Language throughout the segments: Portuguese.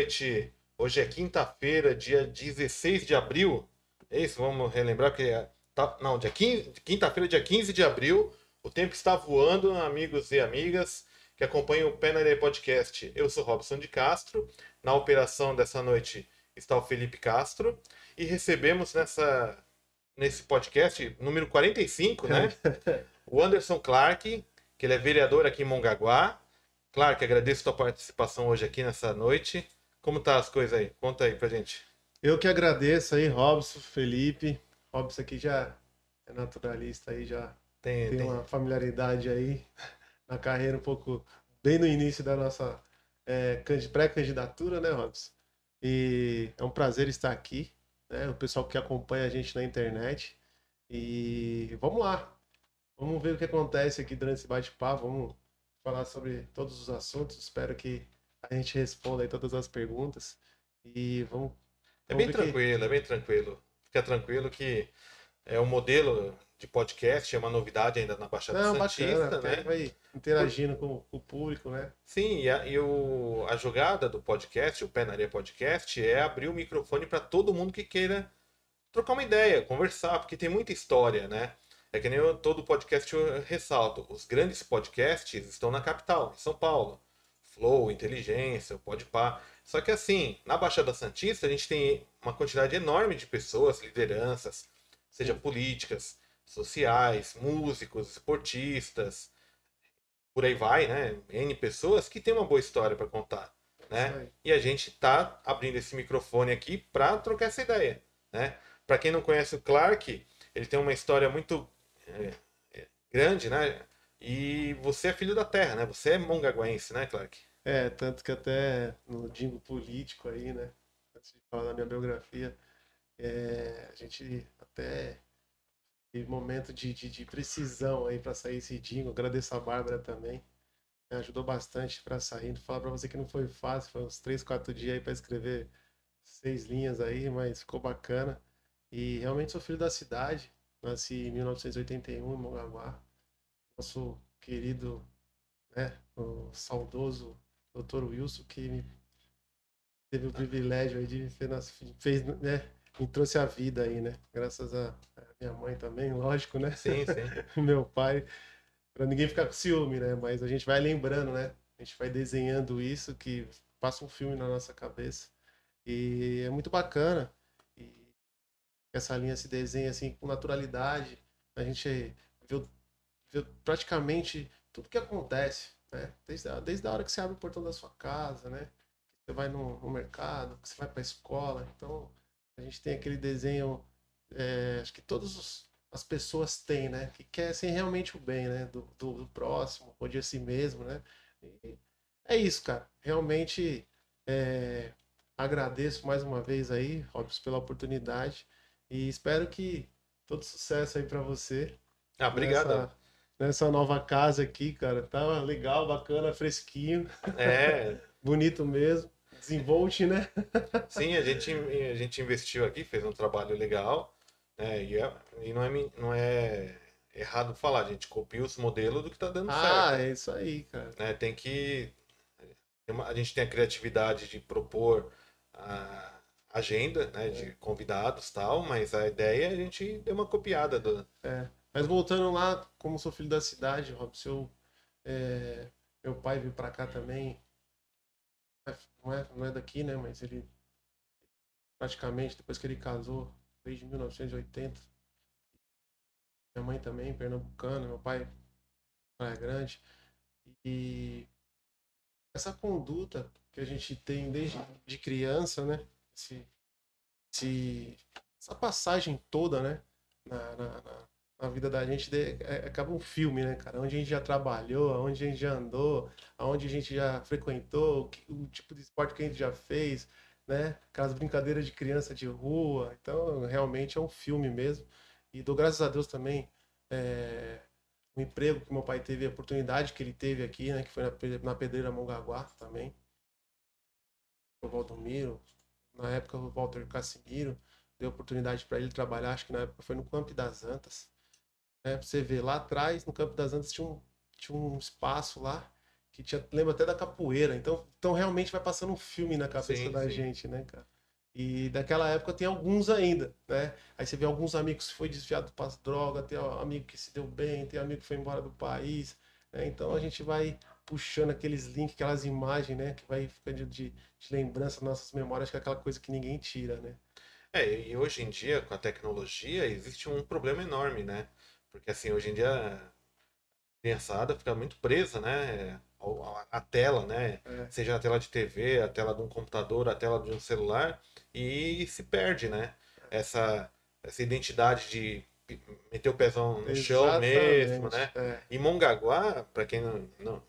Noite. Hoje é quinta-feira, dia 16 de abril. É isso, vamos relembrar que é. Tá, não, dia 15, quinta-feira, dia 15 de abril. O tempo está voando, amigos e amigas que acompanham o Areia Podcast. Eu sou Robson de Castro. Na operação dessa noite está o Felipe Castro. E recebemos nessa, nesse podcast, número 45, né? o Anderson Clark, que ele é vereador aqui em Mongaguá. Clark, agradeço a tua participação hoje aqui nessa noite. Como tá as coisas aí? Conta aí pra gente. Eu que agradeço aí, Robson, Felipe. Robson aqui já é naturalista aí, já tem, tem, tem. uma familiaridade aí na carreira um pouco bem no início da nossa é, pré-candidatura, né, Robson? E é um prazer estar aqui, né? O pessoal que acompanha a gente na internet. E vamos lá. Vamos ver o que acontece aqui durante esse bate-papo. Vamos falar sobre todos os assuntos. Espero que a gente responda aí todas as perguntas. E vamos. É bem tranquilo, que... é bem tranquilo. Fica tranquilo que é um modelo de podcast, é uma novidade ainda na Baixada Não, Santista, bacana, né? Vai interagindo com, com, o público, né? Sim, e, a, e o, a jogada do podcast, o Pé na Areia Podcast, é abrir o microfone para todo mundo que queira trocar uma ideia, conversar, porque tem muita história, né? É que nem eu, todo podcast eu ressalto. Os grandes podcasts estão na capital, em São Paulo. Flow, Inteligência, Podpah. Só que assim, na Baixada Santista a gente tem uma quantidade enorme de pessoas, lideranças, seja políticas, sociais, músicos, esportistas, por aí vai, né? N pessoas que tem uma boa história para contar, né? E a gente tá abrindo esse microfone aqui para trocar essa ideia, né? Para quem não conhece o Clark, ele tem uma história muito é, é, grande, né? E você é filho da terra, né? Você é mongaguense, né, Clark? É, tanto que até no dingo político aí, né? Antes de falar da minha biografia, é, a gente até teve momento de, de, de precisão aí para sair esse dingo. Agradeço a Bárbara também. Ajudou bastante para sair. Falar para você que não foi fácil, foi uns 3, 4 dias aí para escrever seis linhas aí, mas ficou bacana. E realmente sou filho da cidade. Nasci em 1981 em Mongaguá. Nosso querido, né, o saudoso Dr. Wilson, que me teve o privilégio aí de fez, né, me trouxe a vida aí, né? Graças a, minha mãe também, lógico, né? Sim, sim. Meu pai, para ninguém ficar com ciúme, né? Mas a gente vai lembrando, né? A gente vai desenhando isso que passa um filme na nossa cabeça. E é muito bacana. E essa linha se desenha assim com naturalidade. A gente vê, vê praticamente tudo que acontece, né? Desde a, desde a hora que você abre o portão da sua casa, né? Que você vai no, no mercado, que você vai para a escola. Então, a gente tem aquele desenho, é, acho que todas as pessoas têm, né? Que querem realmente o bem, né? Do, do, do próximo, ou de si mesmo, né? E é isso, cara. Realmente é, agradeço mais uma vez aí, Robson, pela oportunidade. E espero que todo sucesso aí para você. Ah, obrigado. Nessa, nessa, nova casa aqui, cara. Tá legal, bacana, fresquinho. É. Bonito mesmo. Desenvolte, né? Sim, a gente, a gente investiu aqui, fez um trabalho legal. Né? E, é, e não, é, não é errado falar, a gente copia os modelos do que tá dando ah, certo. Ah, é isso aí, cara. Né? Tem que. A gente tem a criatividade de propor a agenda né, é. de convidados tal, mas a ideia a gente deu uma copiada do. É. Mas voltando lá, como sou filho da cidade, Robson, eu, é, meu pai veio para cá também. Não é, não é daqui, né? Mas ele praticamente depois que ele casou, desde 1980. Minha mãe também, pernambucana, meu pai, Praia Grande. E essa conduta que a gente tem desde de criança, né? esse, esse, essa passagem toda, né? Na, na, na, na vida da gente de, é, acaba um filme, né, cara? Onde a gente já trabalhou, onde a gente já andou, aonde a gente já frequentou, o, que, o tipo de esporte que a gente já fez, né? Aquelas brincadeiras de criança de rua. Então, realmente é um filme mesmo. E dou graças a Deus também é, o emprego que meu pai teve, a oportunidade que ele teve aqui, né? Que foi na, na Pedreira Mongaguá também. O Valdomiro, na época o Walter Casimiro deu oportunidade para ele trabalhar, acho que na época foi no Campo das Antas. É, pra você ver, lá atrás, no Campo das Antas, tinha um, tinha um espaço lá que tinha, lembra até da capoeira. Então, então realmente vai passando um filme na cabeça Sim, da sim. gente, né, cara? E daquela época tem alguns ainda, né? Aí você vê alguns amigos que foi desviado para as drogas, tem amigo que se deu bem, tem amigo que foi embora do país, né? Então a gente vai puxando aqueles links, aquelas imagens, né? Que vai ficando de, de lembrança nas nossas memórias, que é aquela coisa que ninguém tira, né? É, e hoje em dia, com a tecnologia, existe um problema enorme, né? Porque assim, hoje em dia a criançada fica muito presa, né? À tela, né? É. Seja a tela de TV, a tela de um computador, a tela de um celular, e se perde, né? Essa, essa identidade de meter o pezão no chão mesmo, Exatamente, né? é. E Mongaguá, para quem não, não,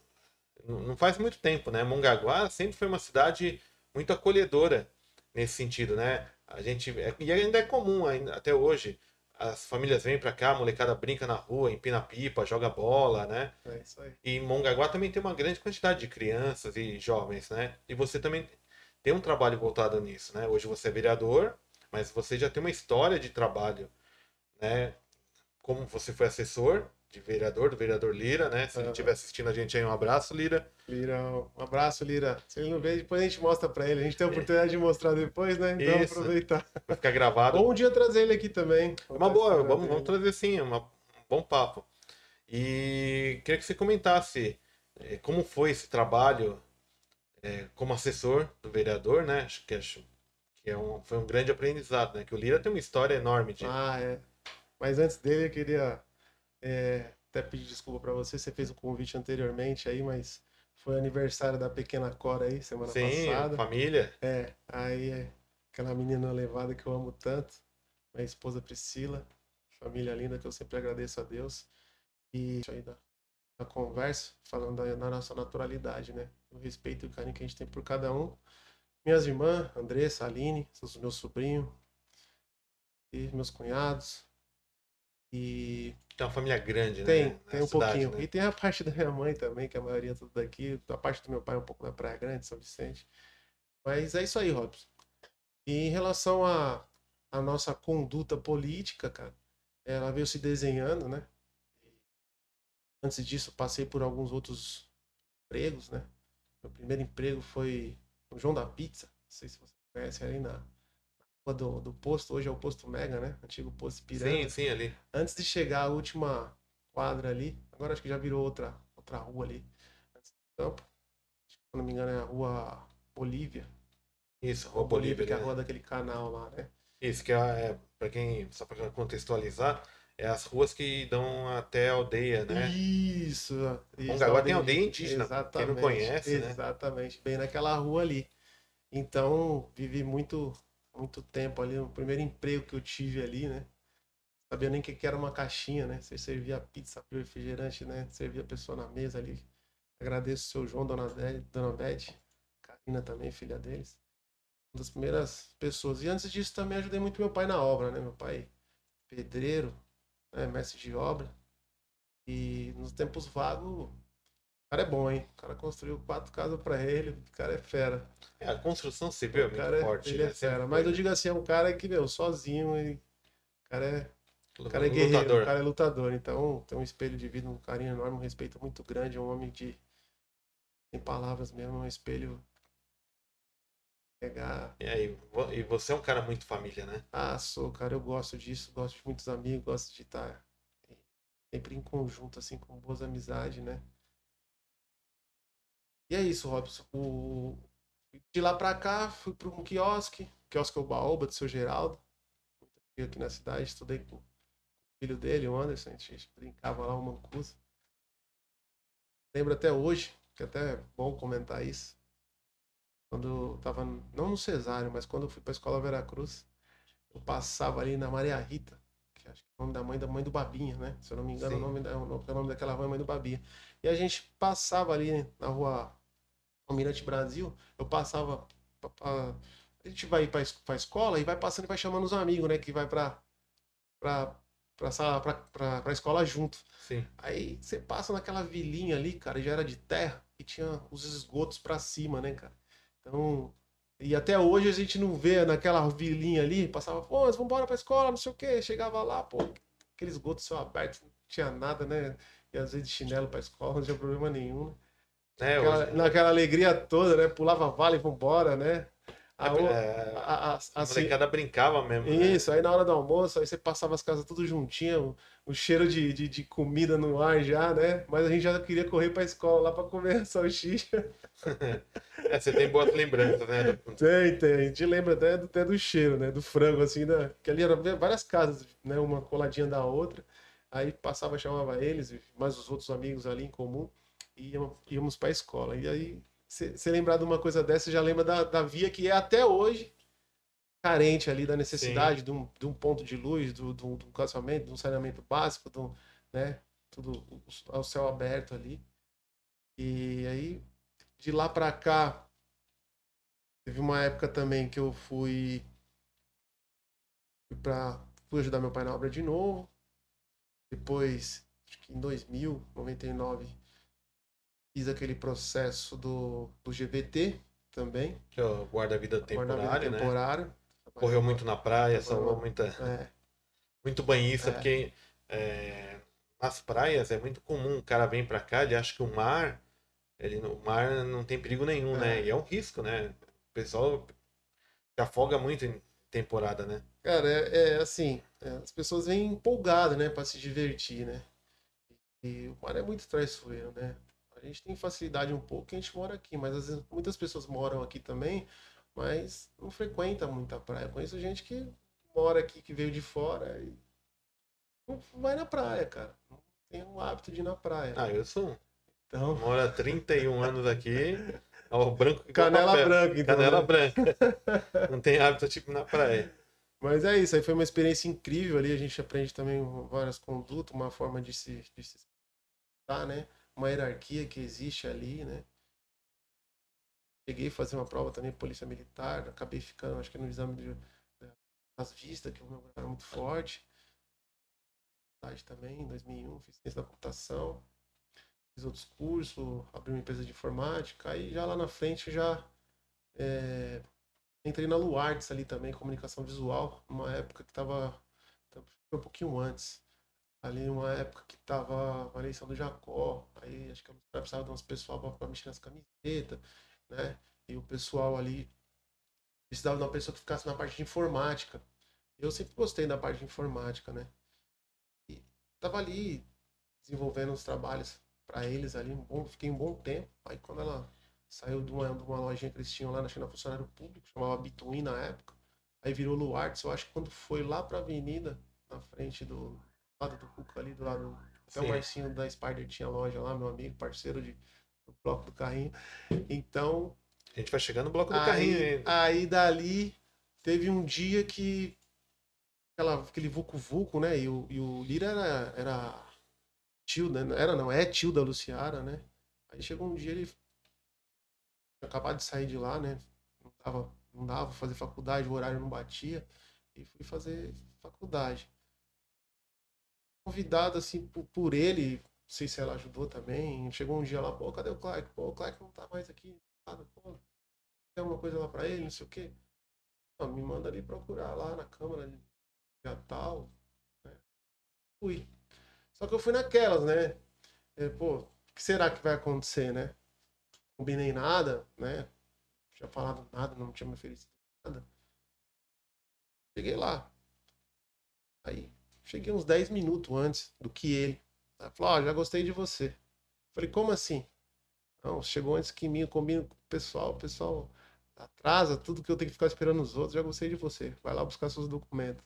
não faz muito tempo, né? Mongaguá sempre foi uma cidade muito acolhedora nesse sentido, né? A gente é- e ainda é comum ainda, até hoje. As famílias vêm para cá, a molecada brinca na rua, empina pipa, joga bola, né? É isso aí. E Mongaguá também tem uma grande quantidade de crianças e jovens, né? E você também tem um trabalho voltado nisso, né? Hoje você é vereador, mas você já tem uma história de trabalho, né? Como você foi assessor de vereador, do vereador Lira, né? Se ele estiver assistindo a gente aí, um abraço, Lira. Lira, um abraço, Lira. Se ele não vê, depois a gente mostra pra ele. A gente tem a oportunidade de mostrar depois, né? Então Isso. aproveitar. Vai ficar gravado. Ou um dia trazer ele aqui também. É uma boa, vamos, vamos trazer sim, é uma- um bom papo. E queria que você comentasse eh, como foi esse trabalho eh, como assessor do vereador, né? Acho que, acho que é um, foi um grande aprendizado, né? Que o Lira tem uma história enorme de. Ah, é. Mas antes dele, eu queria é, até pedir desculpa pra você. Você fez o convite anteriormente aí, mas foi aniversário da pequena Cora aí, semana sim, passada. família. É, aí é aquela menina levada que eu amo tanto, minha esposa Priscila, família linda que eu sempre agradeço a Deus. E aí da, da conversa, falando da, da nossa naturalidade, né? O respeito e o carinho que a gente tem por cada um. Minhas irmãs, Andressa, Aline, os meus sobrinhos, e meus cunhados. E Tem uma família grande, tem, né? tem na um cidade, pouquinho. né? E tem a parte da minha mãe também, que a maioria é tudo daqui. A parte do meu pai é um pouco da Praia Grande, São Vicente. Mas é isso aí, Robson. E em relação à a, nossa conduta política, cara, ela veio se desenhando, né? Antes disso, passei por alguns outros empregos, né? Meu primeiro emprego foi no João da Pizza. Não sei se você conhece ali na, na do, do posto. Hoje é o posto Mega, né? Antigo posto Piranga Sim, sim, ali. antes de chegar a última quadra ali, agora acho que já virou outra, outra rua ali, antes do campo. Se não me engano, é a rua Bolívia. Isso, Rua Rua Bolívia. que é a né? rua daquele canal lá, né? Isso, que é, é para quem, só para contextualizar, é as ruas que dão até a aldeia, né? Isso, isso. Mongaguá tem aldeia indígena, quem não Exatamente, conhece, né? Exatamente, bem naquela rua ali. Então, vivi muito, muito tempo ali, o primeiro emprego que eu tive ali, né? Sabia nem o que era uma caixinha, né? Você servia pizza, abria refrigerante, né? Servia a pessoa na mesa ali. Agradeço o seu João, Dona, Dé- Dona Beth, Karina também, filha deles. Uma das primeiras pessoas. E antes disso também ajudei muito meu pai na obra, né? Meu pai, pedreiro, né? mestre de obra. E nos tempos vagos, cara é bom, hein? O cara construiu quatro casas pra ele, o cara é fera. É, a construção civil é muito cara é, forte. ele é né? Sempre fera. foi, Mas eu né? digo assim, é um cara que, meu, sozinho, e o cara é o cara é guerreiro, lutador. o cara é lutador. Então, tem um espelho de vida, um carinho enorme, um respeito muito grande. É um homem de. Sem palavras mesmo, é um espelho. Pegar. E aí, e você é um cara muito família, né? Ah, sou, cara, eu gosto disso, gosto de muitos amigos, gosto de estar sempre em conjunto, assim, com boas amizades, né? E é isso, Robson. O... De lá pra cá, fui para um quiosque, quiosque Obaoba, do seu Geraldo. Fui aqui na cidade, estudei com o filho dele, o Anderson, a gente brincava lá, o Mancuso. Lembro até hoje, que até é bom comentar isso. Quando eu tava, não no cesário, mas quando eu fui pra escola Veracruz, eu passava ali na Maria Rita, que acho que é o nome da mãe da mãe do Babinha, né? Se eu não me engano, o nome, da, o nome- daquela é mãe do Babinha. E a gente passava ali na rua Almirante Brasil, eu passava. pa- pa- a gente vai pra, pra escola e vai passando e vai chamando os amigos, né? Que vai pra, pra, pra, sala, pra, pra, pra escola junto. Sim. Aí você passa naquela vilinha ali, cara, já era de terra e tinha os esgotos pra cima, né, cara? Então, e até hoje a gente não vê naquela vilinha ali, passava, pô, nós vamos embora pra escola, não sei o quê. Chegava lá, pô, aquele esgoto céu aberto, não tinha nada, né? E às vezes de chinelo pra escola, não tinha problema nenhum, né? É, Aquela- hoje, naquela alegria toda, né? Pulava vale e vambora, né? A, o- é, a- a- a assim, molecada brincava mesmo. né? Isso, aí na hora do almoço, aí você passava as casas tudo juntinho, o, o cheiro de, de, de comida no ar já, né? Mas a gente já queria correr pra escola lá pra comer salsicha. É, você tem boas lembranças, né? Tem, tem. A gente lembra até do, até do cheiro, né? Do frango, assim, da... que ali eram várias casas, né? Uma coladinha da outra. Aí passava, chamava eles, mais os outros amigos ali em comum, e íamos, íamos pra escola. E aí, você lembrar de uma coisa dessa, você já lembra da, da via que é até hoje carente ali da necessidade de um, de um ponto de luz, do, do, do calçamento, de um saneamento básico, do, né? Tudo ao céu aberto ali. E aí, de lá pra cá, Teve uma época também que eu fui, fui para fui ajudar meu pai na obra de novo. Depois, acho que em 2000, 99, fiz aquele processo do, do GVT também. Que é o guarda-vida temporário, né? temporário. Correu muito na praia, salvou muita, É, muito banhista, É. porque é, nas praias é muito comum, o cara vem pra cá, ele acha que o mar, ele, o mar não tem perigo nenhum, né? É. E é um risco, né? O pessoal se afoga muito em temporada, né? Cara, é, é assim, é, as pessoas vêm empolgadas, né, para se divertir, né? E o mar é muito traiçoeiro, né? A gente tem facilidade um pouco, a gente mora aqui, mas às vezes muitas pessoas moram aqui também, mas não frequenta muito a praia. Eu conheço gente que mora aqui, que veio de fora e não vai na praia, cara. Não tem o hábito de ir na praia. Ah, eu sou. Então, Moro há 31 anos aqui, ó, o branco canela papel. branca, então. Canela né? branca. Não tem hábito tipo na praia. Mas é isso, aí foi uma experiência incrível ali, a gente aprende também várias condutas, uma forma de se, de se expressar, né? Uma hierarquia que existe ali, né? Cheguei a fazer uma prova também, polícia militar, acabei ficando, acho que no exame de, das vistas, que o meu grau era muito forte. Também, em 2001, fiz ciência da computação, fiz outros cursos, abri uma empresa de informática, aí já lá na frente já é, entrei na Luartes ali também, comunicação visual, numa época que tava. Foi um pouquinho antes. Ali uma época que tava a eleição do Jacó. Aí acho que eu precisava de uns pessoal pra mexer nas camisetas, né? E o pessoal ali precisava de uma pessoa que ficasse na parte de informática. Eu sempre gostei da parte de informática, né? E tava ali desenvolvendo os trabalhos para eles ali, um bom, fiquei um bom tempo. Aí quando ela saiu de uma, de uma lojinha que eles tinham lá na China Funcionário Público, chamava Bitwin na época. Aí virou Luartes, eu acho que quando foi lá pra avenida, na frente do lado do Cuca ali, do lado. Até o. Marcinho da Spider tinha loja lá, meu amigo, parceiro de, do bloco do carrinho. Então, A gente vai chegando no bloco do carrinho aí, ainda. aí dali teve um dia que aquela, aquele Vucu Vucu, né? E o, e o Lira era, era tio, né? Era não, é tio da Luciara, né? Aí chegou um dia ele acabado de sair de lá, né? Não dava, não dava fazer faculdade, o horário não batia. E fui fazer faculdade. Convidado assim por, por ele, não sei se ela ajudou também. Chegou um dia lá, pô, cadê o Clark? Pô, o Clark não tá mais aqui. nada, Pô, tem alguma coisa lá pra ele, não sei o quê. Não, me manda ali procurar lá na câmara de tal. né? Fui. Só que eu fui naquelas, né? É, pô, o que será que vai acontecer, né? Combinei nada, né? Não tinha falado nada, não tinha me oferecido nada. Cheguei lá. Aí, cheguei uns 10 minutos antes do que ele. Aí falou, ó, já gostei de você. Falei, como assim? Não, chegou antes que mim, eu combino com o pessoal, o pessoal atrasa tudo que eu tenho que ficar esperando os outros, já gostei de você. Vai lá buscar seus documentos.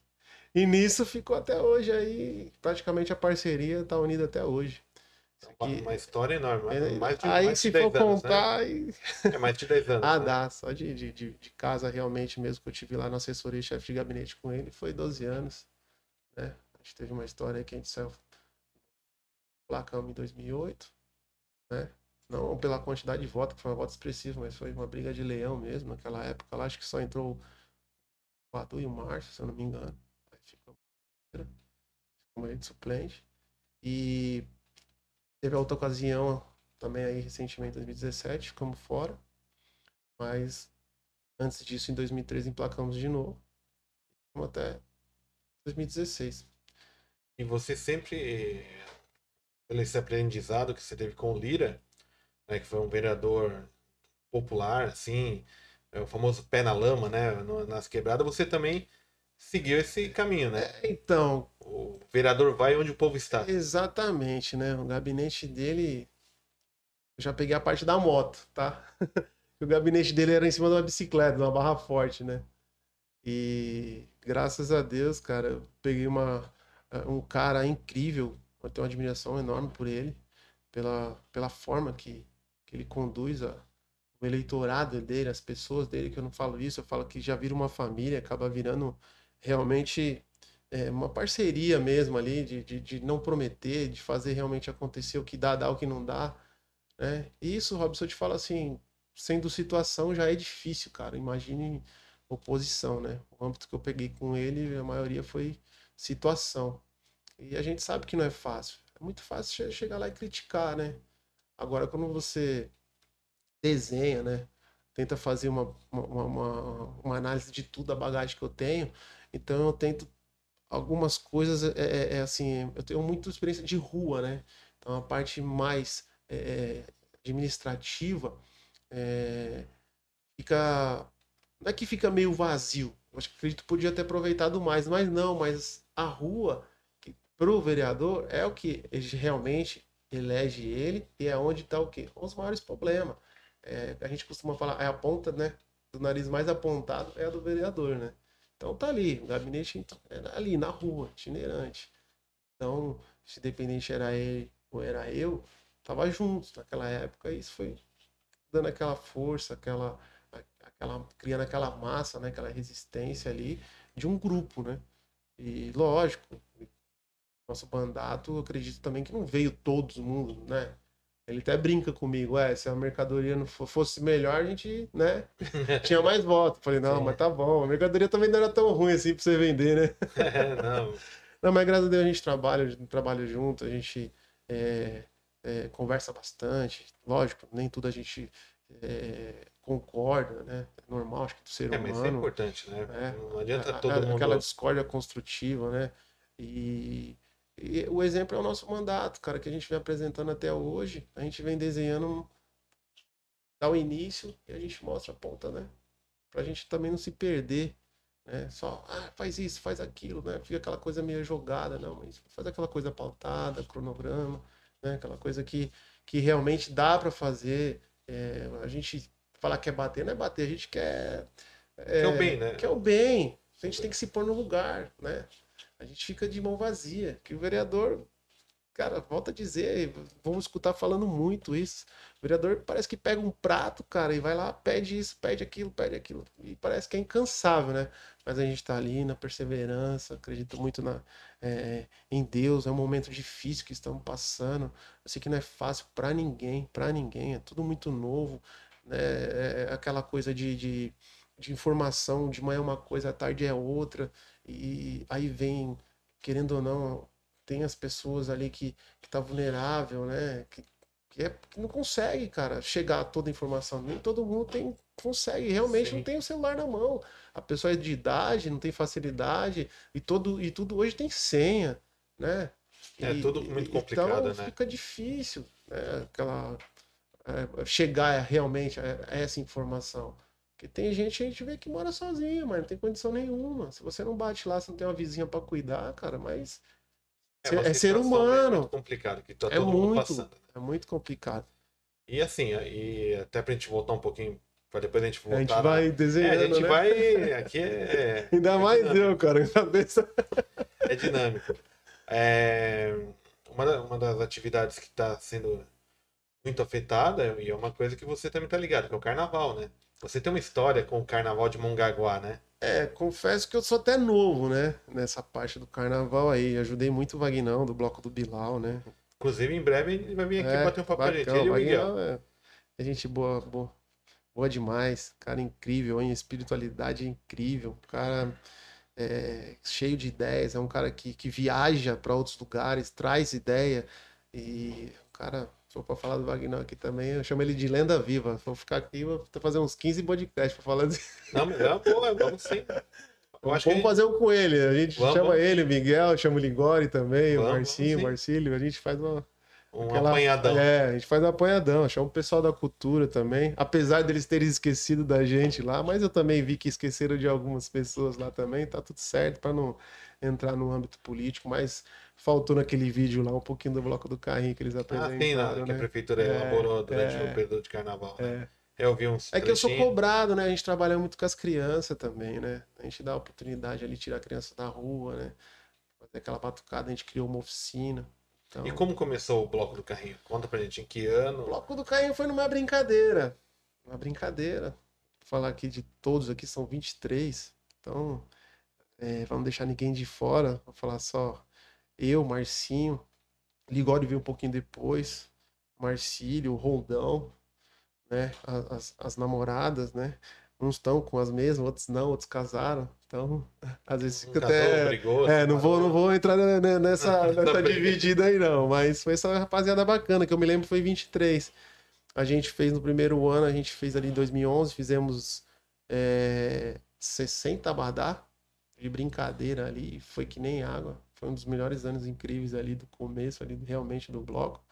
E nisso ficou até hoje aí, praticamente a parceria tá unida até hoje. Aqui- uma história enorme. mais- mais de, aí mais se de 10 for anos, contar, aí- Né? É mais de 10 anos. ah, né? dá. Só de, de, de, de casa realmente mesmo que eu tive lá na assessoria chefe de gabinete com ele, foi 12 anos. Né? Gente teve uma história que a gente saiu placamos em 2008, né? Não pela quantidade de votos, que foi uma voto mas foi uma briga de leão mesmo naquela época. Lá acho que só entrou o Adu e o Márcio, se eu não me engano. Aí ficou ele de suplente. E teve outra ocasião também aí recentemente, em 2017, ficamos fora. Mas antes disso, em 2013, emplacamos de novo. Ficamos até 2016. E você sempre, pelo esse aprendizado que você teve com o Lira, né, que foi um vereador popular, assim, é o famoso pé na lama, né, nas quebradas, você também seguiu esse caminho, né? É, então, O vereador vai onde o povo está. exatamente, né? O gabinete dele. Eu já peguei a parte da moto, tá? o gabinete dele era em cima de uma bicicleta, de uma barra forte, né? E graças a Deus, cara, eu peguei uma, um cara incrível. Eu tenho uma admiração enorme por ele, pela, pela forma que, que ele conduz a, o eleitorado dele, as pessoas dele, que eu não falo isso, eu falo que já vira uma família, acaba virando realmente é, uma parceria mesmo ali, de, de, de não prometer, de fazer realmente acontecer o que dá, dá o que não dá, né? E isso, Robson, eu te falo assim, sendo situação já é difícil, cara. Imagine oposição, né? O âmbito que eu peguei com ele, a maioria foi situação. E a gente sabe que não é fácil. É muito fácil che- chegar lá e criticar, né? Agora, quando você desenha, né? Tenta fazer uma, uma, uma, uma análise de tudo a bagagem que eu tenho. Então, eu tento algumas coisas, é, é- é assim, eu tenho muita experiência de rua, né? Então, a parte mais é, administrativa é, fica. Não é que fica meio vazio. Eu acho que acredito que podia ter aproveitado mais, mas não, mas a rua, que, pro vereador, é o que realmente elege ele e é onde está o quê? Os maiores problemas. É, a gente costuma falar, é a ponta, né? Do nariz mais apontado é a do vereador, né? Então tá ali, o gabinete era ali, na rua, itinerante. Então, se dependente era ele ou era eu, tava juntos naquela época, e isso foi dando aquela força, aquela, aquela criando aquela massa, né, aquela resistência ali de um grupo, né? E lógico, nosso mandato, eu acredito também que não veio todo mundo, né? Ele até brinca comigo, é, se a mercadoria não fo- fosse melhor, a gente, né, tinha mais voto. Falei, não, Sim. mas tá bom, a mercadoria também não era tão ruim assim pra você vender, né? É, não. Não, mas graças a Deus a gente trabalha, a gente trabalha junto, a gente é, é, conversa bastante. Lógico, nem tudo a gente é, concorda, né? É normal, acho que do ser É, mas é humano. importante, né? É. Não adianta todo a- mundo. Aquela discórdia construtiva, né? E, e o exemplo é o nosso mandato, cara, que a gente vem apresentando até hoje. A gente vem desenhando, dá o início e a gente mostra a ponta, né? Pra gente também não se perder, né? Só, ah, faz isso, faz aquilo, né? Fica aquela coisa meio jogada, não, mas faz aquela coisa pautada, cronograma, né? Aquela coisa que, que realmente dá pra fazer. É, a gente falar que é bater, não é bater, a gente quer. Que é o bem, né? Que é o bem. A gente tem que se pôr no lugar, né? A gente fica de mão vazia. Que o vereador, cara, volta a dizer, vamos escutar falando muito isso. O vereador parece que pega um prato, cara, e vai lá, pede isso, pede aquilo, pede aquilo. E parece que é incansável, né? Mas a gente tá ali na perseverança, acredito muito na, é, em Deus. É um momento difícil que estamos passando. Eu sei que não é fácil pra ninguém, pra ninguém. É tudo muito novo, né? É aquela coisa de, de, de informação, de manhã é uma coisa, à tarde é outra. E aí vem, querendo ou não, tem as pessoas ali que, que tá vulnerável, né? Que, que, é, que não consegue, cara, chegar a toda a informação. Nem todo mundo tem, consegue, realmente Sim. não tem o celular na mão. A pessoa é de idade, não tem facilidade, e, todo, e tudo hoje tem senha, né? É E- tudo muito e- complicado, então né? fica difícil, né? Aquela, é, chegar realmente a, a essa informação. Porque tem gente, a gente vê que mora sozinha, mas não tem condição nenhuma. Se você não bate lá, se não tem uma vizinha pra cuidar, cara, mas uma é ser humano. muito complicado que tá É todo mundo muito. passando. né? é muito complicado. E assim, e até pra gente voltar um pouquinho, pra depois a gente voltar. A gente vai É, desenhando, a gente né? vai. Aqui é. Ainda é mais dinâmico. eu, cara, cabeça. É dinâmico. É, uma, uma das atividades que está sendo muito afetada, e é uma coisa que você também tá ligado, que é o carnaval, né? Você tem uma história com o carnaval de Mongaguá, né? É, confesso que eu sou até novo, né? Nessa parte do carnaval aí. Ajudei muito o Vagnão, do bloco do Bilal, né? Inclusive, em breve ele vai vir aqui É, bater um papo com a gente. Ele e o Miguel. É, é gente boa, boa, boa demais. Cara incrível, hein? Espiritualidade incrível. Cara é, cheio de ideias. É um cara que, que viaja para outros lugares, traz ideia. E o cara, for pra falar do Vagnão aqui também, eu chamo ele de lenda viva. Vou ficar aqui, vou fazer uns 15 podcasts pra falar disso. Não, mas é, pô, vamos sim. Vamos gente- fazer um com ele. A gente Vamos, chama vamos. ele, o Miguel, chama o Ligori também, o Vamos, Marcinho, vamos o. Marcílio. A gente faz uma. Um Aquela- apanhadão. É, a gente faz um apanhadão, achar o pessoal da cultura também. Apesar deles terem esquecido da gente lá, mas eu também vi que esqueceram de algumas pessoas lá também, tá tudo certo pra não entrar no âmbito político, mas faltou naquele vídeo lá um pouquinho do bloco do carrinho que eles Ah, apresentaram, sim, não, que a né? prefeitura É, elaborou durante é. o período de carnaval. né? É. Eu vi uns. É que eu sou cobrado, né? A gente trabalha muito com as crianças também, né? A gente dá a oportunidade ali, tirar a criança da rua, né? Fazer aquela batucada, a gente criou uma oficina. Então... E como começou o bloco do carrinho? Conta pra gente em que ano. O bloco do Caim foi numa brincadeira. Uma brincadeira. Vou falar aqui de todos aqui, são 23. Então, é, vamos deixar ninguém de fora. Vou falar só eu, Marcinho. Ligode veio um pouquinho depois. Marcílio, Roldão, né? As, as, as namoradas, né? Uns estão com as mesmas, outros não, outros casaram. Então, às vezes fica casou, até. brigou, É, não vou, não vou entrar ne- ne- nessa, nessa dividida aí, não. Mas foi essa rapaziada bacana, que eu me lembro foi 23. A gente fez no primeiro ano, a gente fez ali em 2011, fizemos é, 60 abadá de brincadeira ali, foi que nem água. Foi um dos melhores anos incríveis ali do começo, ali realmente do bloco.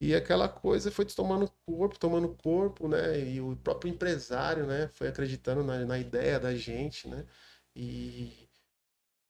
E aquela coisa foi tomando corpo, tomando corpo, né? E o próprio empresário, né? Foi acreditando na, na ideia da gente, né? E,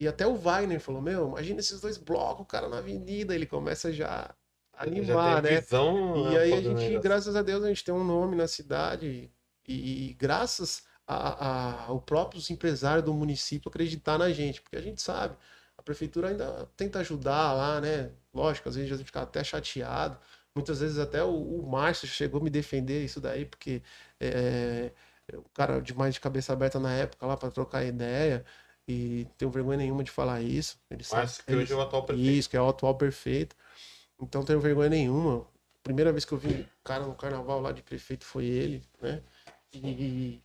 e até o Wagner falou, meu, imagina esses dois blocos, o cara na avenida, ele começa já a Já animar, tem né? visão E aí a gente, graças a Deus, a gente tem um nome na cidade e, graças a, a- ao próprio empresário do município acreditar na gente, porque a gente sabe, a prefeitura ainda tenta ajudar lá, né? Lógico, às vezes a gente fica até chateado, muitas vezes até o, o Márcio chegou a me defender isso daí, porque é, o cara de mais de cabeça aberta na época lá para trocar ideia e tenho vergonha nenhuma de falar isso. Ele sabe, Márcio, que ele- hoje é o atual prefeito. isso, que é o atual perfeito. Então, tenho vergonha nenhuma. Primeira vez que eu vi um cara no carnaval lá de prefeito foi ele, né? E,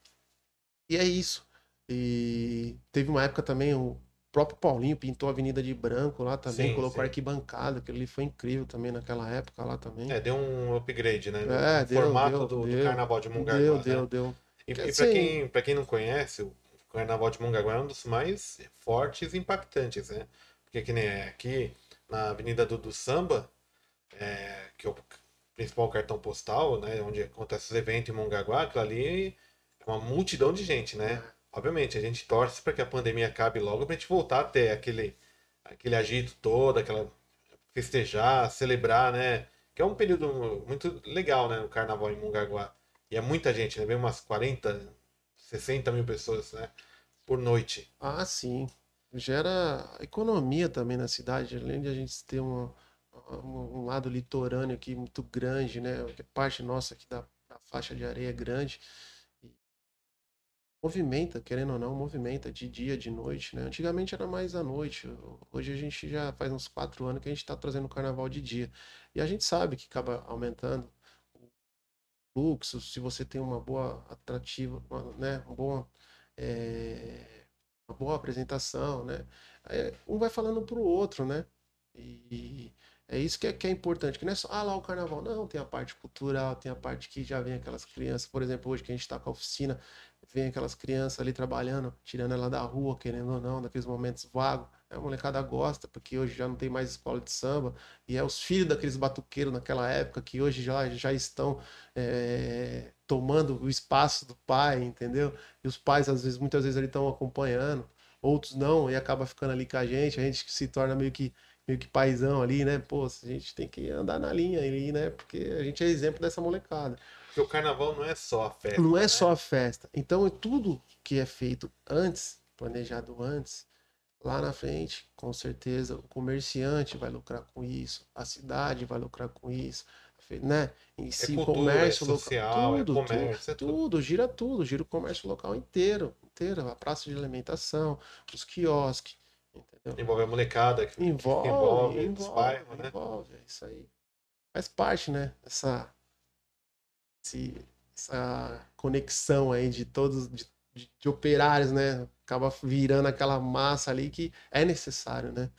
e é isso. E teve uma época também, o próprio Paulinho pintou a Avenida de Branco lá também, Sim, colocou sim. arquibancada, que ele foi incrível também naquela época lá também. É, deu um upgrade, né? É, no deu, formato deu, do, do deu. carnaval de Mongaguá. deu, né? deu, deu. E, e Assim- pra, quem, pra quem não conhece, o Carnaval de Mongaguá é um dos mais fortes e impactantes, né? Porque que nem é aqui na Avenida do, do Samba, é, que é o principal cartão postal, né? Onde acontece os eventos em Mongaguá, aquilo ali uma multidão de gente, né? Obviamente, a gente torce para que a pandemia acabe logo pra gente voltar a ter aquele, aquele agito todo, aquela festejar, celebrar, né? Que é um período muito legal, né? O carnaval em Mongaguá. E é muita gente, né? Vem umas 40, 60 mil pessoas, né? Por noite. Ah, sim. Gera economia também na cidade, além de a gente ter uma- um, lado litorâneo aqui muito grande, né? que Parte nossa aqui da, da faixa de areia é grande. Movimenta, querendo ou não, movimenta de dia, de noite, né? Antigamente era mais à noite. Hoje a gente já faz uns quatro anos que a gente está trazendo o carnaval de dia. E a gente sabe que acaba aumentando o fluxo, se você tem uma boa atrativa, uma, né? Uma boa. eh, uma boa apresentação, né? Um vai falando pro outro, né? E é isso que é, que é importante, que não é só, ah lá o carnaval, não, tem a parte cultural, tem a parte que já vem aquelas crianças, por exemplo, hoje que a gente tá com a oficina, vem aquelas crianças ali trabalhando, tirando ela da rua, querendo ou não, naqueles momentos vagos, a molecada gosta, porque hoje já não tem mais escola de samba, e é os filhos daqueles batuqueiros naquela época, que hoje já, já estão é, tomando o espaço do pai, entendeu? E os pais, às vezes, muitas vezes, eles estão acompanhando, outros não, e acaba ficando ali com a gente, a gente se torna meio que, meio que paizão ali, né? Pô, a gente tem que andar na linha ali, né? Porque a gente é exemplo dessa molecada. Porque o carnaval não é só a festa. Não é né? só a festa. Então, é tudo que é feito antes, planejado antes, lá na frente, com certeza, o comerciante vai lucrar com isso, a cidade vai lucrar com isso, né? Em si, o cultura, comércio é local, social, é tudo, comércio, é tudo, tudo. tudo, gira tudo, gira o comércio local inteiro, inteiro, a praça de alimentação, os quiosques, entendeu? Envolve a molecada. que Envolve, envolve, envolve, os bairros, né? envolve, é isso aí. Faz parte, né? Essa, esse- essa conexão aí de todos, de, de- de operários, né? Acaba virando aquela massa ali que é necessário, né?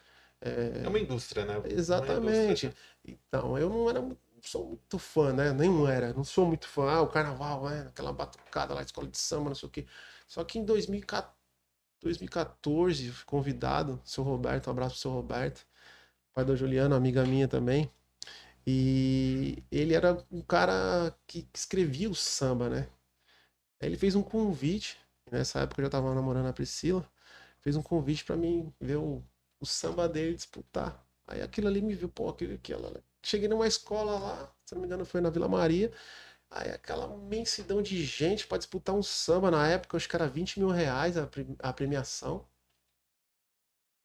É uma indústria, né? Exatamente. indústria. Então, eu não era, sou muito fã, né? Nenhum era. Não sou muito fã. Ah, o carnaval, é, aquela batucada lá, escola de samba, não sei o quê. Só que em 2014, 2014, fui convidado, seu Roberto, um abraço pro seu Roberto, pai da Juliana, amiga minha também. E ele era um cara que, escrevia o samba, né? Ele fez um convite, nessa época eu já tava namorando a Priscila, fez um convite para mim ver o, o samba dele disputar. Aí aquilo ali me viu, pô, aquilo, aquilo. Cheguei numa escola lá, se não me engano foi na Vila Maria, aí aquela imensidão de gente para disputar um samba na época, acho que era 20 mil reais a, a premiação.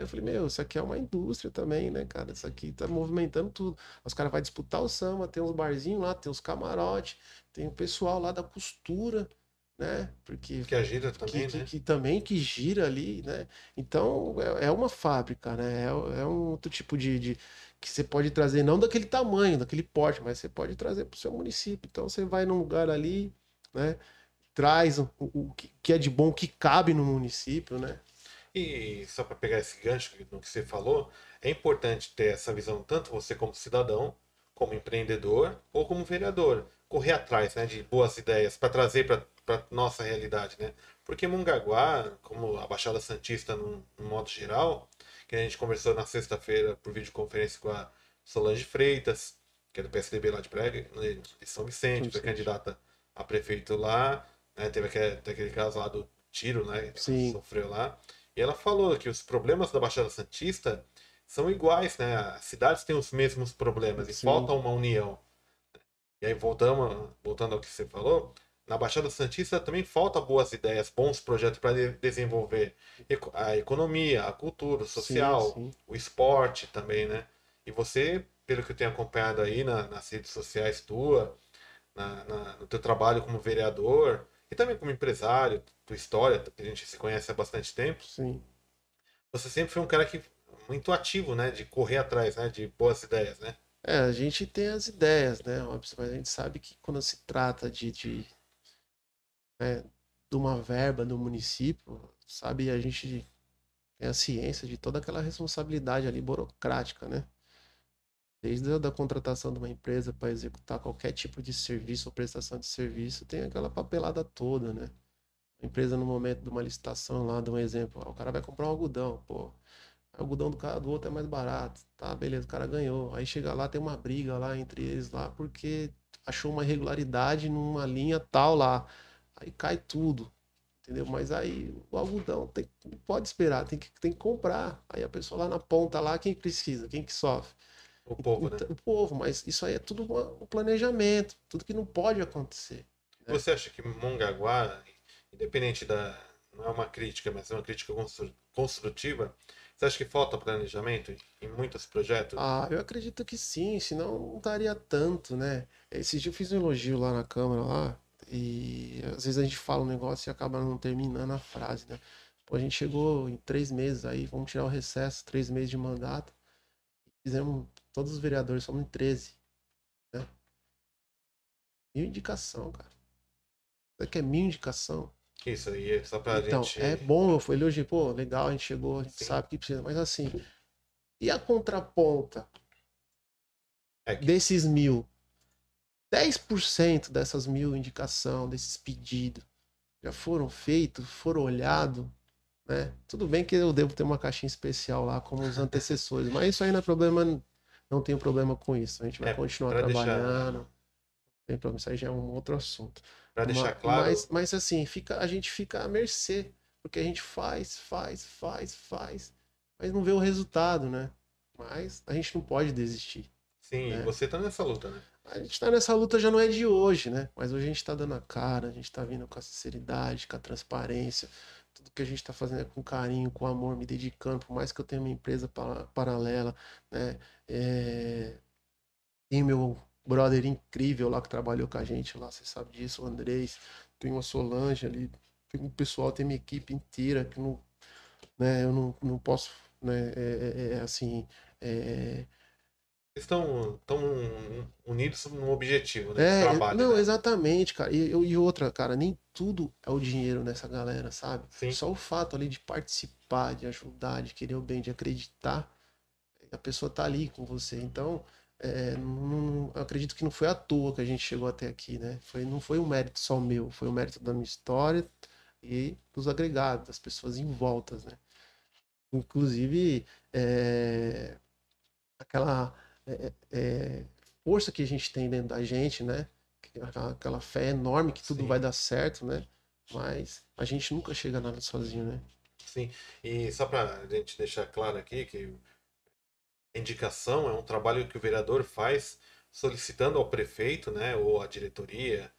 Eu falei, meu, isso aqui é uma indústria também, né, cara? Isso aqui tá movimentando tudo. Os caras vão disputar o samba, tem uns barzinhos lá, tem os camarotes, tem o pessoal lá da costura, né? Porque que gira também, que, né? Que, que, também que gira ali, né? Então é, é uma fábrica, né? É, é, um outro tipo de, de que você pode trazer não daquele tamanho, daquele porte, mas você pode trazer para o seu município. Então você vai num lugar ali, né? Traz o, o que é de bom que cabe no município, né? E só para pegar esse gancho no que você falou, é importante ter essa visão, tanto você como cidadão, como empreendedor ou como vereador, correr atrás né, de boas ideias para trazer para nossa realidade. Né? Porque Mongaguá, como a Baixada Santista no, modo geral, que a gente conversou na sexta-feira por videoconferência com a Solange Freitas, que é do PSDB lá de Prega, de São Vicente, foi candidata a prefeito lá, né? teve aquele, aquele caso lá do tiro, né? Que sofreu lá. E ela falou que os problemas da Baixada Santista são iguais, né? As cidades têm os mesmos problemas e Sim. falta uma união. E aí, voltamos, voltando ao que você falou, na Baixada Santista também falta boas ideias, bons projetos para de desenvolver a economia, a cultura, o social, sim, sim. o esporte também, né? E você, pelo que eu tenho acompanhado aí na, nas redes sociais tua, na, na, no teu trabalho como vereador, e também como empresário, tua história, que a gente se conhece há bastante tempo. Sim. Você sempre foi um cara que muito ativo, né, de correr atrás, né, de boas ideias, né? É, a gente tem as ideias, né, Robson, mas a gente sabe que quando se trata de, de, né, de uma verba do município, sabe, a gente tem a ciência de toda aquela responsabilidade ali burocrática, né? Desde a da contratação de uma empresa para executar qualquer tipo de serviço ou prestação de serviço, tem aquela papelada toda, né? A empresa, no momento de uma licitação lá, de um exemplo, o cara vai comprar um algodão, pô. O algodão do cara do outro é mais barato. Tá, beleza, o cara ganhou. Aí chega lá, tem uma briga lá entre eles lá, porque achou uma irregularidade numa linha tal lá. Aí cai tudo. Entendeu? Mas aí o algodão tem, pode esperar, tem que, tem que comprar. Aí a pessoa lá na ponta lá, quem precisa, quem que sofre? O povo, né? O povo, mas isso aí é tudo um planejamento, tudo que não pode acontecer. Né? Você acha que Mongaguá, independente da. Não é uma crítica, mas é uma crítica construtiva. Você acha que falta planejamento em muitos projetos? Ah, eu acredito que sim, senão não daria tanto, né? Esse dia eu fiz um elogio lá na Câmara, lá, e às vezes a gente fala um negócio e acaba não terminando a frase, né? Pô, a gente chegou em três meses aí, vamos tirar o recesso, três meses de mandato. Fizemos Todos os vereadores somos em 13. Né? Mil indicação, cara. Isso aqui é mil indicação. Isso aí, é só pra então, gente. É bom, eu falei hoje, pô, legal, a gente chegou, a gente Sim. sabe que precisa, mas assim. E a contraponta é que... desses mil? 10% dessas mil indicação, desses pedidos, já foram feitos, foram olhados, né? Tudo bem que eu devo ter uma caixinha especial lá como os antecessores, mas isso aí não é problema não tenho problema com isso. A gente vai é, continuar trabalhando. Deixar... Tem problema, isso aí já é um outro assunto. Para deixar claro. Mas, mas assim, fica, a gente fica à mercê. Porque a gente faz, faz, faz, faz, mas não vê o resultado, né? Mas a gente não pode desistir. Sim, né? você tá nessa luta, né? A gente tá nessa luta já não é de hoje, né? Mas hoje a gente tá dando a cara, a gente tá vindo com a sinceridade, com a transparência, tudo que a gente está fazendo é com carinho, com amor, me dedicando, por mais que eu tenha uma empresa paralela, né? É... Tem meu brother incrível lá que trabalhou com a gente lá, você sabe disso, o Andrés, tem uma Solange ali, tem um pessoal, tem minha equipe inteira que não, né, eu não, não posso, né, é, é, é assim, é, estão tão unidos num objetivo, né? É, trabalho, não, né? exatamente, cara. E, e, outra, cara, nem tudo é o dinheiro nessa galera, sabe? Sim. Só o fato ali de participar, de ajudar, de querer o bem, de acreditar, a pessoa tá ali com você. Então, é, não, eu acredito que não foi à toa que a gente chegou até aqui, né? Foi, não foi um mérito só meu, foi o um mérito da minha história e dos agregados, das pessoas em voltas, né? Inclusive, é, aquela é, é, força que a gente tem dentro da gente, né? Aquela, aquela fé enorme que tudo Sim. vai dar certo, né? Mas a gente nunca chega a nada sozinho, né? Sim, e só para a gente deixar claro aqui que indicação é um trabalho que o vereador faz solicitando ao prefeito, né, ou à diretoria,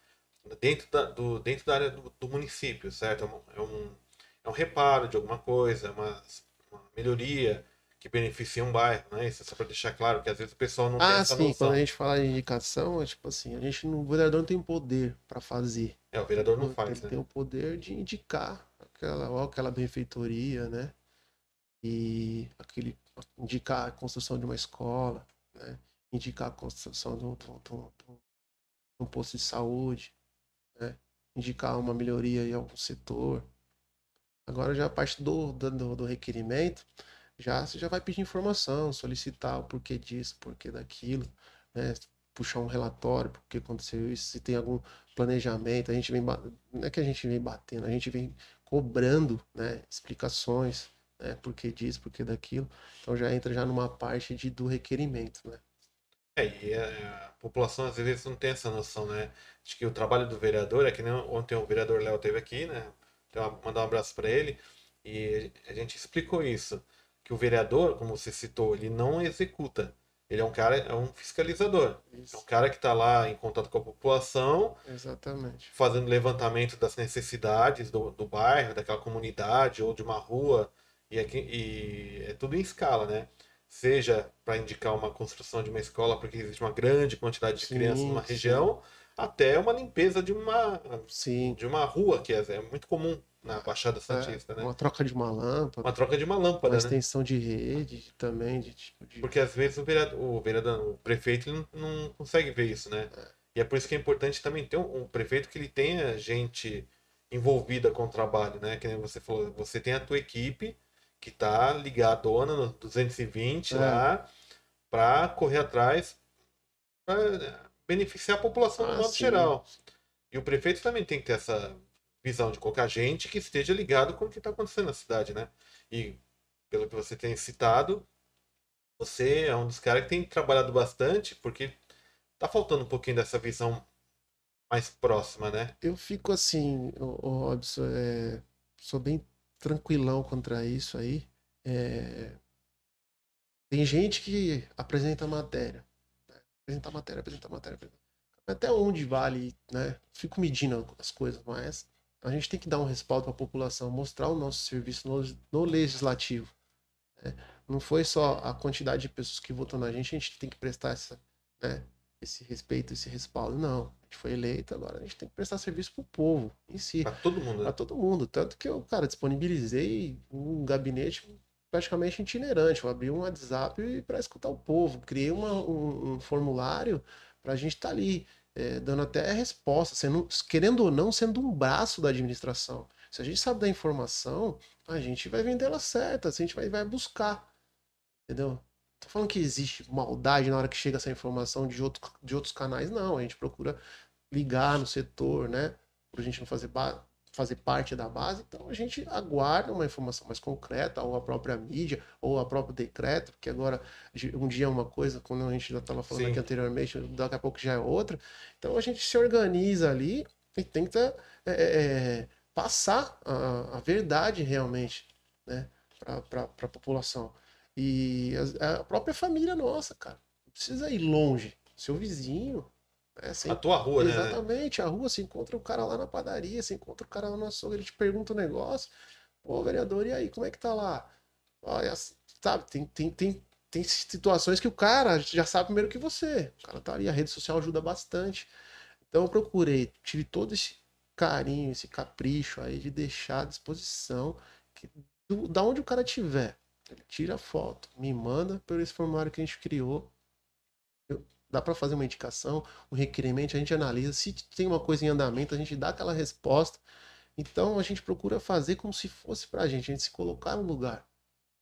dentro da, do, dentro da área do, do município, certo? É um, é, um, é um reparo de alguma coisa, uma, uma melhoria que beneficia um bairro, né? Isso é só para deixar claro que às vezes o pessoal não tem Ah, essa sim, noção. quando a gente fala de indicação, é tipo assim, a gente não, o vereador não tem poder para fazer. É, o vereador não faz, Ele né? tem o poder de indicar aquela, ou aquela benfeitoria, né? E aquele, indicar a construção de uma escola, né? Indicar a construção de um, de um- de um- de um- posto de saúde, né? Indicar uma melhoria em algum setor. Agora já a parte do, do- do requerimento, já você já vai pedir informação, solicitar o porquê disso, porquê daquilo, né? Puxar um relatório, porque aconteceu isso, se tem algum planejamento, a gente vem, não é que a gente vem batendo, a gente vem cobrando, né, explicações, né, por que disso, por que daquilo. Então já entra já numa parte de, do requerimento, né? É, e a, a população às vezes não tem essa noção, né? De que o trabalho do vereador é que nem ontem o vereador Léo teve aqui, né? Então, mandar um abraço para ele e a gente explicou isso, que o vereador, como você citou, ele não executa. Ele é um cara, é um fiscalizador. É um Isso, cara que está lá em contato com a população, exatamente. fazendo levantamento das necessidades do, do bairro, daquela comunidade ou de uma rua, e, aqui, e é tudo em escala, né? Seja para indicar uma construção de uma escola porque existe uma grande quantidade de Sim, crianças numa sim. região, até uma limpeza de uma, Sim. de uma rua, que é, é muito comum na Baixada é, Santista, né? Uma troca de uma lâmpada, Uma troca de uma uma lâmpada, né? extensão de rede também, de tipo de. Porque às vezes o vereador, o, vereador, o prefeito ele não, não consegue ver isso, né? E é por isso que é importante também ter um, um prefeito que ele tenha gente envolvida com o trabalho, né? Que nem você falou, você tem a tua equipe que tá ligadona no 220 É. lá para correr atrás para beneficiar a população Ah, modo sim. geral. E o prefeito também tem que ter essa visão de colocar gente que esteja ligado com o que está acontecendo na cidade, né? E pelo que você tem citado, você é um dos caras que tem trabalhado bastante, porque tá faltando um pouquinho dessa visão mais próxima, né? Eu fico assim, o, Robson, é, sou bem tranquilão contra isso aí. É, tem gente que apresenta matéria, né? apresenta matéria, apresenta matéria, apresenta. Até onde vale, né? Fico medindo as coisas, mas a gente tem que dar um respaldo para a população, mostrar o nosso serviço no, no legislativo. né? Não foi só a quantidade de pessoas que votam na gente, a gente tem que prestar essa, né? esse respeito, esse respaldo. Não, a gente foi eleito, agora a gente tem que prestar serviço para o povo em si, Pra todo mundo, para né? todo mundo. Tanto que eu, cara, disponibilizei um gabinete praticamente itinerante. Eu abri um WhatsApp para escutar o povo, criei uma- um, um formulário para a gente estar ali, eh, dando até resposta, sendo, querendo ou não, sendo um braço da administração. Se a gente sabe da informação, a gente vai vender ela certa, a gente vai, vai buscar. Entendeu? Tô falando que existe maldade na hora que chega essa informação de, outro, de outros canais, não. A gente procura ligar no setor, né? Pra gente não fazer, fazer parte da base. Então a gente aguarda uma informação mais concreta, ou a própria mídia, ou a próprio decreto, porque agora um dia é uma coisa, quando a gente já estava falando Sim. aqui anteriormente, daqui a pouco já é outra. Então a gente se organiza ali e tenta é, é, passar a, a verdade realmente, né? Para a população. E as- a própria família nossa, cara. Não precisa ir longe. Seu vizinho. Né? Sem A tua rua, né? Exatamente, a rua, você encontra o cara lá na padaria, você encontra o cara lá no açougue, ele te pergunta um negócio. Pô, vereador, e aí, como é que tá lá? Olha, sabe, tem, tem, tem, tem situações que o cara já sabe primeiro que você. O cara tá ali, a rede social ajuda bastante. Então eu procurei, tive todo esse carinho, esse capricho aí de deixar à disposição que, do, da onde o cara tiver. Ele tira a foto, me manda por esse formulário que a gente criou. Eu- dá para fazer uma indicação, um requerimento, a gente analisa. Se tem uma coisa em andamento, a gente dá aquela resposta. Então a gente procura fazer como se fosse pra gente, a gente se colocar no lugar.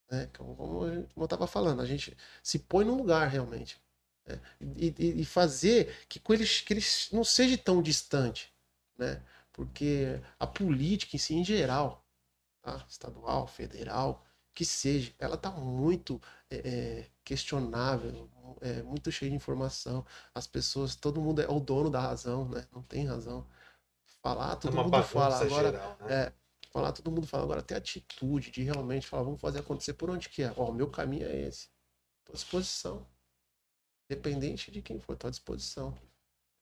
Né? Como, como eu- estava falando, a gente se põe no lugar realmente. né? E, e- e fazer que, com eles, que eles não seja tão distante. Né? Porque a política em si, em geral, tá? estadual, federal, que seja, ela tá muito é, é, questionável, é, muito cheia de informação. As pessoas, todo mundo é o dono da razão, né? Não tem razão. Falar, todo é mundo fala. Agora, geral, né? é, falar, todo mundo fala. Agora, ter atitude de realmente falar, vamos fazer acontecer por onde que é. Ó, o meu caminho é esse. Tô à disposição. Independente de quem for, tô à disposição.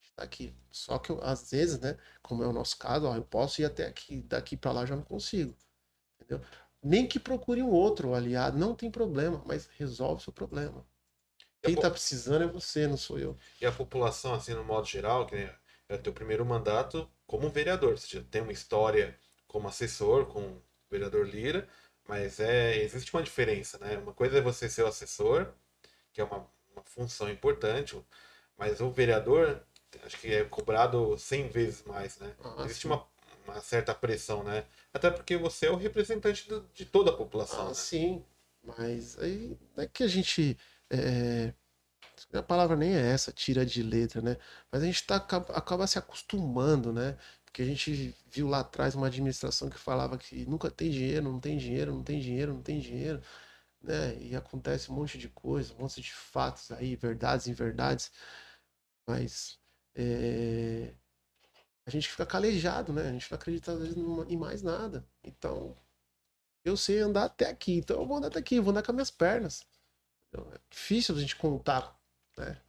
Está aqui. Só que eu, às vezes, né, como é o nosso caso, ó, eu posso ir até aqui, daqui para lá já não consigo. Entendeu? Nem que procure um outro aliado, não tem problema, mas resolve o seu problema. Quem está precisando é você, não sou eu. E a população, assim, no modo geral, que é o teu primeiro mandato como vereador. Você já tem uma história como assessor com o vereador Lira, mas é, existe uma diferença, né? Uma coisa é você ser o assessor, que é uma, uma função importante, mas o vereador, acho que é cobrado 100 vezes mais, né? Ah, existe uma, uma certa pressão, né? Até porque você é o representante do, de toda a população. Ah, né? Sim, mas aí não é que a gente. É... A palavra nem é essa, tira de letra, né? Mas a gente tá, acaba se acostumando, né? Porque a gente viu lá atrás uma administração que falava que nunca tem dinheiro, não tem dinheiro, não tem dinheiro, não tem dinheiro, né? E acontece um monte de coisa, um monte de fatos aí, verdades inverdades. Mas é a gente fica calejado, né? A gente não acredita às vezes em mais nada. Então, eu sei andar até aqui, então eu vou andar até aqui, vou andar com as minhas pernas. É difícil a gente contar, né?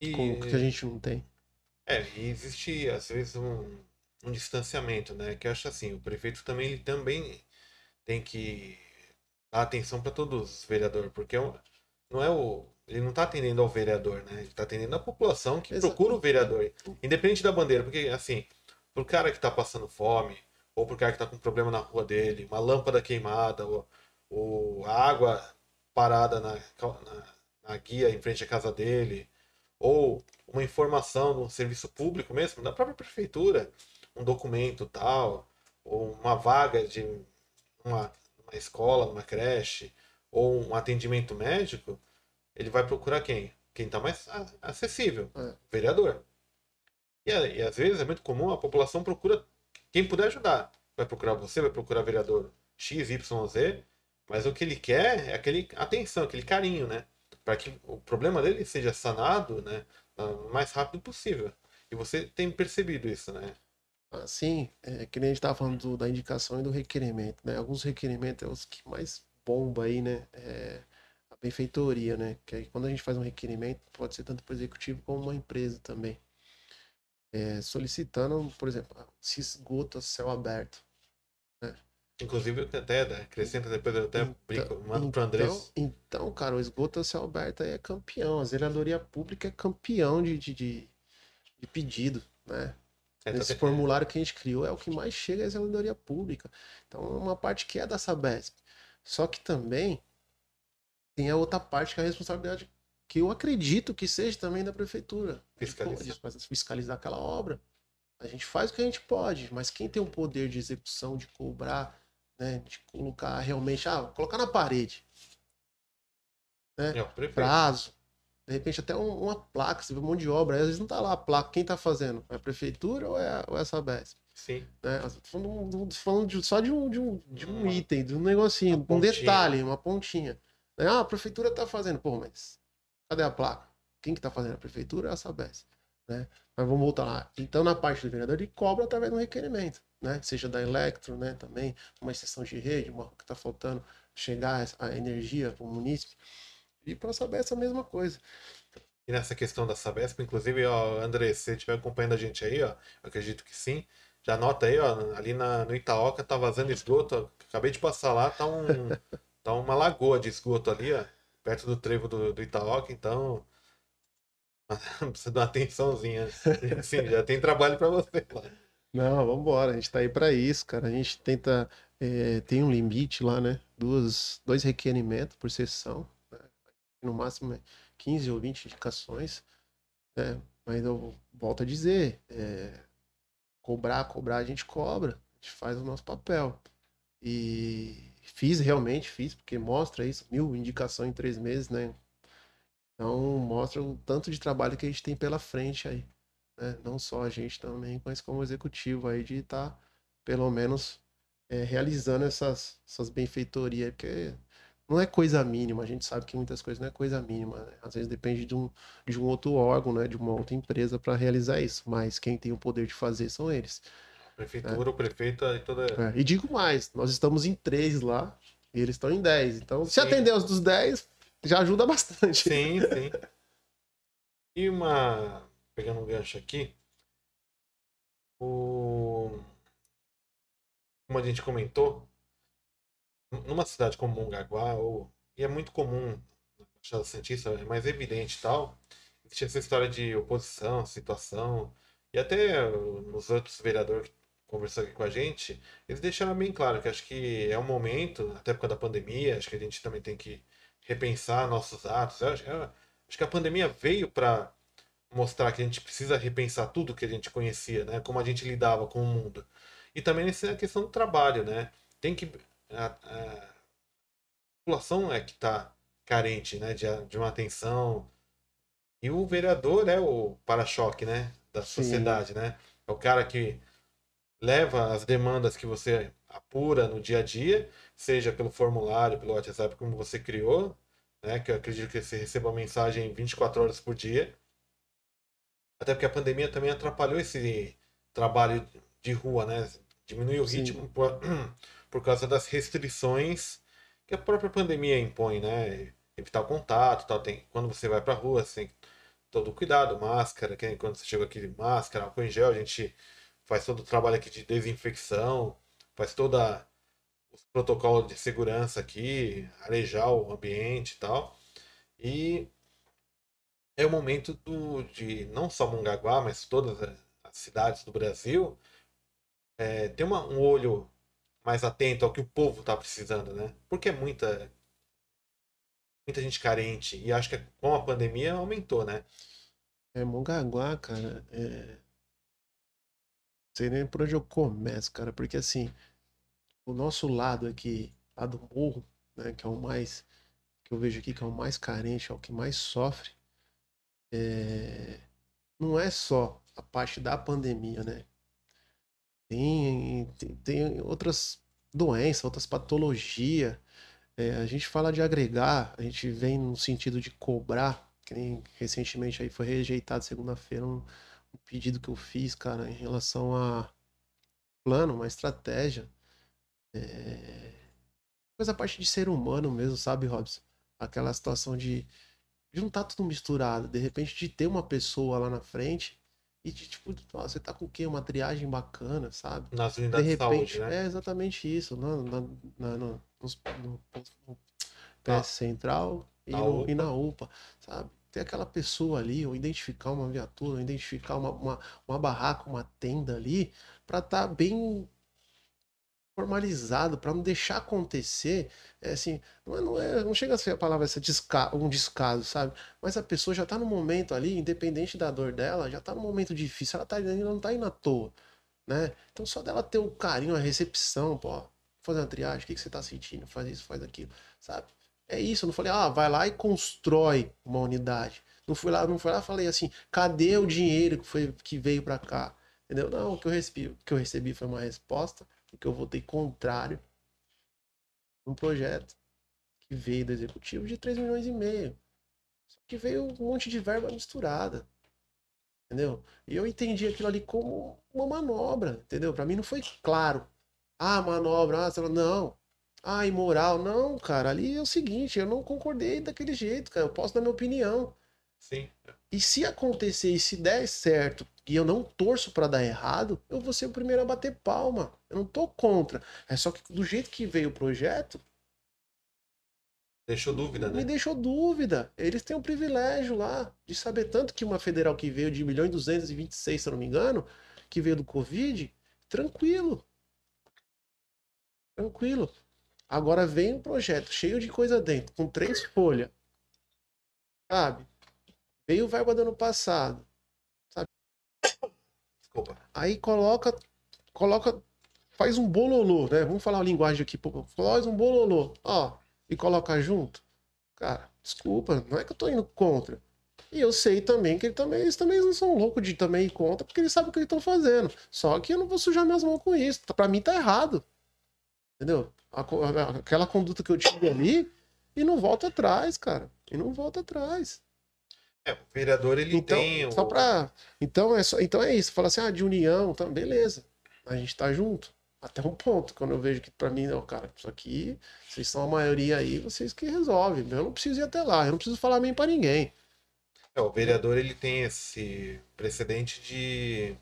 E... Com o que a gente não tem. É, e existe às vezes um, um distanciamento, né? Que eu acho assim, o prefeito também ele também tem que dar atenção para todos os vereadores, porque é não é o ele não está atendendo ao vereador, né? Ele está atendendo a população que procura o vereador. Independente da bandeira. Porque, assim, pro cara que está passando fome, ou pro cara que está com problema na rua dele, uma lâmpada queimada, ou, ou água parada na, na, na, guia em frente à casa dele, ou uma informação de um serviço público mesmo, da própria prefeitura, um documento tal, ou uma vaga de uma, uma escola, uma creche, ou um atendimento médico, ele vai procurar quem? Quem está mais acessível, é. vereador. E, e, às vezes é muito comum a população procura quem puder ajudar. Vai procurar você, vai procurar vereador X, Y, Z, mas o que ele quer é aquele atenção, aquele carinho, né? Para que o problema dele seja sanado, né, o mais rápido possível. E você tem percebido isso, né? Ah, sim, é que nem a gente estava falando do, da indicação e do requerimento, né? Alguns requerimentos é os que mais bomba aí, né? É, benfeitoria, né? Que aí quando a gente faz um requerimento, pode ser tanto para o executivo como uma empresa também. É, solicitando, por exemplo, se esgota céu aberto. Né? Inclusive, até acrescenta depois, eu até então, brinco, mando então, pro Andrés. Então, cara, o esgoto céu aberto aí é campeão. A zeladoria pública é campeão de, de, de, de pedido, né? É, Esse formulário que a gente criou é o que mais chega à zeladoria pública. Então, é uma parte que é da Sabesp. Só que também tem a outra parte que é a responsabilidade que eu acredito que seja também da prefeitura. Fiscalizar. fiscalizar aquela obra. A gente faz o que a gente pode, mas quem tem o poder de execução, de cobrar, né, de colocar realmente, ah, colocar na parede, né, é prazo, de repente até um, uma placa, você vê um monte de obra, às vezes não tá lá a placa, quem tá fazendo? É a prefeitura ou é, ou é a Sabesp? Sim. Né? Falando, falando de, só de um, de um, de um item, de um negocinho, um detalhe, uma pontinha. Ah, a prefeitura está fazendo. Pô, mas cadê a placa? Quem que está fazendo? A prefeitura é a Sabesp. Né? Mas vamos voltar lá. Então, na parte do vereador, ele cobra através do requerimento, né? Seja da Electro, né? Também uma exceção de rede, uma que está faltando chegar a energia para o município. E para a Sabesp a mesma coisa. E nessa questão da Sabesp, inclusive, ó, André, se você estiver acompanhando a gente aí, ó, acredito que sim. Já anota aí, ó, ali na, no Itaoca tá vazando esgoto. Ó, acabei de passar lá, tá um, Tá uma lagoa de esgoto ali, ó, perto do trevo do, do Itaoca, então precisa dar uma atençãozinha. Assim, já tem trabalho para você. Não, vamos embora, a gente tá aí para isso, cara. A gente tenta é, tem um limite lá, né? Duas, dois requerimentos por sessão, né? no máximo 15 ou 20 indicações, né? Mas eu volto a dizer, é, cobrar, cobrar, a gente cobra, a gente faz o nosso papel. E Fiz, realmente fiz, porque mostra isso, mil indicações em três meses, né? Então mostra o tanto de trabalho que a gente tem pela frente aí. Né? Não só a gente também, mas como executivo aí de estar, tá, pelo menos, é, realizando essas, essas benfeitorias, porque não é coisa mínima, a gente sabe que muitas coisas não é coisa mínima, né? às vezes depende de um, de um outro órgão, né, de uma outra empresa para realizar isso, mas quem tem o poder de fazer são eles. Prefeitura, é. o prefeito e toda. É. E digo mais, nós estamos em três lá e eles estão em dez. Então, sim. se atender os dos dez, já ajuda bastante. Sim, sim. E uma. Pegando um gancho aqui. O. Como a gente comentou, numa cidade como Mongaguá, ou... e é muito comum na Baixada Santista, é mais evidente e tal, existe essa história de oposição, situação, e até os outros vereadores conversou aqui com a gente, eles deixaram bem claro que acho que é um momento, até por causa da pandemia, acho que a gente também tem que repensar nossos atos. Eu acho, eu acho que a pandemia veio para mostrar que a gente precisa repensar tudo que a gente conhecia, né? Como a gente lidava com o mundo. E também nessa questão do trabalho, né? Tem que a, a população é que está carente, né? De, de uma atenção. E o vereador é o para-choque, né? Da sociedade, Sim. né? É o cara que leva as demandas que você apura no dia a dia, seja pelo formulário, pelo WhatsApp, como você criou, né? Que eu acredito que você receba uma mensagem 24 horas por dia. Até porque a pandemia também atrapalhou esse trabalho de rua, né? Diminuiu o ritmo por, por causa das restrições que a própria pandemia impõe, né? Evitar o contato, tal. Tem, quando você vai pra rua, tem todo o cuidado, máscara, que quando você chega aqui, máscara, álcool em gel, a gente faz todo o trabalho aqui de desinfecção, faz toda os protocolos de segurança aqui, arejar o ambiente e tal. E é o momento do, de não só Mongaguá, mas todas as cidades do Brasil é, ter uma, um olho mais atento ao que o povo está precisando, né? Porque é muita muita gente carente e acho que com a pandemia aumentou, né? É Mongaguá, cara, é sei nem por onde eu começo, cara, porque assim, o nosso lado aqui, lá do morro, né, que é o mais, que eu vejo aqui que é o mais carente, é o que mais sofre, é... não é só a parte da pandemia, né? Tem, tem, tem outras doenças, outras patologias. É, a gente fala de agregar, a gente vem no sentido de cobrar, que nem recentemente aí foi rejeitado segunda-feira um, um pedido que eu fiz, cara, em relação a plano, uma estratégia. É... Coisa a parte de ser humano mesmo, sabe, Robson? Aquela situação de, não tá tudo misturado. De repente, de ter uma pessoa lá na frente e de, tipo, você tá com o quê? Uma triagem bacana, sabe? Nas unidades de repente, de saúde, né? É exatamente isso. Na, no, no, no, no PS Central e, no, e na UPA, sabe? ter aquela pessoa ali, ou identificar uma viatura, ou identificar uma, uma, uma barraca, uma tenda ali, para estar tá bem formalizado, para não deixar acontecer, é assim, não, é, não, é, não chega a ser a palavra essa desca, um descaso, sabe? Mas a pessoa já está no momento ali, independente da dor dela, já está no momento difícil, ela tá, ainda não está indo à toa, né? Então só dela ter o carinho, a recepção, pô, fazer uma triagem, o que, que você está sentindo, faz isso, faz aquilo, sabe? É isso, eu não falei, ah, vai lá e constrói uma unidade. Não fui lá, não fui lá, falei assim, cadê o dinheiro que foi que veio para cá? Entendeu? Não, o que eu recebi, o que eu recebi foi uma resposta, porque eu votei contrário um projeto que veio do executivo de 3 milhões e meio. Só que veio um monte de verba misturada. Entendeu? E eu entendi aquilo ali como uma manobra, entendeu? Para mim não foi claro. Ah, manobra, ah, não ah, imoral. Não, cara, ali é o seguinte, eu não concordei daquele jeito, cara. Eu posso dar minha opinião. Sim. E se acontecer e se der certo e eu não torço para dar errado, eu vou ser o primeiro a bater palma. Eu não tô contra. É só que do jeito que veio o projeto. Deixou dúvida, né? Me deixou dúvida. Eles têm um privilégio lá de saber tanto que uma federal que veio de 1 milhão e 226, se eu não me engano, que veio do Covid, tranquilo. Tranquilo. Agora vem um projeto cheio de coisa dentro, com três folhas. Sabe? Veio o verba do ano passado. Sabe? Desculpa. Aí coloca. Coloca. Faz um bololô, né? Vamos falar a linguagem aqui. Faz um bololô. Ó. E coloca junto. Cara, desculpa, não é que eu tô indo contra. E eu sei também que ele também, eles também não são loucos de também ir contra, porque eles sabem o que eles estão fazendo. Só que eu não vou sujar minhas mãos com isso. Pra mim tá errado. Entendeu? Aquela conduta que eu tive ali e não volta atrás, cara. E não volta atrás. É, o vereador ele Então, tem. o- só pra. Então é, só... então é isso. Fala assim, ah, de união, então, beleza. A gente tá junto. Até um ponto. Quando eu vejo que pra mim, não, cara, isso aqui, vocês são a maioria aí, vocês que resolvem. Eu não preciso ir até lá, eu não preciso falar bem pra ninguém. É, o vereador ele tem esse precedente de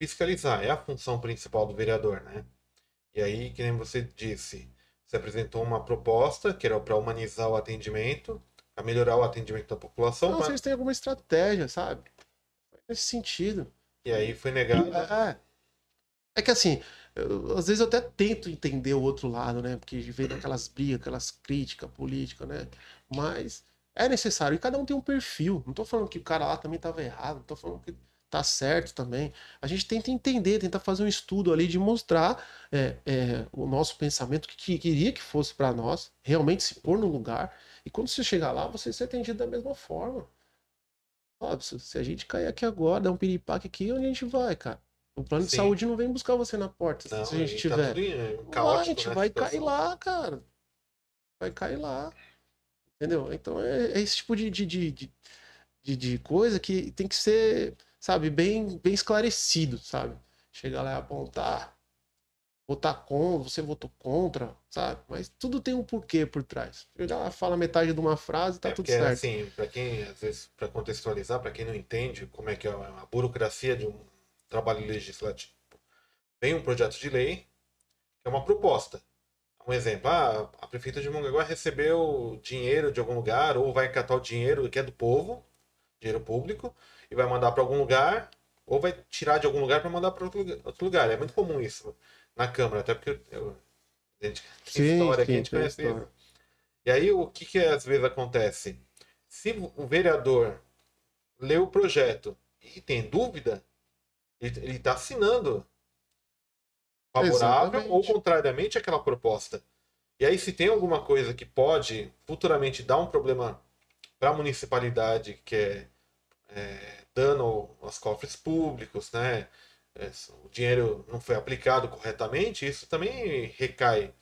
fiscalizar, é a função principal do vereador, né? E aí, que nem você disse, você apresentou uma proposta que era para humanizar o atendimento, para melhorar o atendimento da população, Não, pra- vocês têm alguma estratégia, sabe? Nesse sentido. e aí foi negado. É. É que assim, eu- às vezes eu até tento entender o outro lado, né? Porque vem aquelas brigas, aquelas críticas políticas, né? Mas é necessário. E cada um tem um perfil. Não tô falando que o cara lá também tava errado, não tô falando que tá certo também. A gente tenta entender, tenta fazer um estudo ali de mostrar é, é, o nosso pensamento, que que queria que fosse para nós, realmente se pôr no lugar. E quando você chegar lá, você ser atendido da mesma forma. Óbvio, se- a gente cair aqui agora, dar um piripaque aqui, onde a gente vai, cara? O plano de Sim. saúde não vem buscar você na porta, Não, se a gente e tiver. tá tudo a gente né, vai situação. cair lá, cara. Vai cair lá. Entendeu? Então é, é esse tipo de, de, de, de, de- de coisa que tem que ser, sabe, bem, bem esclarecido, sabe? Chegar lá e apontar, votar contra, você votou contra, sabe? Mas tudo tem um porquê por trás. Lá, fala metade de uma frase, tá É, tudo porque, certo. assim, para quem, às vezes, para contextualizar, para quem não entende como é que é a burocracia de um trabalho legislativo, vem um projeto de lei, que é uma proposta. Um exemplo, ah, a prefeitura de Mongaguá recebeu dinheiro de algum lugar, ou vai catar o dinheiro que é do povo, dinheiro público, e vai mandar para algum lugar, ou vai tirar de algum lugar para mandar para outro, lugar- outro lugar. É muito comum isso na Câmara, até porque eu, a gente tem Sim, história aqui, a sim, gente conhece história. isso. E aí, o que, que às vezes acontece? Se o vereador lê o projeto e tem dúvida, ele está assinando favorável Exatamente. ou contrariamente àquela proposta. E aí, se tem alguma coisa que pode futuramente dar um problema para a municipalidade, que é, é, dano aos cofres públicos, né? É, o dinheiro não foi aplicado corretamente, isso também recai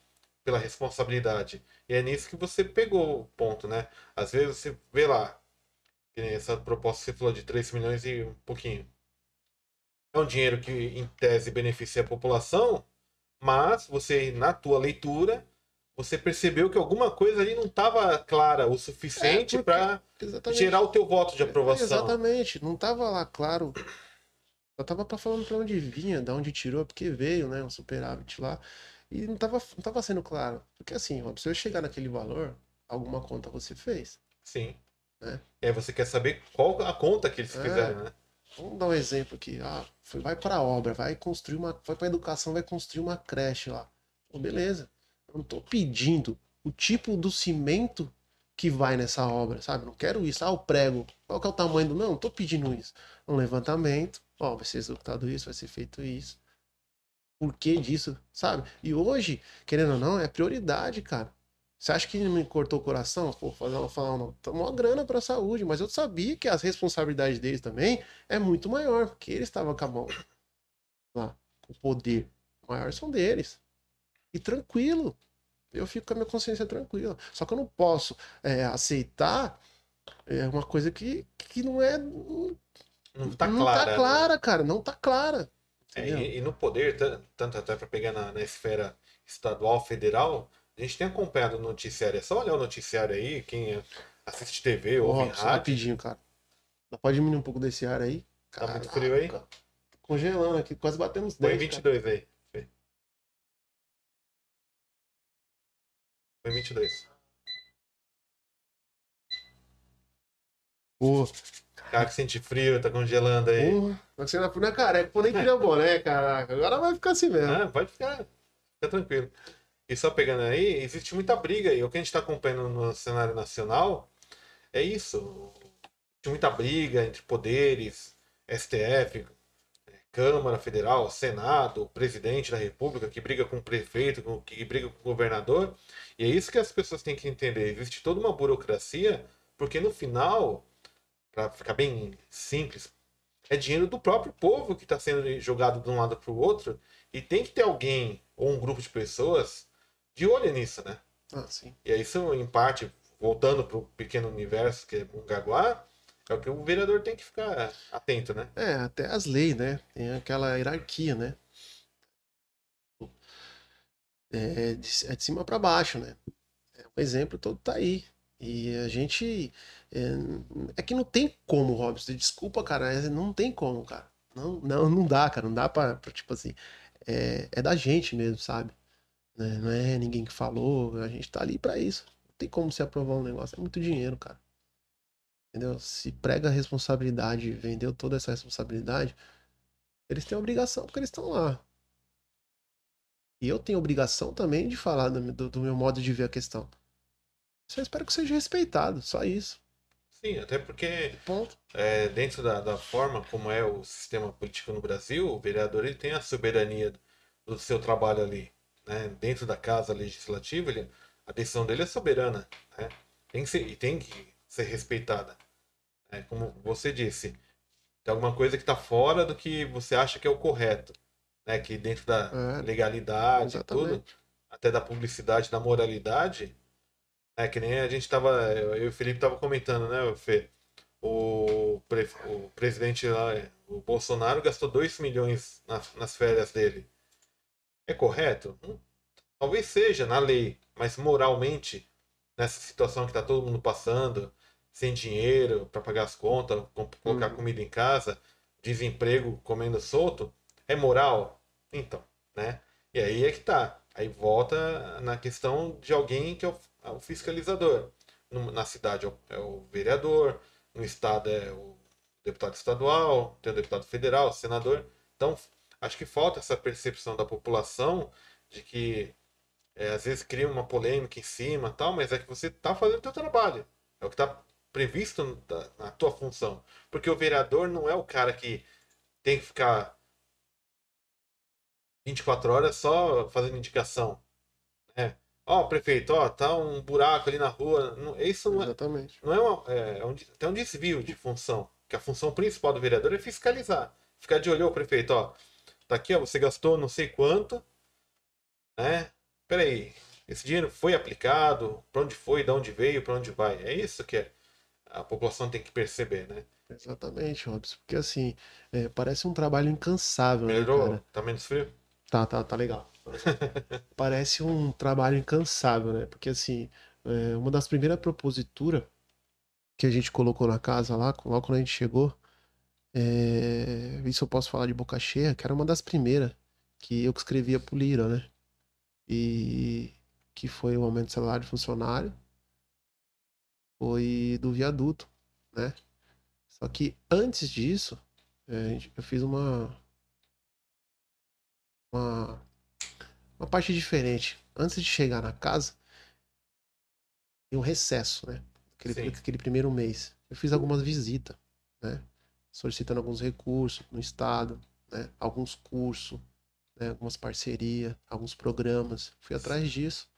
pela responsabilidade. E é nisso que você pegou o ponto, né? Às vezes você vê lá, que essa proposta que você falou de 3 milhões e um pouquinho. É um dinheiro que, em tese, beneficia a população, mas você, na tua leitura, você percebeu que alguma coisa ali não estava clara o suficiente É, para gerar o teu voto de aprovação. Exatamente, não tava lá claro. Eu tava pra falando pra onde vinha, da onde tirou, porque veio, né, um superávit lá. E não tava, não tava sendo claro. Porque assim, se eu chegar naquele valor, alguma conta você fez. Sim. É. E aí você quer saber qual a conta que eles É. fizeram, né? Vamos dar um exemplo aqui. Ah, foi, vai pra obra, vai construir uma. Vai pra educação, vai construir uma creche lá. Pô, beleza. Eu não tô pedindo o tipo do cimento que vai nessa obra, sabe? Não quero isso. Ah, o prego. Qual que é o tamanho do. Não, não tô pedindo isso. Um levantamento. Ó, vai ser executado isso, vai ser feito isso. Por que disso, sabe? E hoje, querendo ou não, é prioridade, cara. Você acha que me cortou o coração? Pô, fazer uma, falar uma, uma grana pra saúde, mas eu sabia que as responsabilidades deles também é muito maior, porque eles estavam com a mão lá, o poder. Maior são deles. E tranquilo. Eu fico com a minha consciência tranquila. Só que eu não posso é, aceitar é, uma coisa que, que não é. Não tá não clara. tá né? clara, cara. Não tá clara. É, e, e no poder, tan- tanto até para pegar na, na esfera estadual, federal, a gente tem acompanhado o noticiário. É só olhar o noticiário aí, quem assiste TV, só rádio. rapidinho, cara. Pra diminuir um pouco desse ar aí? Tá muito frio aí? Congelando aqui, quase batemos Põe 10. cara. 22 aí. Fê. Põe 22. Pô, Cara que sente frio, tá congelando aí. porra. Você não é careca, pô, nem queria o boné, caraca. Agora vai ficar assim mesmo. Ah, pode ficar, fica tranquilo. E só pegando aí, existe muita briga aí. O que a gente está acompanhando no cenário nacional é isso. Existe muita briga entre poderes, STF, Câmara Federal, Senado, presidente da República, que briga com o prefeito, que briga com o governador. E é isso que as pessoas têm que entender. Existe toda uma burocracia, porque no final, para ficar bem simples, é dinheiro do próprio povo que está sendo jogado de um lado para o outro E tem que ter alguém ou um grupo de pessoas de olho nisso, né? Ah, sim. E aí isso, em parte, voltando para o pequeno universo que é Mongaguá, é o que o vereador tem que ficar atento, né? É, até as leis, né? Tem aquela hierarquia, né? É de, é de cima para baixo, né? É, o exemplo todo tá aí. E a gente. É, é que não tem como, Robson. Desculpa, cara. é- não tem como, cara. Não, não, não dá, cara. Não dá pra, pra, tipo assim. É, é da gente mesmo, sabe? Né? Não é ninguém que falou. A gente tá ali pra isso. Não tem como se aprovar um negócio. É muito dinheiro, cara. Entendeu? Se prega a responsabilidade, vendeu toda essa responsabilidade, eles têm obrigação porque eles estão lá. E eu tenho obrigação também de falar do, do- do meu modo de ver a questão. Só espero que seja respeitado, só isso. Sim, até porque é, dentro da, da forma como é o sistema político no Brasil, o vereador ele tem a soberania do seu trabalho ali. Né? Dentro da casa legislativa, ele, a decisão dele é soberana. Né? Tem que ser, e tem que ser respeitada. Né? Como você disse, tem alguma coisa que está fora do que você acha que é o correto. Né? Que dentro da É, legalidade tudo, até da publicidade, da moralidade, é que nem a gente tava, eu e o Felipe tava comentando, né, Fê? O, pre- o presidente lá, é, o Bolsonaro gastou 2 milhões nas, nas férias dele. É correto? Hum, Talvez seja na lei, mas moralmente, nessa situação que tá todo mundo passando, sem dinheiro para pagar as contas, colocar Uhum. comida em casa, desemprego comendo solto, é moral? Então, né? E aí é que tá. Aí volta na questão de alguém que é o, é o fiscalizador. Na cidade é o, é o vereador, no estado é o deputado estadual, tem o deputado federal, o senador. Então, acho que falta essa percepção da população de que é, às vezes cria uma polêmica em cima tal, mas é que você está fazendo o seu trabalho. É o que está previsto na tua função. Porque o vereador não é o cara que tem que ficar 24 horas só fazendo indicação. Né? Ó, prefeito, ó, tá um buraco ali na rua. Não- Isso não é, Exatamente. não é, uma, é, é um, tem um desvio de função. Que a função principal do vereador é fiscalizar. Ficar de olho, ó, prefeito, ó. Tá aqui, ó, você gastou não sei quanto, né? Peraí, esse dinheiro foi aplicado? Pra onde foi? De onde veio? Pra onde vai? É isso que é- a população tem que perceber, né? Exatamente, Robson. Porque assim, é, parece um trabalho incansável, né, Melhorou? cara? Tá menos frio? Tá, tá, tá legal. Parece um trabalho incansável, né? Porque assim, é, uma das primeiras proposituras que a gente colocou na casa lá, logo quando a gente chegou, é, isso eu posso falar de boca cheia, que era uma das primeiras que eu escrevia pro Lira, né? E que foi o aumento do salário de funcionário, foi do viaduto, né? Só que antes disso, é, eu fiz uma, uma, uma parte diferente. Antes de chegar na casa, tem um recesso, né? Aquele, aquele primeiro mês. Eu fiz algumas visitas, né? Solicitando alguns recursos no estado, né? Alguns cursos, né? algumas parcerias, alguns programas. Fui atrás disso.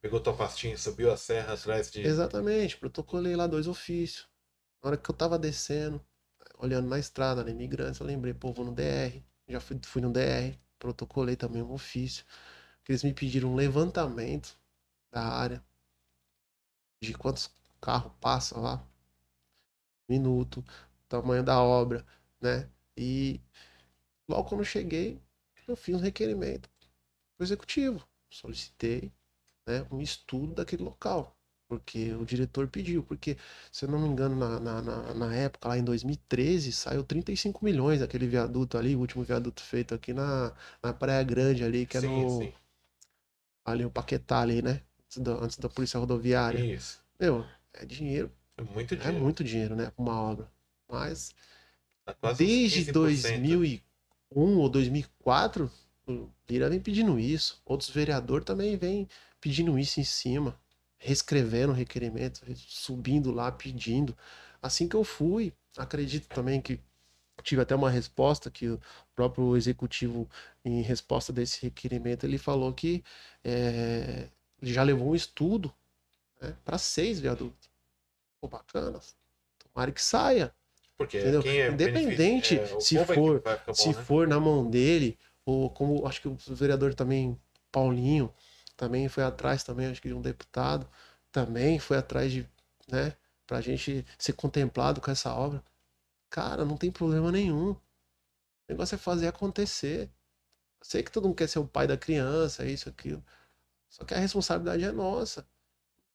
Pegou tua pastinha, subiu a serra atrás de. Exatamente, protocolei lá dois ofícios. Na hora que eu tava descendo, olhando na estrada, na Imigrantes, eu lembrei, pô, vou no DR. Já fui, fui no DR, protocolei também um ofício. Eles me pediram um levantamento da área, de quantos carros passam lá, minuto, tamanho da obra, né? E logo quando eu cheguei, eu fiz um requerimento pro executivo. Solicitei né, um estudo daquele local. Porque o diretor pediu. Porque, se eu não me engano, na, na, na, na época, lá em 2013, saiu 35 milhões aquele viaduto ali, o último viaduto feito aqui na, na Praia Grande ali, que é sim, no. sim. Ali o Paquetá ali, né? Antes da, antes da polícia rodoviária. Isso. Meu, é dinheiro, É muito é dinheiro. muito dinheiro, né? Uma obra. Mas Tá desde 15%. 2001 ou 2004, o Lira vem pedindo isso. Outros vereadores também vêm pedindo isso em cima, reescrevendo o requerimento, subindo lá, pedindo. Assim que eu fui, acredito também que tive até uma resposta que o próprio executivo, em resposta desse requerimento, ele falou que é, ele já levou um estudo né, para seis viadutos. Pô, bacana. Tomara que saia. Porque Entendeu? quem é Independente é, se é for- bom, se né? for na mão dele ou como acho que o vereador também, Paulinho, também foi atrás também, acho que de um deputado, também foi atrás de, né, pra gente ser contemplado com essa obra. Cara, não tem problema nenhum. O negócio é fazer acontecer. Eu sei que todo mundo quer ser o pai da criança, isso, aquilo. Só que a responsabilidade é nossa.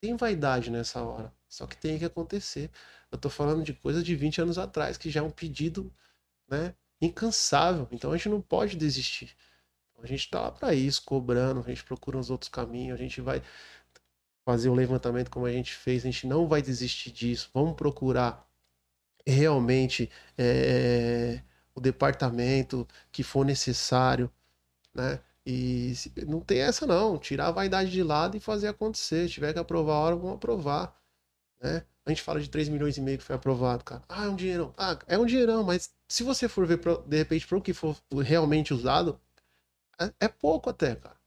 Tem vaidade nessa hora. Só que tem que acontecer. Eu tô falando de coisa de 20 anos atrás, que já é um pedido, né, incansável. Então a gente não pode desistir. A gente tá lá para isso, cobrando, a gente procura uns outros caminhos, a gente vai fazer o levantamento como a gente fez, a gente não vai desistir disso. Vamos procurar realmente é, o departamento que for necessário, né? E não tem essa não, tirar a vaidade de lado e fazer acontecer. Se tiver que aprovar a hora, vamos aprovar, né? A gente fala de 3 milhões e meio que foi aprovado, cara. Ah, é um dinheirão. Ah, é um dinheirão, mas se você for ver, de repente, para o que for realmente usado, é, é pouco até, cara.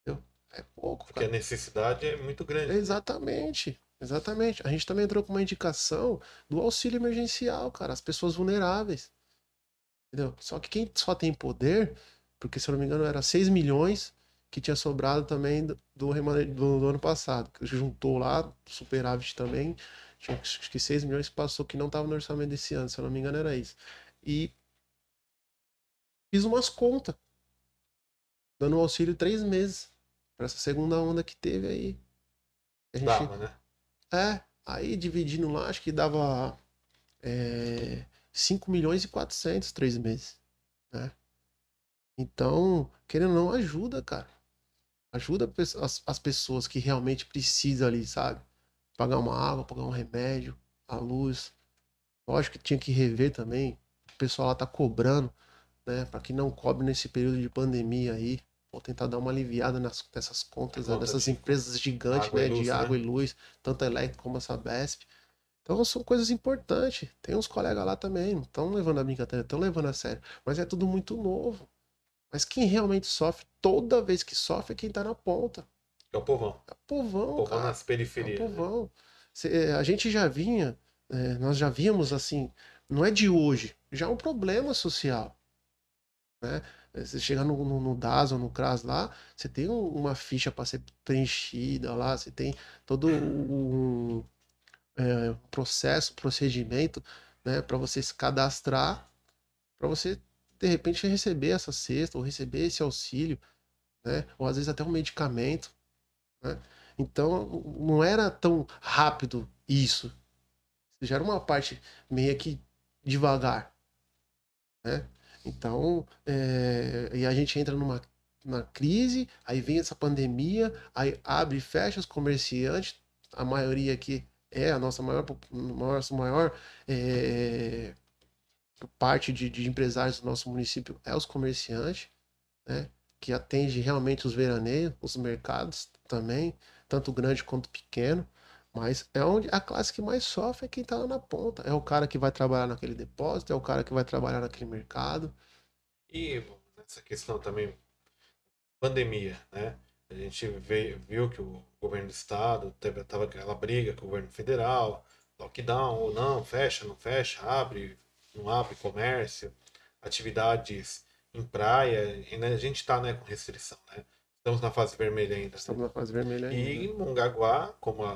Entendeu? É pouco. Porque cara. a necessidade é muito grande. Exatamente. Exatamente. A gente também entrou com uma indicação do auxílio emergencial, cara, as pessoas vulneráveis. Entendeu? Só que quem só tem poder, porque se eu não me engano era 6 milhões que tinha sobrado também do, do, do ano passado, que juntou lá, superávit também, tinha acho que 6 milhões que passou que não estava no orçamento desse ano, se eu não me engano era isso. E fiz umas contas, dando auxílio três meses para essa segunda onda que teve aí. A gente, Dava, né? É, aí dividindo lá, acho que dava é, 5 milhões e 400 três meses, né? Então, querendo ou não, ajuda, cara. Ajuda as, as pessoas que realmente precisam ali, sabe? Pagar uma água, pagar um remédio, a luz. Lógico que tinha que rever também. O pessoal lá tá cobrando, né? Para que não cobre nesse período de pandemia aí. Vou tentar dar uma aliviada nas, nessas contas, né, dessas empresas gigantes, né? Luz, de água né? e luz, tanto a elétrica como a Sabesp. Então são coisas importantes. Tem uns colegas lá também, não estão levando a brincadeira, estão levando a sério. Mas é tudo muito novo. Mas quem realmente sofre, toda vez que sofre, é quem tá na ponta. É o povão. É o povão. O povão cara. nas periferias. É o né? povão. Né? A gente já vinha, é, nós já víamos assim, não é de hoje, já é um problema social. Né? Você chega no, no, no DAS ou no CRAS lá, você tem uma ficha para ser preenchida lá, você tem todo um, é, processo, procedimento, né, para você se cadastrar, para você de repente receber essa cesta ou receber esse auxílio, né, ou às vezes até um medicamento, né? Então não era tão rápido isso, já era uma parte meio que devagar, né? Então, é, e a gente entra numa, numa crise, aí vem essa pandemia, aí abre e fecha os comerciantes, a maioria aqui é a nossa maior, nossa maior é, parte de, de, empresários do nosso município é os comerciantes, né? Que atende realmente os veraneios, os mercados também, tanto grande quanto pequeno. Mas é onde a classe que mais sofre é quem está lá na ponta. É o cara que vai trabalhar naquele depósito, é o cara que vai trabalhar naquele mercado. E essa questão também, pandemia, né? A gente veio, viu que o governo do estado teve tava aquela briga com o governo federal, lockdown ou não, fecha, não fecha, abre, não abre comércio, atividades em praia, e, né, a gente está né, com restrição, né? Estamos na fase vermelha ainda. Estamos né? na fase vermelha ainda. E Mongaguá, como a,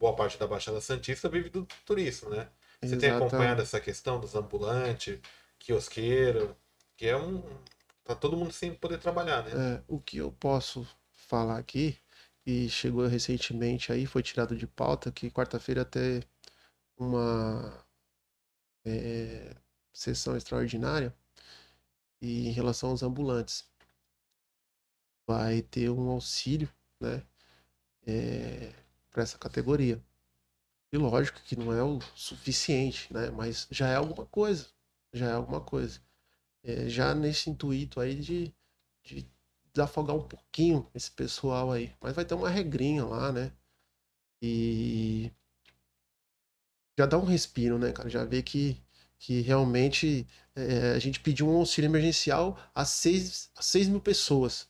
boa parte da Baixada Santista, vive do turismo, né? Você tem acompanhado essa questão dos ambulantes, quiosqueiro, que é um. Tá todo mundo sem poder trabalhar, né? É, o que eu posso falar aqui, e chegou recentemente aí, foi tirado de pauta, que quarta-feira até uma é, sessão extraordinária e em relação aos ambulantes vai ter um auxílio, né, é, para essa categoria. E lógico que não é o suficiente, né, mas já é alguma coisa, já é alguma coisa. É, já nesse intuito aí de, de desafogar um pouquinho esse pessoal aí. Mas vai ter uma regrinha lá, né? E já dá um respiro, né, cara? Já vê que, que realmente é, a gente pediu um auxílio emergencial a 6, a 6 mil pessoas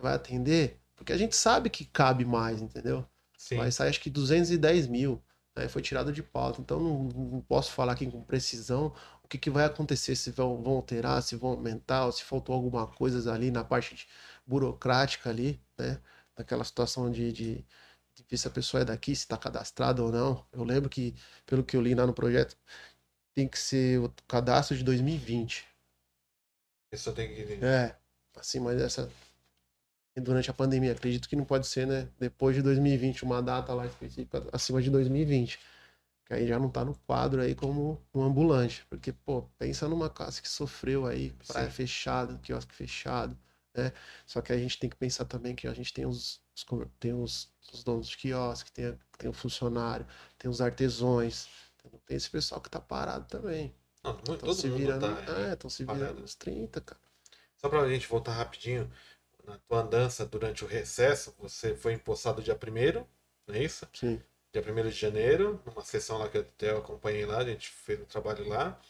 vai atender, porque a gente sabe que cabe mais, entendeu? Sim. Vai sair acho que 210 mil, né? Foi tirado de pauta. Então não, não posso falar aqui com precisão o que, que vai acontecer, se vão, vão alterar, se vão aumentar, ou se faltou alguma coisa ali na parte de- burocrática ali, né? Daquela situação de, de, de ver se a pessoa é daqui, se está cadastrada ou não. Eu lembro que, pelo que eu li lá no projeto, tem que ser o cadastro de 2020. A pessoa tem que. É, assim, mas essa. Durante a pandemia, acredito que não pode ser, né? Depois de 2020, uma data lá específica acima de 2020. Que aí já não tá no quadro aí como um ambulante. Porque, pô, pensa numa casa que sofreu aí, praia Sim. fechada, quiosque fechado, né? Só que a gente tem que pensar também que a gente tem os, os tem os, os donos de quiosque, tem, tem o funcionário, tem os artesões, tem esse pessoal que tá parado também. Não, todo se mundo virando, tá. é, estão se virando nos 30, cara. Só pra gente voltar rapidinho, na tua andança durante o recesso, você foi empossado dia 1 não é isso? Sim. Dia 1 de janeiro, numa sessão lá que eu até acompanhei lá, a gente fez um trabalho lá.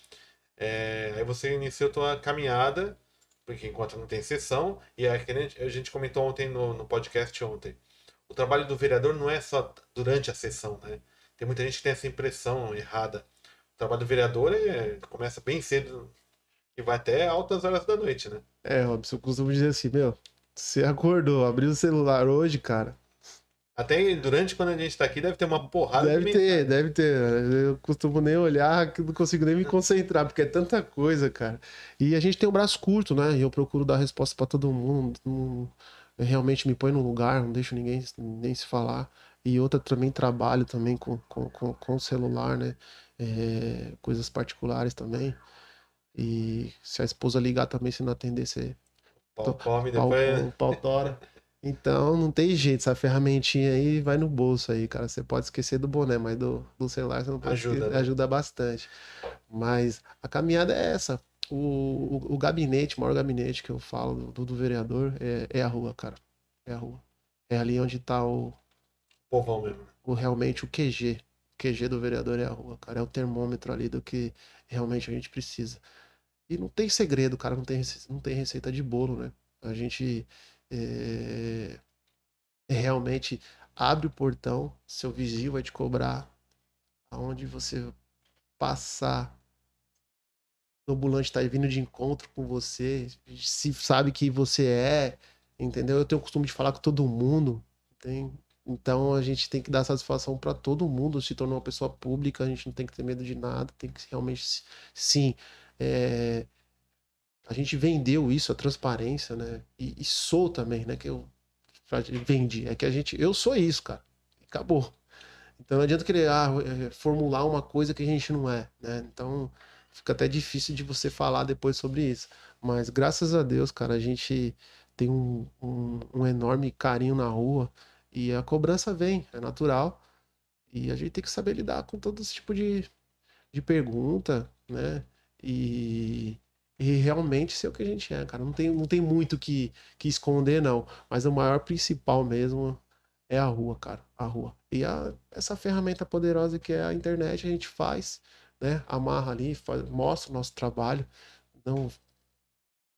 É, aí você iniciou tua caminhada, porque enquanto não tem sessão, e é que a gente, a gente comentou ontem no, no podcast ontem. O trabalho do vereador não é só durante a sessão, né? Tem muita gente que tem essa impressão errada. O trabalho do vereador é, começa bem cedo e vai até altas horas da noite, né? É, Robson, eu costumo dizer assim, meu, você acordou, abriu o celular hoje, cara. Até durante quando a gente tá aqui, deve ter uma porrada Deve de ter, deve ter. Eu costumo nem olhar, não consigo nem me concentrar, porque é tanta coisa, cara. E a gente tem o braço curto, né? E eu procuro dar resposta pra todo mundo. Não, realmente me põe no lugar, não deixo ninguém nem se falar. E outra também trabalho também com, com, com, com o celular, né? É, coisas particulares também. E se a esposa ligar também, se não atender, você pau come, pau, depois. pau tora. Então não tem jeito, essa ferramentinha aí vai no bolso aí, cara. Você pode esquecer do boné, mas do, do celular você não pode Ajuda, esquecer, né? ajuda bastante. Mas a caminhada é essa. O, o, o gabinete, o maior gabinete que eu falo do, do vereador é, é a rua, cara. É a rua. É ali onde tá o, Povão mesmo. o realmente o QG. O QG do vereador é a rua, cara. É o termômetro ali do que realmente a gente precisa. E não tem segredo, cara. Não tem, não tem receita de bolo, né? A gente é, realmente abre o portão, seu vizinho vai te cobrar. Aonde você passar, o ambulante tá vindo de encontro com você, se sabe que você é, entendeu? Eu tenho o costume de falar com todo mundo, tem, então a gente tem que dar satisfação para todo mundo, se tornar uma pessoa pública, a gente não tem que ter medo de nada, tem que realmente, sim, é, a gente vendeu isso, a transparência, né? E, e sou também, né? Que eu vendi. É que a gente, eu sou isso, cara. Acabou. Então não adianta querer ah, é, formular uma coisa que a gente não é, né? Então fica até difícil de você falar depois sobre isso. Mas graças a Deus, cara, a gente tem um, um, um enorme carinho na rua e a cobrança vem, é natural. E a gente tem que saber lidar com todo esse tipo de, de pergunta, né? E, e realmente ser o que a gente é, cara. Não tem, não tem muito que, que esconder, não. Mas o maior principal mesmo é a rua, cara. A rua. E a, essa ferramenta poderosa que é a internet, a gente faz, né? Amarra ali, faz- mostra o nosso trabalho. Não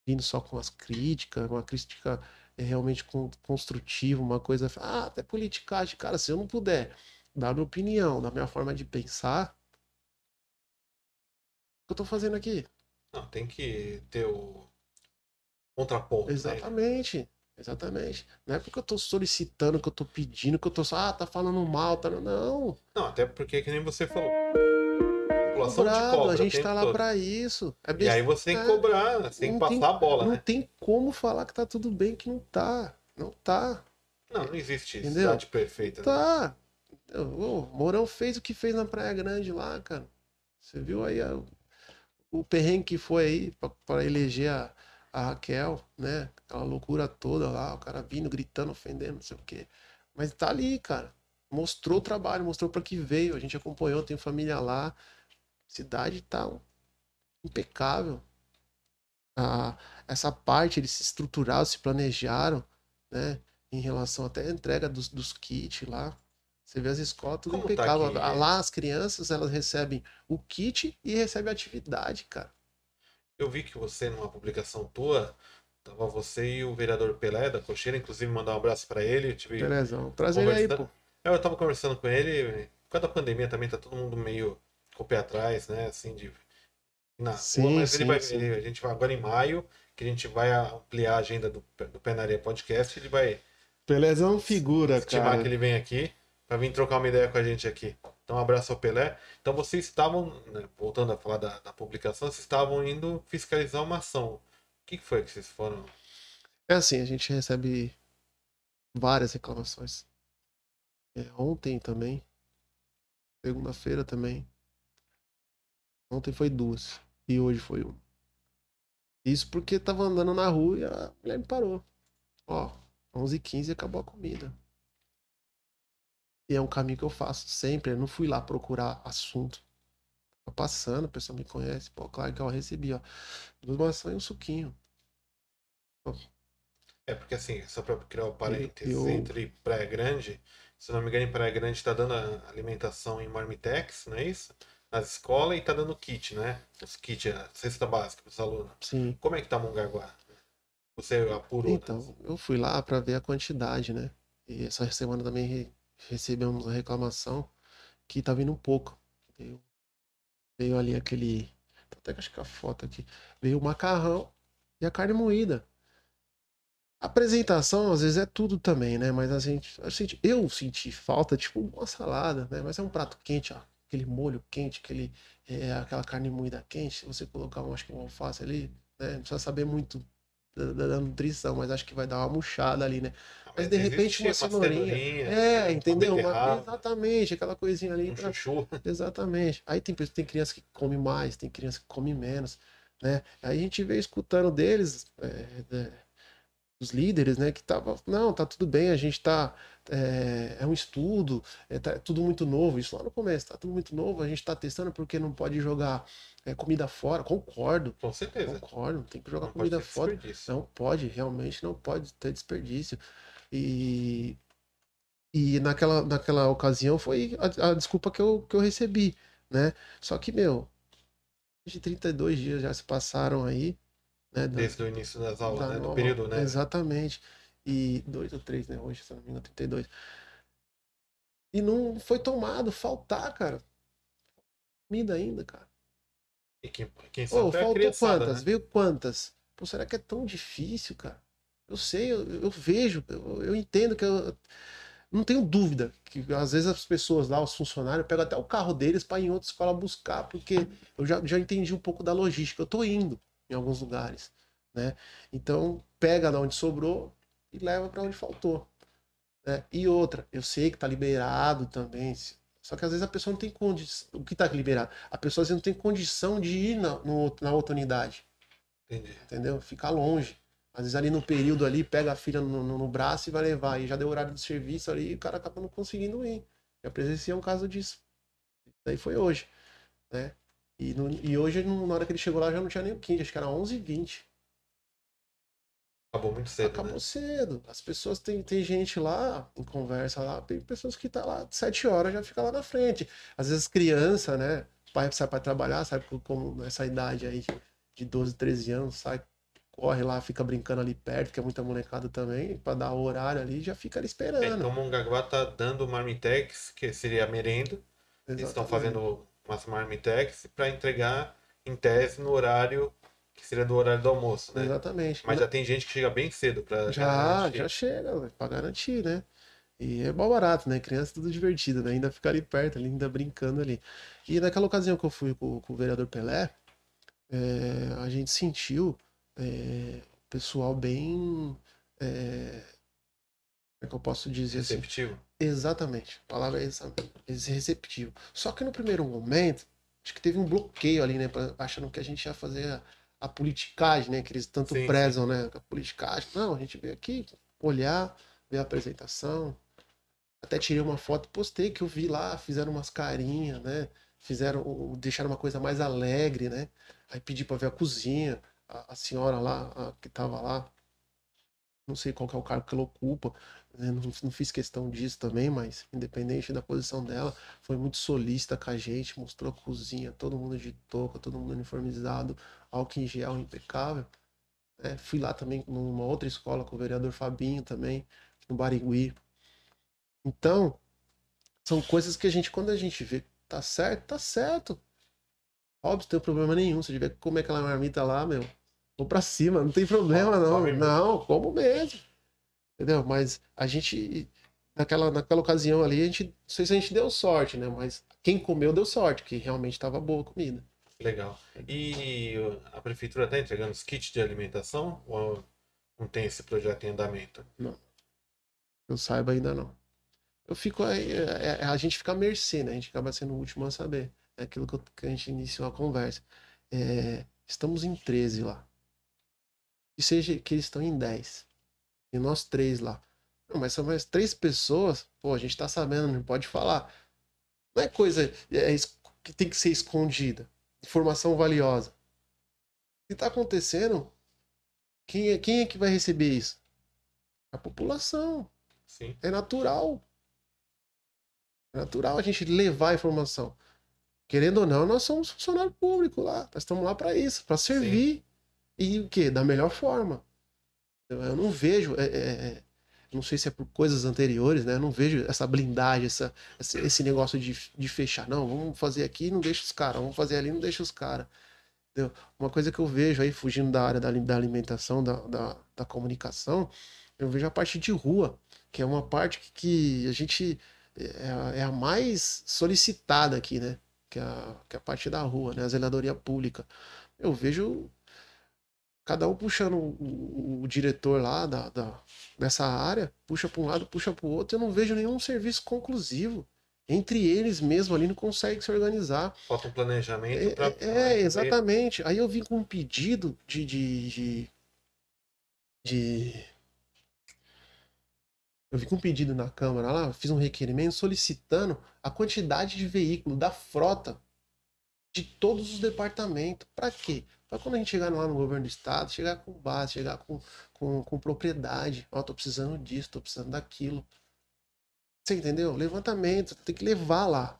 vindo só com as críticas, uma crítica é realmente con- construtiva, uma coisa. Ah, até politicagem. Cara, se eu não puder dar minha opinião, da minha forma de pensar, que eu tô fazendo aqui? Não, tem que ter o contraponto. né? Exatamente. Exatamente. Não é porque eu tô solicitando, que eu tô pedindo, que eu tô só, ah, tá falando mal, tá. Não. Não, até porque que nem você falou. População te Cobrado, cobra a gente tá lá todo. pra isso. É E aí você tem que cobrar, você tem que Não tem- passar a bola, Não né? tem como falar que tá tudo bem, que não tá. Não tá. Não, não existe Entendeu? cidade perfeita. né? Tá. O Mourão fez o que fez na Praia Grande lá, cara. Você viu aí a- o perrengue que foi aí pra eleger a, a Raquel, né? Aquela loucura toda lá, o cara vindo, gritando, ofendendo, não sei o quê. Mas tá ali, cara. Mostrou o trabalho, mostrou pra que veio. A gente acompanhou, tem família lá. Cidade tá impecável. Ah, essa parte, eles se estruturaram, se planejaram, né? Em relação até à entrega dos, dos kits lá. Você vê as escolas, tudo Como tá impecável. aqui? Ah, Lá as crianças, elas recebem o kit e recebem a atividade, cara. Eu vi que você, numa publicação tua, tava você e o vereador Pelé da Cocheira, inclusive mandar um abraço pra ele. Tive Belezão. Prazer aí, pô. Eu tava conversando com ele, por causa da pandemia também tá todo mundo meio com o pé atrás, né? Assim, de na Sim, rua, mas ele sim, vai, sim. ele- a gente vai agora em maio, que a gente vai ampliar a agenda do, do Penaria Podcast, ele vai Pelézão figura, estimar cara. que ele vem aqui para vir trocar uma ideia com a gente aqui. Então, um abraço ao Pelé. Então, vocês estavam, né, voltando a falar da, da publicação, vocês estavam indo fiscalizar uma ação. O que que foi que vocês foram? É assim, a gente recebe várias reclamações. É, ontem também. Segunda-feira também. Ontem foi duas. E hoje foi uma. Isso porque tava andando na rua e a mulher me parou. Ó, 11h15 acabou a comida. E é um caminho que eu faço sempre. Eu não fui lá procurar assunto. Tô passando, a pessoa me conhece. Pô, claro que eu recebi, ó. Duas maçãs e um suquinho. É porque assim, só para criar o parênteses, Eu- entre Praia Grande, se não me engano, em Praia Grande está dando alimentação em Marmitex, não é isso? Nas escolas e tá dando kit, né? Os kits, a cesta básica para os alunos. Sim. Como é que tá Mongaguá? Você apurou? né? Então, eu fui lá para ver a quantidade, né? E essa semana também recebemos uma reclamação que tá vindo um pouco. Veio, veio ali aquele. Até que acho que a foto aqui. Veio o macarrão e a carne moída. A apresentação, às vezes, é tudo também, né? Mas a gente, a gente- eu senti falta, tipo, uma salada, né? Mas é um prato quente, ó. Aquele molho quente, aquele, é, aquela carne moída quente. Se você colocar, acho que um alface ali, né? Não precisa saber muito da, da- nutrição, mas acho que vai dar uma murchada ali, né? Ah, Mas de repente uma cenourinha. É, entendeu? Uma- exatamente, aquela coisinha ali. um pra- chuchu. Exatamente. Aí tem, tem criança que come mais, tem criança que come menos, né? Aí a gente veio escutando deles, é, é, os líderes, né? Que tava, não, tá tudo bem, a gente tá, é, é um estudo, é tá tudo muito novo, isso lá no começo, tá tudo muito novo, a gente tá testando porque não pode jogar é, comida fora, concordo, Com certeza. concordo, tem que jogar Não comida fora. Não pode, realmente não pode ter desperdício. E, e naquela, naquela ocasião foi a, a desculpa que eu, que eu recebi, né? Só que, meu, de 32 dias já se passaram aí, né? Desde o início das aulas, da né? Do período, né? Exatamente. E dois ou três, né? Hoje, se não me engano, 32. E não foi tomado, faltar, cara. Comida ainda, cara. E quem, quem sabe a faltou criançada, quantas? né? Veio quantas? Pô, será que é tão difícil, cara? Eu sei, eu, eu vejo, eu, eu entendo que eu. Não tenho dúvida que às vezes as pessoas lá, os funcionários, pegam até o carro deles para ir em outra escola buscar, porque eu já, já entendi um pouco da logística. Eu tô indo em alguns lugares, né? Então, pega de onde sobrou e leva para onde faltou. né? E outra, eu sei que tá liberado também, só que às vezes a pessoa não tem condição. O que tá liberado? A pessoa às vezes não tem condição de ir na, no- na outra unidade, Entendi. entendeu? Fica longe. Às vezes ali no período ali, pega a filha no, no- no braço e vai levar. E já deu horário do serviço ali e o cara acaba não conseguindo ir. Já presenciei um caso disso. Daí foi hoje, né? E, no- e hoje, na hora que ele chegou lá, já não tinha nem o 15, acho que era 11h20. Acabou muito cedo, Acabou né? cedo. As pessoas tem, tem gente lá, em conversa lá, tem pessoas que tá lá sete horas já fica lá na frente. Às vezes criança, né? O pai sai para trabalhar, sabe como nessa idade aí de 12, 13 anos, sai, corre lá, fica brincando ali perto, que é muita molecada também, para dar o horário ali, já fica ali É, esperando. então Mongaguá tá dando marmitex, que seria a merenda. Eles estão Exatamente. fazendo umas marmitex para entregar em tese no horário que seria do horário do almoço, né? Exatamente. Mas já tem gente que chega bem cedo para Já, já chega, pra garantir, né? E é mal barato, né? Criança é tudo divertido, né? Ainda ficar ali perto, ali, ainda brincando ali. E naquela ocasião que eu fui com, com o vereador Pelé, é, a gente sentiu é, o pessoal bem. é, como é que eu posso dizer assim? Exatamente, a palavra é essa, esse receptivo. Só que no primeiro momento, acho que teve um bloqueio ali, né? Achando que a gente ia fazer a, a politicagem, né? Que eles tanto Sim, prezam, né? A politicagem. Não, a gente veio aqui olhar, ver a apresentação. Até tirei uma foto, postei que eu vi lá, fizeram umas carinhas, né? Fizeram, deixaram uma coisa mais alegre, né? Aí pedi pra ver a cozinha, a, a senhora lá, a que tava lá, não sei qual que é o cargo que ela ocupa, né, não, não fiz questão disso também, mas independente da posição dela, foi muito solícita com a gente, mostrou a cozinha, todo mundo de touca, todo mundo uniformizado, álcool em gel impecável. né. Fui lá também numa outra escola com o vereador Fabinho também, no Barigui. Então, são coisas que a gente, quando a gente vê que tá certo, tá certo. Robson, não tem problema nenhum. Se tiver que comer aquela marmita lá, meu, vou pra cima, não tem problema, não. Não, como mesmo. Entendeu? Mas a gente, naquela, naquela ocasião ali, a gente, não sei se a gente deu sorte, né? Mas quem comeu deu sorte, que realmente tava boa a comida. Legal. E a prefeitura está entregando os kits de alimentação ou não tem esse projeto em andamento? Eu saiba ainda não. Eu fico aí, é- é- a gente fica à mercê, né? A gente acaba sendo o último a saber. É aquilo que, que a gente iniciou a conversa. É, estamos em 13 lá. E seja que eles estão em 10. E nós três lá. Não, mas são mais três pessoas. Pô, a gente tá sabendo, não pode falar. Não é coisa é, es- que tem que ser escondida. Informação valiosa. Se tá acontecendo, quem é, quem é que vai receber isso? A população. Sim. É natural. É natural a gente levar a informação. Querendo ou não, nós somos funcionário público lá. Nós estamos lá para isso, para servir. E o quê? Da melhor forma. Eu, não vejo. é, é, é, não sei se é por coisas anteriores, né? Eu não vejo essa blindagem, essa, esse, negócio de, de fechar. Não, vamos fazer aqui e não deixa os caras. Vamos fazer ali e não deixa os caras. Uma coisa que eu vejo aí, fugindo da área da, da alimentação, da, da, da comunicação, eu vejo a parte de rua, que é uma parte que, que a gente é, é a mais solicitada aqui, né? Que é a, que é a parte da rua, né? A zeladoria pública. Eu vejo cada um puxando o, o- o diretor lá da, da, dessa área, puxa para um lado, puxa para o outro. Eu não vejo nenhum serviço conclusivo. Entre eles mesmo ali não consegue se organizar. Falta um planejamento É, para. é, é, exatamente. Aí eu vim com um pedido de, de, de, de- Eu vim com um pedido na Câmara lá, fiz um requerimento solicitando a quantidade de veículo da frota de todos os departamentos. Para quê? Para quando a gente chegar lá no governo do estado, chegar com base, chegar com, com, com propriedade. Ó, tô precisando disso, tô precisando daquilo. Você entendeu? Levantamento, tem que levar lá.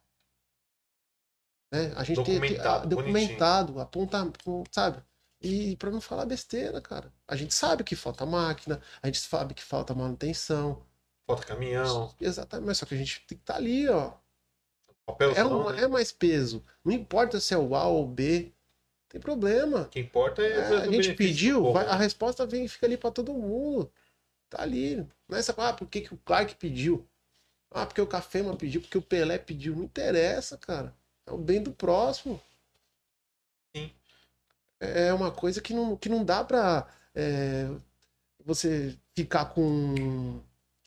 Né? A gente tem que Documentado, documentado, apontar, sabe? E para não falar besteira, cara. A gente sabe que falta máquina, a gente sabe que falta manutenção. Falta caminhão, Exatamente, mas só que a gente tem que estar ali, ó. É, um, né? é mais peso. Não importa se é o A ou o B. Tem problema. O que importa é, É, a gente pediu, vai- a resposta vem fica ali para todo mundo. Tá ali. Não é ah, por que, que o Clark pediu? Ah, porque o Cafema pediu, porque o Pelé pediu. Não interessa, cara. É o bem do próximo. Sim. É uma coisa que não, que não dá pra é, você ficar com,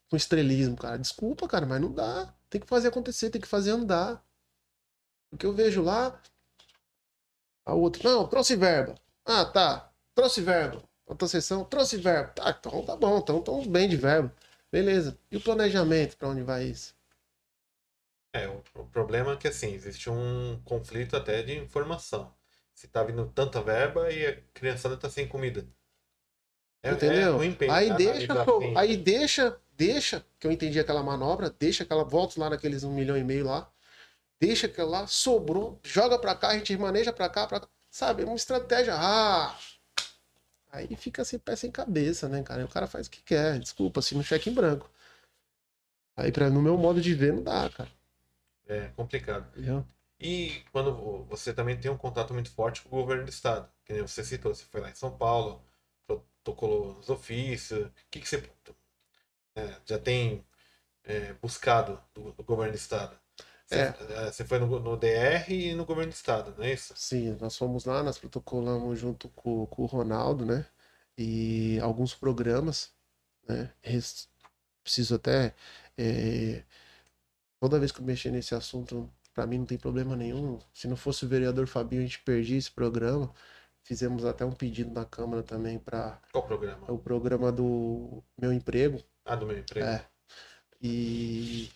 com estrelismo, cara. Desculpa, cara, mas não dá. Tem que fazer acontecer, tem que fazer andar. Porque eu vejo lá, a outra, não, trouxe verba. Ah, tá, trouxe verba. Outra sessão, trouxe verba. Tá, então tá bom, então estamos bem de verba. Beleza. E o planejamento, pra onde vai isso? É, o, o problema é que assim, existe um conflito até de informação. Se tá vindo tanta verba e a criançada tá sem comida. É, Entendeu? é pensar, aí deixa, analisar pô, aí deixa, deixa, que eu entendi aquela manobra, deixa aquela, volta lá naqueles um milhão e meio lá, deixa aquela lá, sobrou, joga pra cá, a gente maneja pra cá, pra cá. Sabe, é uma estratégia. Ah! Aí fica sem pé sem cabeça, né, cara? O cara faz o que quer, desculpa, assim, no cheque em branco. Aí, pra, no meu modo de ver, não dá, cara. É complicado. Entendeu? E quando você também tem um contato muito forte com o governo do estado, que nem você citou, você foi lá em São Paulo, protocolou os ofícios, o que, que você é, já tem é, buscado do, do governo do estado? Você, É. é, você foi no, no DR e no governo do estado, não é isso? Sim, nós fomos lá, nós protocolamos junto com, com o Ronaldo, né? E alguns programas, né? Res- Preciso até. toda vez que eu mexer nesse assunto, para mim não tem problema nenhum. Se não fosse o vereador Fabinho, a gente perdia esse programa. Fizemos até um pedido na Câmara também para Qual programa? o programa do Meu Emprego. Ah, do meu emprego. É. E,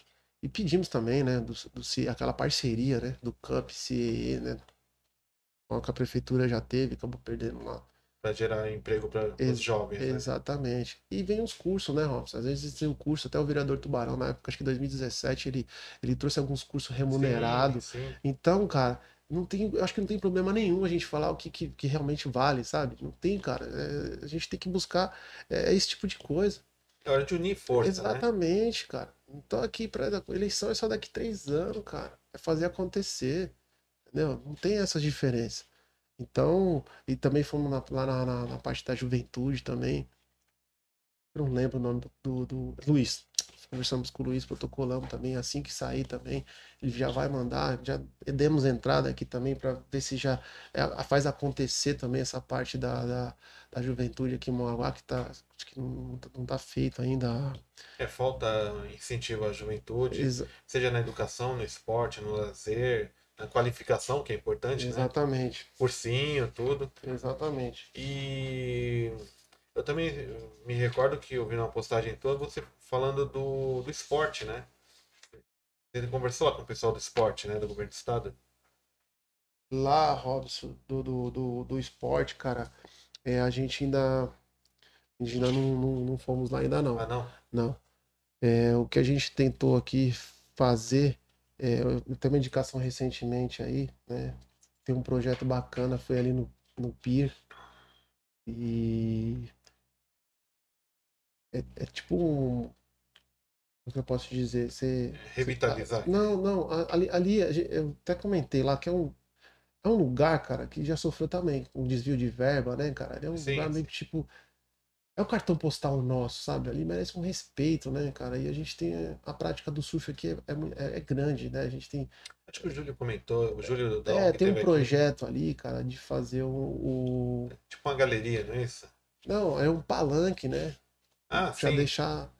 e pedimos também, né, do, do, C- aquela parceria, né, do CUP, CEE, né, com que a prefeitura já teve, acabou perdendo lá. Para gerar emprego para os jovens, né? Exatamente. E vem os cursos, né, Robson? Às vezes tem o curso, até o vereador Tubarão, na época, acho que 2017, ele, ele trouxe alguns cursos remunerados. Sim, sim. Então, cara, não tem, acho que não tem problema nenhum a gente falar o que, que, que realmente vale, sabe? Não tem, cara. É, a gente tem que buscar é, esse tipo de coisa. É hora de unir força, né? Exatamente, cara. Então aqui para eleição é só daqui três anos, cara. É fazer acontecer. Entendeu? Não tem essa diferença. Então, e também fomos na- lá na, na- na parte da juventude também. Não lembro o nome do, do, do- Luiz. Conversamos com o Luiz, protocolamos também. Assim que sair também, ele já vai mandar. Já demos entrada aqui também para ver se já é, faz acontecer também essa parte da, da, da juventude aqui em Moaguá, que, tá, acho que não, não tá feito ainda. É falta incentivo à juventude, Exa- seja na educação, no esporte, no lazer, na qualificação, que é importante, né? exatamente, Cursinho, tudo. exatamente. E eu também me recordo que eu vi uma postagem tua você falando do, do esporte, né? Você conversou lá com o pessoal do esporte, né? Do governo do estado. Lá, Robson, do, do, do, do esporte, cara, é, a gente ainda, a gente ainda não, não, não fomos lá ainda não. Ah, não? Não. É, o que a gente tentou aqui fazer, é, eu tenho uma indicação recentemente aí, né? Tem um projeto bacana, foi ali no, no Pier. E é, é tipo um. Como que eu posso dizer? Você, Revitalizar. não, não, a- ali, ali eu até comentei lá que é um, é um lugar, cara, que já sofreu também com desvio de verba, né, cara? É um Sim, lugar meio que tipo. É o cartão postal nosso, sabe? Ali merece um respeito, né, cara? E a gente tem a prática do surf aqui é, é, é- é grande, né? A gente tem. Acho que o Júlio comentou, o Júlio da É, tem um teve aqui, projeto ali, cara, de fazer o, o- tipo uma galeria, não é isso? Não, é um palanque, né? Ah, Já sim. deixar.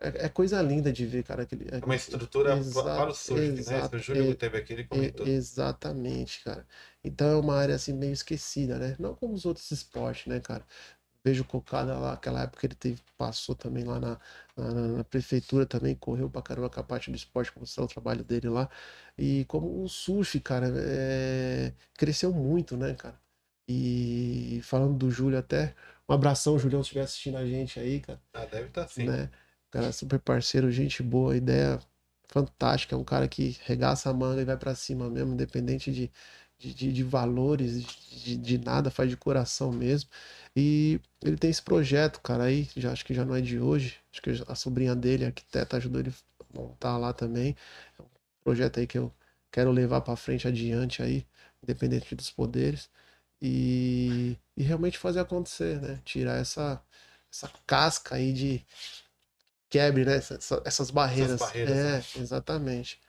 É, é coisa linda de ver, cara. Aquele, Uma estrutura Exa- para o surf, né? O Júlio e- teve aqui, ele E- comentou. exatamente, cara. Então é uma área assim meio esquecida, né? Não como os outros esportes, né, cara? Vejo o Cocada lá, aquela época ele teve, passou também lá na, na, na prefeitura também, correu pra caramba com a parte do esporte, mostrar o trabalho dele lá. E como o surf, cara, é, cresceu muito, né, cara? E falando do Júlio até, um abração, Julião, se estiver assistindo a gente aí, cara Ah, deve estar sim. né? Cara super parceiro, gente boa, ideia fantástica. É um cara que regaça a manga e vai pra cima mesmo, independente de, de, de- de valores, de, de nada, faz de coração mesmo. E ele tem esse projeto, cara, aí, já acho que já não é de hoje. Acho que a sobrinha dele, arquiteta, ajudou ele a montar lá também. É um projeto aí que eu quero levar pra frente adiante aí, independente dos poderes. E, e realmente fazer acontecer, né? Tirar essa, essa casca aí de quebre, né? Essa- essas barreiras. barreiras, é, né? exatamente.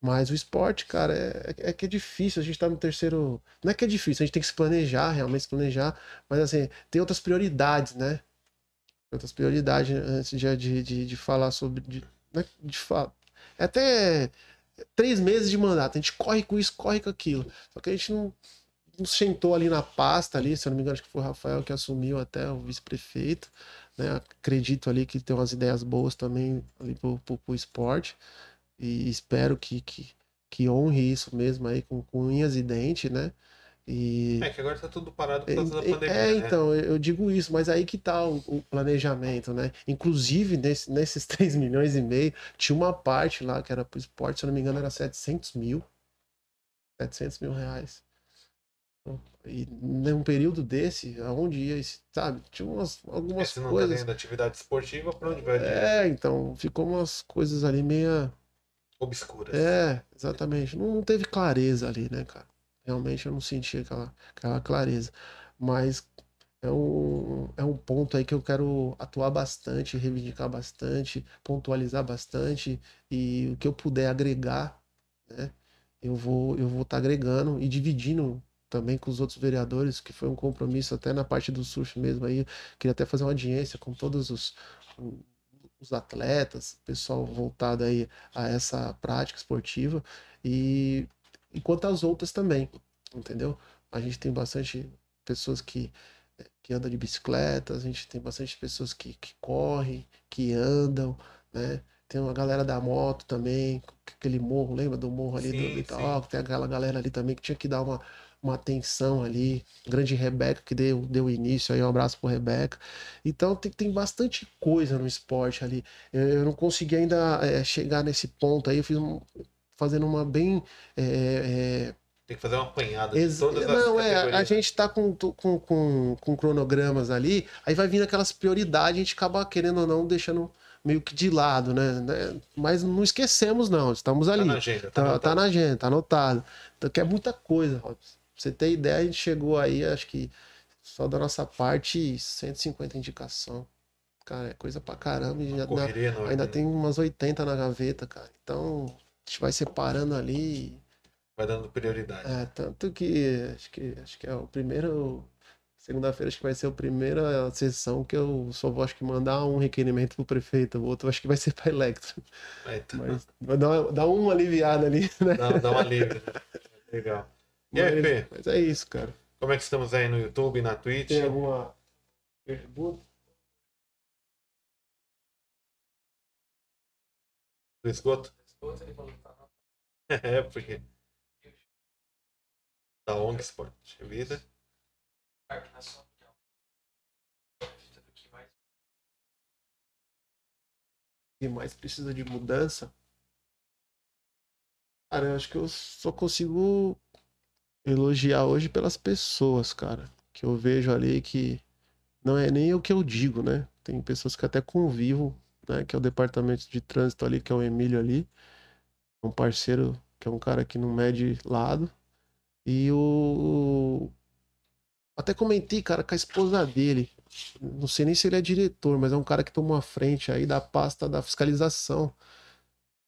Mas o esporte, cara, é, é que é difícil. A gente tá no terceiro. Não é que é difícil, a gente tem que se planejar, realmente se planejar. Mas assim, tem outras prioridades, né? Outras prioridades antes de, de, de, de falar sobre. De, não é de falar. É até três meses de mandato. A gente corre com isso, corre com aquilo. Só que a gente não, não sentou ali na pasta ali, se eu não me engano, acho que foi o Rafael que assumiu até o vice-prefeito, né? Acredito ali que tem umas ideias boas também ali pro, pro, pro esporte e espero que, que, que honre isso mesmo aí com, com unhas e dentes, né? E É que agora tá tudo parado por é, causa da é, pandemia, é, né? então, eu digo isso, mas aí que tá o, o planejamento, né? Inclusive, nesse- nesses 3 milhões e meio, tinha uma parte lá que era pro esporte, se eu não me engano, era 700 mil. 700 mil reais. E num período desse, aonde ia, esse- sabe? Tinha umas, algumas se não tá coisas. tendo atividade esportiva, pra onde vai? É, então, ficou umas coisas ali meia. Obscuras. É, exatamente. Não, teve clareza ali, né, cara? Realmente eu não senti aquela, aquela clareza. Mas é um, é um ponto aí que eu quero atuar bastante, reivindicar bastante, pontualizar bastante e o que eu puder agregar, né? Eu vou eu vou estar agregando e dividindo também com os outros vereadores, que foi um compromisso até na parte do surf mesmo aí. Queria até fazer uma audiência com todos os os atletas, pessoal voltado aí a essa prática esportiva e, e quanto às outras também, entendeu? A gente tem bastante pessoas que, que andam de bicicleta, a gente tem bastante pessoas que, que correm, que andam, né? Tem uma galera da moto também, aquele morro, lembra do morro ali do Sim, Itaú? Tem aquela galera ali também que tinha que dar uma, uma atenção ali. Grande Rebeca que deu, deu início aí, um abraço pro Rebeca. Então tem, tem bastante coisa no esporte ali. Eu, eu não consegui ainda é, chegar nesse ponto aí, eu fiz um, fazendo uma bem. é, é, Tem que fazer uma apanhada de todas as Não, é, a categorias. gente tá com, com, com, com cronogramas ali, aí vai vindo aquelas prioridades, a gente acaba querendo ou não deixando meio que de lado, né? né? Mas não esquecemos, não. Estamos ali. Tá na agenda. Tá, tá, tá na agenda, tá anotado. Então, que é muita coisa, Robson. Você ter ideia, a gente chegou aí, acho que só da nossa parte, 150 indicação. Cara, é coisa pra caramba. E Correria ainda, ainda né? tem umas 80 na gaveta, cara. Então, a gente vai separando ali. Vai dando prioridade. É, tanto que acho que, acho que é o primeiro. Segunda-feira acho que vai ser a primeira sessão que eu só vou acho que mandar um requerimento pro prefeito. O outro acho que vai ser pra Electro. Eita. Mas vai dar uma, aliviada ali, né? Dá, dá uma livre. né? Legal. E aí, Fê? Mas, é isso, cara. Como é que estamos aí no YouTube, na Twitch? Tem alguma pergunta? Do esgoto? É, porque. Da ONG Sport Vida. que mais precisa de mudança? Cara, eu acho que eu só consigo elogiar hoje pelas pessoas, cara. Que eu vejo ali que não é nem o que eu digo, né? Tem pessoas que até convivo, né? Que é o departamento de trânsito ali, que é o Emílio ali. Um parceiro que é um cara que não mede lado. E o. Até comentei, cara, com a esposa dele. Não sei nem se ele é diretor, mas é um cara que tomou a frente aí da pasta da fiscalização.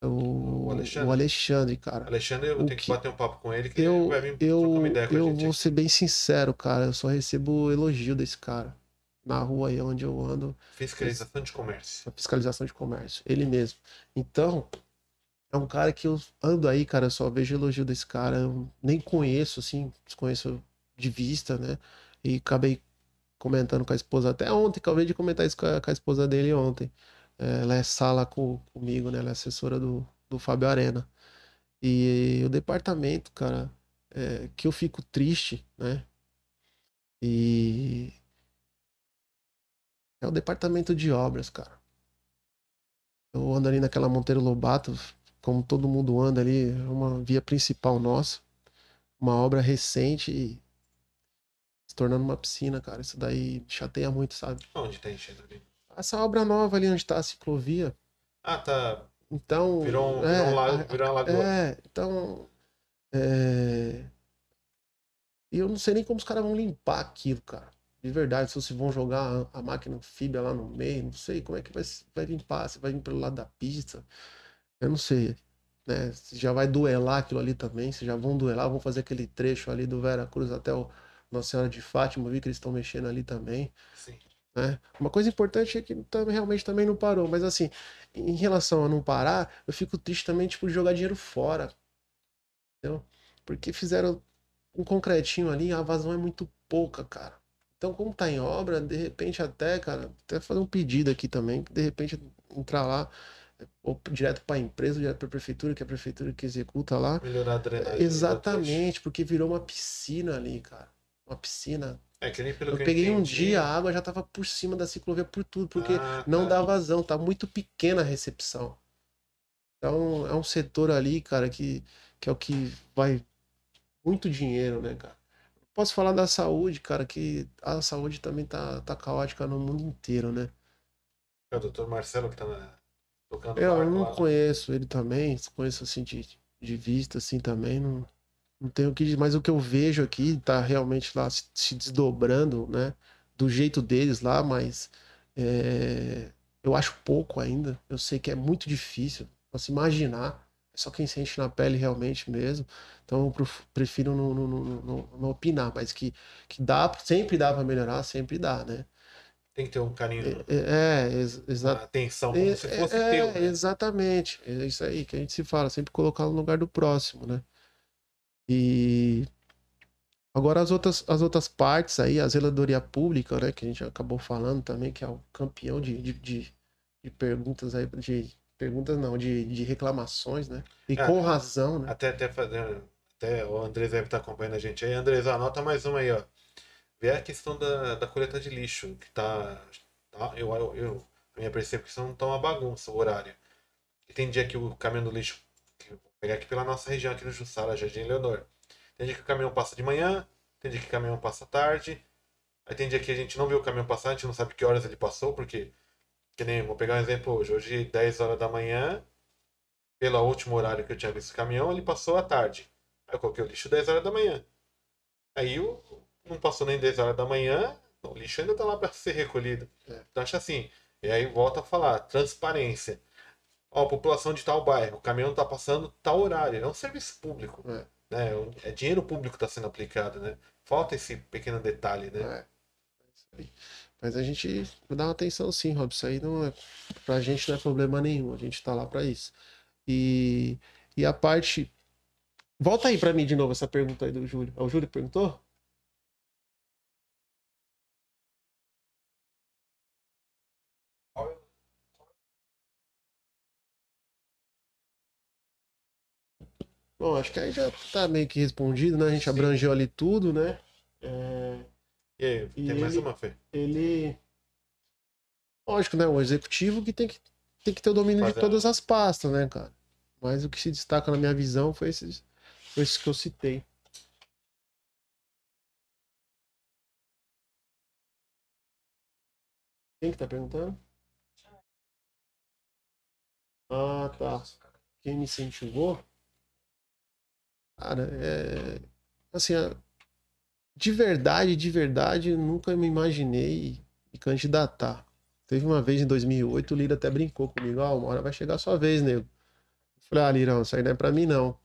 O, O Alexandre. o Alexandre, cara. Alexandre, eu vou ter que que- bater um papo com ele, que Eu, ele vai vir trocar uma eu, ideia com a eu gente. vou ser bem sincero, cara. Eu só recebo elogio desse cara. Na rua aí onde eu ando, Fiscalização de comércio. fiscalização de comércio. Ele mesmo. Então, é um cara que eu ando aí, cara. Eu só vejo elogio desse cara. Eu nem conheço, assim, desconheço de vista, né? E acabei comentando com a esposa até ontem. Acabei de comentar isso com a, com a esposa dele ontem. Ela é sala com, comigo, né? Ela é assessora do, do Fábio Arena. E o departamento, cara, é, que eu fico triste, né? E é o departamento de obras, cara. Eu ando ali naquela Monteiro Lobato, como todo mundo anda ali, é uma via principal nossa. Uma obra recente e se tornando uma piscina, cara. Isso daí chateia muito, sabe? Onde tá enchendo ali? Essa obra nova ali onde tá a ciclovia. Ah, tá. Então. Virou um, é, virou um lago, a- virou uma lagoa. É, então. É... E eu não sei nem como os caras vão limpar aquilo, cara. De verdade, se vocês vão jogar a a máquina anfíbia lá no meio, não sei como é que vai, vai limpar. Se vai vir pelo lado da pista. Eu não sei. Né? Se já vai duelar aquilo ali também. Se já vão duelar, vão fazer aquele trecho ali do Vera Cruz até o Nossa Senhora de Fátima. Eu vi que eles estão mexendo ali também Sim. Né? Uma coisa importante é que tam- realmente também não parou, mas assim, em relação a não parar, eu fico triste também, tipo, de jogar dinheiro fora, entendeu? Porque fizeram um concretinho ali, a vazão é muito pouca, cara. Então, como tá em obra, de repente até, cara, até fazer um pedido aqui também, de repente entrar lá, ou direto para a empresa, direto para a prefeitura, que é a prefeitura que executa lá. Melhorar a drenagem. Exatamente, porque virou uma piscina ali, cara. Uma piscina É que nem pelo eu que peguei um entendi. dia, a água já tava por cima da ciclovia por tudo, porque Ah, não tá. dá vazão, tá muito pequena a recepção. Então é um setor ali, cara, que, que é o que vai muito dinheiro, né, cara? Posso falar da saúde, cara, que a saúde também tá, tá caótica no mundo inteiro, né? É o doutor Marcelo que tá na... tocando Eu não lá. conheço ele também, conheço assim de, de vista, assim também, não, não tenho o que dizer, mas o que eu vejo aqui tá realmente lá se, se desdobrando, né? Do jeito deles lá, mas é, eu acho pouco ainda. Eu sei que é muito difícil, posso imaginar. É só quem sente na pele realmente mesmo. Então eu pref- prefiro não, não, não, não- opinar, mas que, que dá, sempre dá para melhorar, sempre dá, né? Tem que ter um carinho, É, é, ex- uma exato. atenção, como se fosse É, teu. é, né? exatamente. É isso aí que a gente se fala, sempre colocar no lugar do próximo, né? E agora as outras, as outras partes aí, a zeladoria pública, né, que a gente acabou falando também, que é o campeão de, de, de, de perguntas aí, de perguntas não, de, de reclamações, né? E Ah, com razão, né? Até, até fazer. Até o Andrés deve estar acompanhando a gente aí. Andrés, anota mais uma aí, ó. Vê a questão da, da coleta de lixo, que tá. tá eu, eu, eu, a minha percepção tá uma bagunça o horário. E tem dia que o caminhão do lixo. Eu pegar aqui pela nossa região, aqui no Jussara, Jardim Leonor. Tem dia que o caminhão passa de manhã, tem dia que o caminhão passa tarde. Aí tem dia que a gente não vê o caminhão passar, a gente não sabe que horas ele passou, porque Que nem, vou pegar um exemplo hoje. Hoje, 10 horas da manhã, pelo último horário que eu tinha visto o caminhão, ele passou à tarde. Aí eu coloquei o lixo 10 horas da manhã. Aí o, não passou nem 10 horas da manhã, o lixo ainda tá lá para ser recolhido. É. Então acho assim. E aí volta a falar, transparência. Ó, população de tal bairro, o caminhão tá passando tal horário, é um serviço público. É. Né? É dinheiro público que está sendo aplicado, né? Falta esse pequeno detalhe, né? É. É. Mas a gente dá uma atenção sim, Rob. Isso aí não é. Pra gente não é problema nenhum. A gente tá lá pra isso. E, e a parte. Volta aí pra mim de novo essa pergunta aí do Júlio. É o Júlio perguntou? Bom, acho que aí já tá meio que respondido, né? A gente Sim. abrangeu ali tudo, né? É, E aí, E tem mais ele- uma, Fê? ele. Lógico, né? O executivo que tem que, tem que ter o domínio de Fazer- todas as pastas, né, cara? Mas o que se destaca na minha visão foi esses, foi esses que eu citei. Quem que tá perguntando? Ah, tá. Quem me incentivou? Cara, é. Assim, de verdade, de verdade, nunca me imaginei me candidatar. Teve uma vez em 2008, o Lira até brincou comigo: Ah, uma hora vai chegar a sua vez, nego. Eu falei: Ah, Lirão, isso aí não é pra mim, não.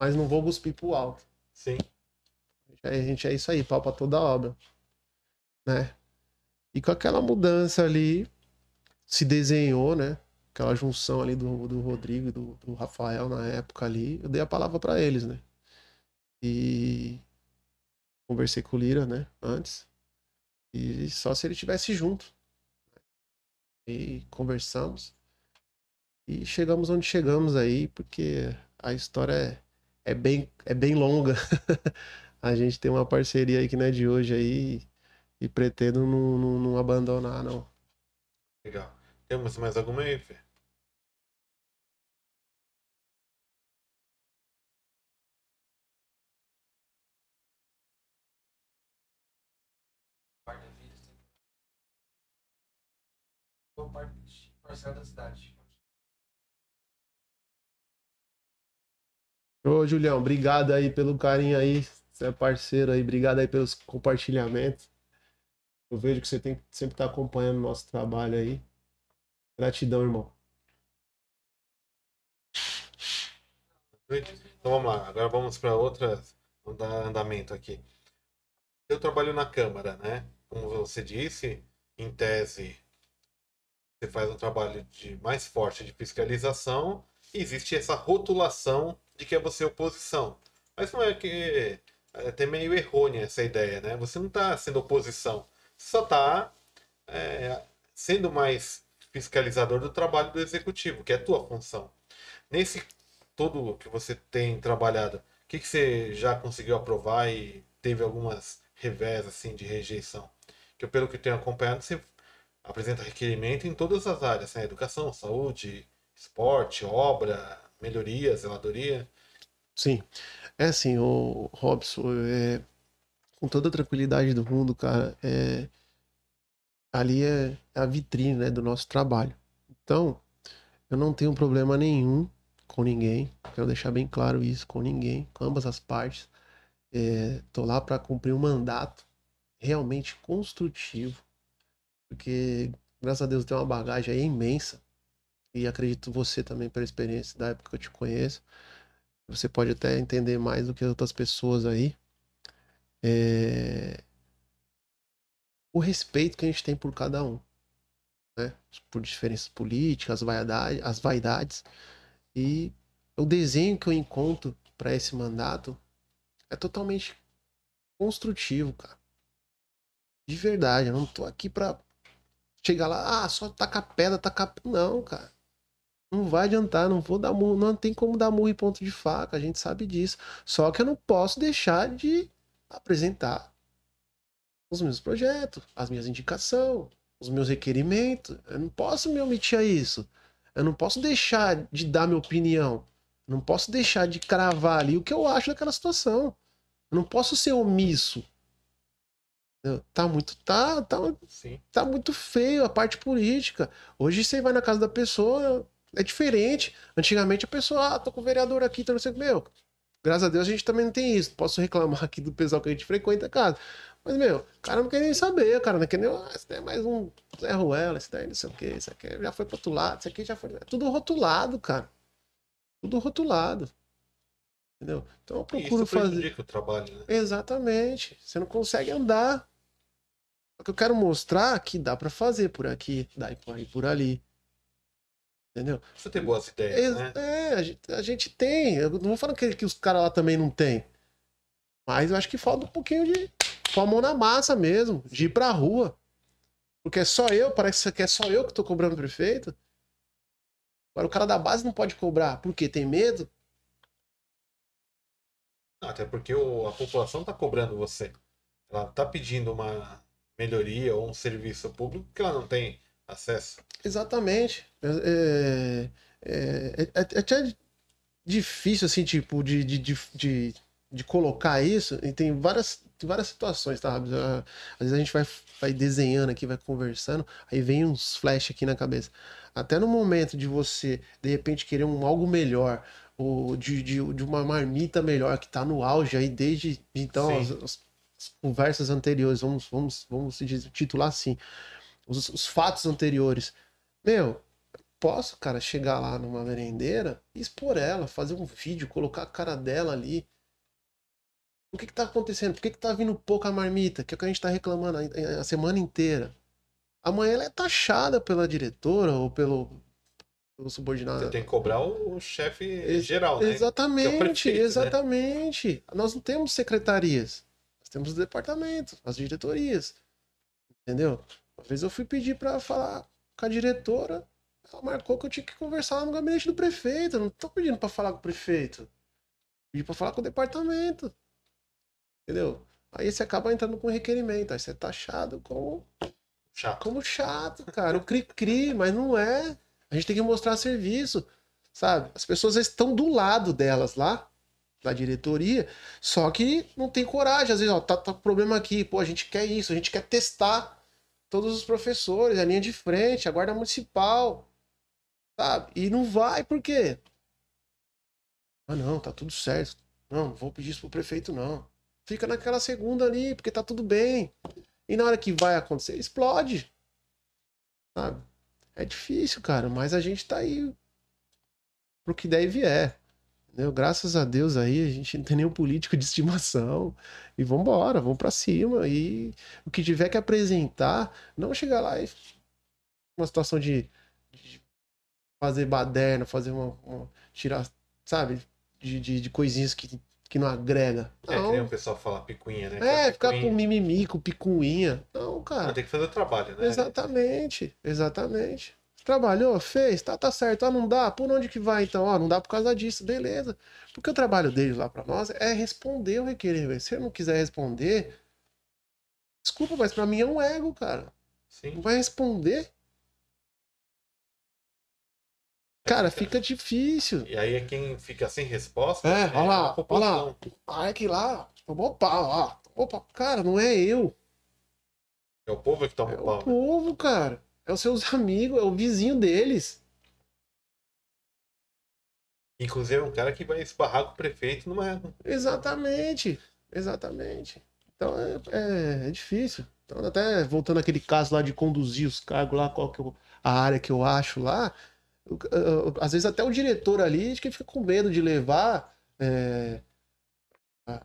Mas não vou cuspir pro alto. Sim. A gente é isso aí, pau pra toda obra. Né? E com aquela mudança ali, se desenhou, né? Aquela junção ali do, do Rodrigo e do, do Rafael na época ali, eu dei a palavra pra eles, né? E conversei com o Lira, né? Antes. E só se ele tivesse junto. E conversamos. E chegamos onde chegamos aí, porque a história é, é, bem, é bem longa. a gente tem uma parceria aí que não é de hoje aí. E pretendo não, não, não abandonar, não. Legal. Temos mais alguma aí, Fê? Parte parcela da cidade. Ô, Julião, obrigado aí pelo carinho aí. Você é parceiro aí, obrigado aí pelos compartilhamentos. Eu vejo que você tem sempre tá acompanhando o nosso trabalho aí. Gratidão, irmão. Então vamos lá, agora vamos para outras. Vamos dar andamento aqui. Eu trabalho na Câmara, né? Como você disse, em tese, você faz um trabalho de mais forte de fiscalização existe essa rotulação de que é você oposição. Mas não é que é até meio errônea essa ideia, né? Você não está sendo oposição, você só está sendo mais fiscalizador do trabalho do executivo, que é a tua função. Nesse todo que você tem trabalhado, o que, que você já conseguiu aprovar e teve algumas revés assim de rejeição? Que eu, pelo que tenho acompanhado, você apresenta requerimento em todas as áreas, né? Educação, saúde, esporte, obra, melhoria, zeladoria. Sim. É assim, o Robson, é, com toda a tranquilidade do mundo, cara, é, ali é a vitrine, né, do nosso trabalho. Então, eu não tenho problema nenhum com ninguém, quero deixar bem claro isso, com ninguém, com ambas as partes. É, tô lá para cumprir um mandato realmente construtivo, porque, graças a Deus, eu tenho uma bagagem aí imensa, e acredito você também pela experiência da época que eu te conheço. Você pode até entender mais do que outras pessoas aí. É, O respeito que a gente tem por cada um. Né? Por diferenças políticas, as vaidades, as vaidades. E o desenho que eu encontro para esse mandato é totalmente construtivo, cara. De verdade, eu não tô aqui pra chegar lá, ah, só tacar pedra, tacar. Não, cara. Não vai adiantar, não vou dar murro, não tem como dar murro em ponto de faca, a gente sabe disso. Só que eu não posso deixar de apresentar os meus projetos, as minhas indicações, os meus requerimentos. Eu não posso me omitir a isso. Eu não posso deixar de dar minha opinião. Não posso deixar de cravar ali o que eu acho daquela situação. Eu não posso ser omisso. Tá muito, tá, tá, Sim. tá muito feio a parte política. Hoje você vai na casa da pessoa, é diferente. Antigamente a pessoa, ah, tô com o vereador aqui, tá não sei o que, meu. Graças a Deus a gente também não tem isso. Posso reclamar aqui do pessoal que a gente frequenta a casa. Mas, meu, o cara não quer nem saber, cara. Não quer nem. Ah, esse daí é mais um Zé Ruela, esse daí não sei o que, esse aqui já foi pro outro lado, esse aqui já foi. É tudo rotulado, cara. Tudo rotulado. Entendeu? Então eu procuro Isso fazer. o trabalho, né? Exatamente. Você não consegue andar. Só que eu quero mostrar que dá pra fazer por aqui, dá por aí, por ali. Entendeu? Você tem boas ideias, né? É, é, a gente, a gente tem. Eu não vou falando que, que os caras lá também não tem. Mas eu acho que falta um pouquinho de. Com a mão na massa mesmo, de ir pra rua. Porque é só eu, parece que é só eu que tô cobrando o prefeito. Agora o cara da base não pode cobrar. Por quê? Tem medo? Até porque o- a população tá cobrando você. Ela tá pedindo uma melhoria ou um serviço público que ela não tem acesso. Exatamente. É, é, é, é até difícil, assim, tipo, de, de, de, de, de colocar isso. E tem várias, tem várias situações, tá? Ah, Às vezes a gente vai, vai desenhando aqui, vai conversando, aí vem uns flash aqui na cabeça. Até no momento de você, de repente, querer um algo melhor, ou de, de, de uma marmita melhor, que tá no auge aí desde então, as- as conversas anteriores, vamos, vamos, vamos se titular assim, os, os fatos anteriores. Meu, posso, cara, chegar lá numa merendeira e expor ela, fazer um vídeo, colocar a cara dela ali. O que que tá acontecendo? Por que que tá vindo pouca marmita? Que é o que a gente tá reclamando a, a semana inteira. Amanhã ela é taxada pela diretora ou pelo, pelo subordinado. Você tem que cobrar o, o chefe geral, né? Exatamente, prefeito, né? exatamente. Nós não temos secretarias. Temos os departamentos, as diretorias. Entendeu? Uma vez eu fui pedir pra falar com a diretora, ela marcou que eu tinha que conversar lá no gabinete do prefeito. Eu não tô pedindo pra falar com o prefeito. Pedi pra falar com o departamento. Entendeu? Aí você acaba entrando com requerimento. Aí você é taxado como Chato. como chato, cara. O cri-cri, mas não é. A gente tem que mostrar serviço, sabe? As pessoas estão do lado delas lá, da diretoria, só que não tem coragem. Às vezes, ó, tá, tá problema aqui, pô, a gente quer isso, a gente quer testar todos os professores, a linha de frente, a guarda municipal, sabe? E não vai, por quê? Ah, não, tá tudo certo. Não, não vou pedir isso pro prefeito, não. Fica naquela segunda ali, porque tá tudo bem. E na hora que vai acontecer, explode. Sabe? É difícil, cara, mas a gente tá aí pro que der e vier. Entendeu? Graças a Deus aí, a gente não tem nenhum político de estimação. E vambora, vamos pra cima. E o que tiver que apresentar, não chegar lá e uma situação de, de fazer baderna, fazer uma, uma- tirar, sabe, de, de, de coisinhas que, que não agrega. É, que nem Não. o pessoal fala picuinha, né? É, a ficar com mimimi, com picuinha. Não, cara. Tem que fazer o trabalho, né? Exatamente, exatamente. Trabalhou, fez, tá, tá certo. Ah, não dá? Por onde que vai então? Ah, não dá por causa disso, beleza. Porque o trabalho deles lá pra nós é responder o requerimento. Se ele não quiser responder, desculpa, mas pra mim é um ego, cara. Sim. Não vai responder? Cara, fica difícil. E aí é quem fica sem resposta. É, olha lá, a população. Ah, é que lá, tomou pau, ó. Opa, cara, não é eu. É o povo que toma É o o pau. né? povo, cara. É os seus amigos, é o vizinho deles. Inclusive é um cara que vai esbarrar com o prefeito numa. Exatamente, exatamente. Então é, é, é difícil. Então, até voltando àquele caso lá de conduzir os cargos lá, qual que eu- a área que eu acho lá, eu- eu- às vezes até o diretor ali acho que fica com medo de levar é, a-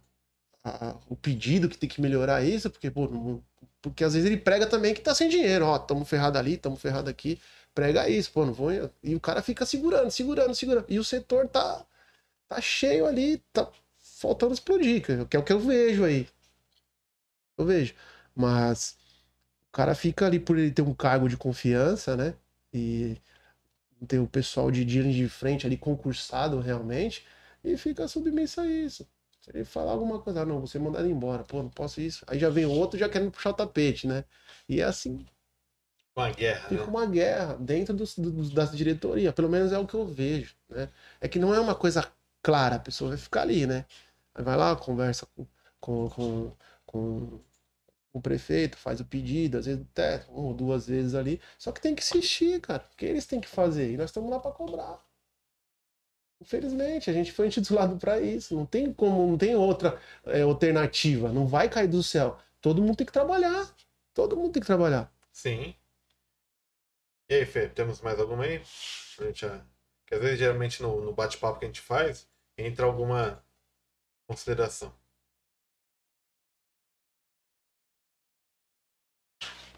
a- o pedido que tem que melhorar isso, porque, pô, não- porque às vezes ele prega também que tá sem dinheiro, ó, tamo ferrado ali, tamo ferrado aqui, prega isso, pô, não vou. E o cara fica segurando, segurando, segurando. E o setor tá, tá cheio ali, tá faltando explodir, que que é o que eu vejo aí. Eu vejo. Mas o cara fica ali por ele ter um cargo de confiança, né? E ter o pessoal de dia de frente ali concursado realmente, e fica submisso a isso. Se ele falar alguma coisa, ah, não, você mandado embora, pô, não posso isso. Aí já vem outro já querendo puxar o tapete, né? E é assim, Uma guerra, fica né? uma guerra dentro dos, dos, das diretorias. Pelo menos é o que eu vejo, né? É que não é uma coisa clara, a pessoa vai ficar ali, né? Aí vai lá, conversa com, com, com, com o prefeito, faz o pedido, às vezes até uma ou duas vezes ali. Só que tem que insistir, cara. Porque eles têm que fazer. E nós estamos lá para cobrar. Infelizmente, a gente foi intitulado para isso. Não tem como, não tem outra é, alternativa. Não vai cair do céu. Todo mundo tem que trabalhar. Todo mundo tem que trabalhar. Sim. E aí, Fê, temos mais alguma aí? A gente, que às vezes, geralmente, no, no bate-papo que a gente faz, entra alguma consideração.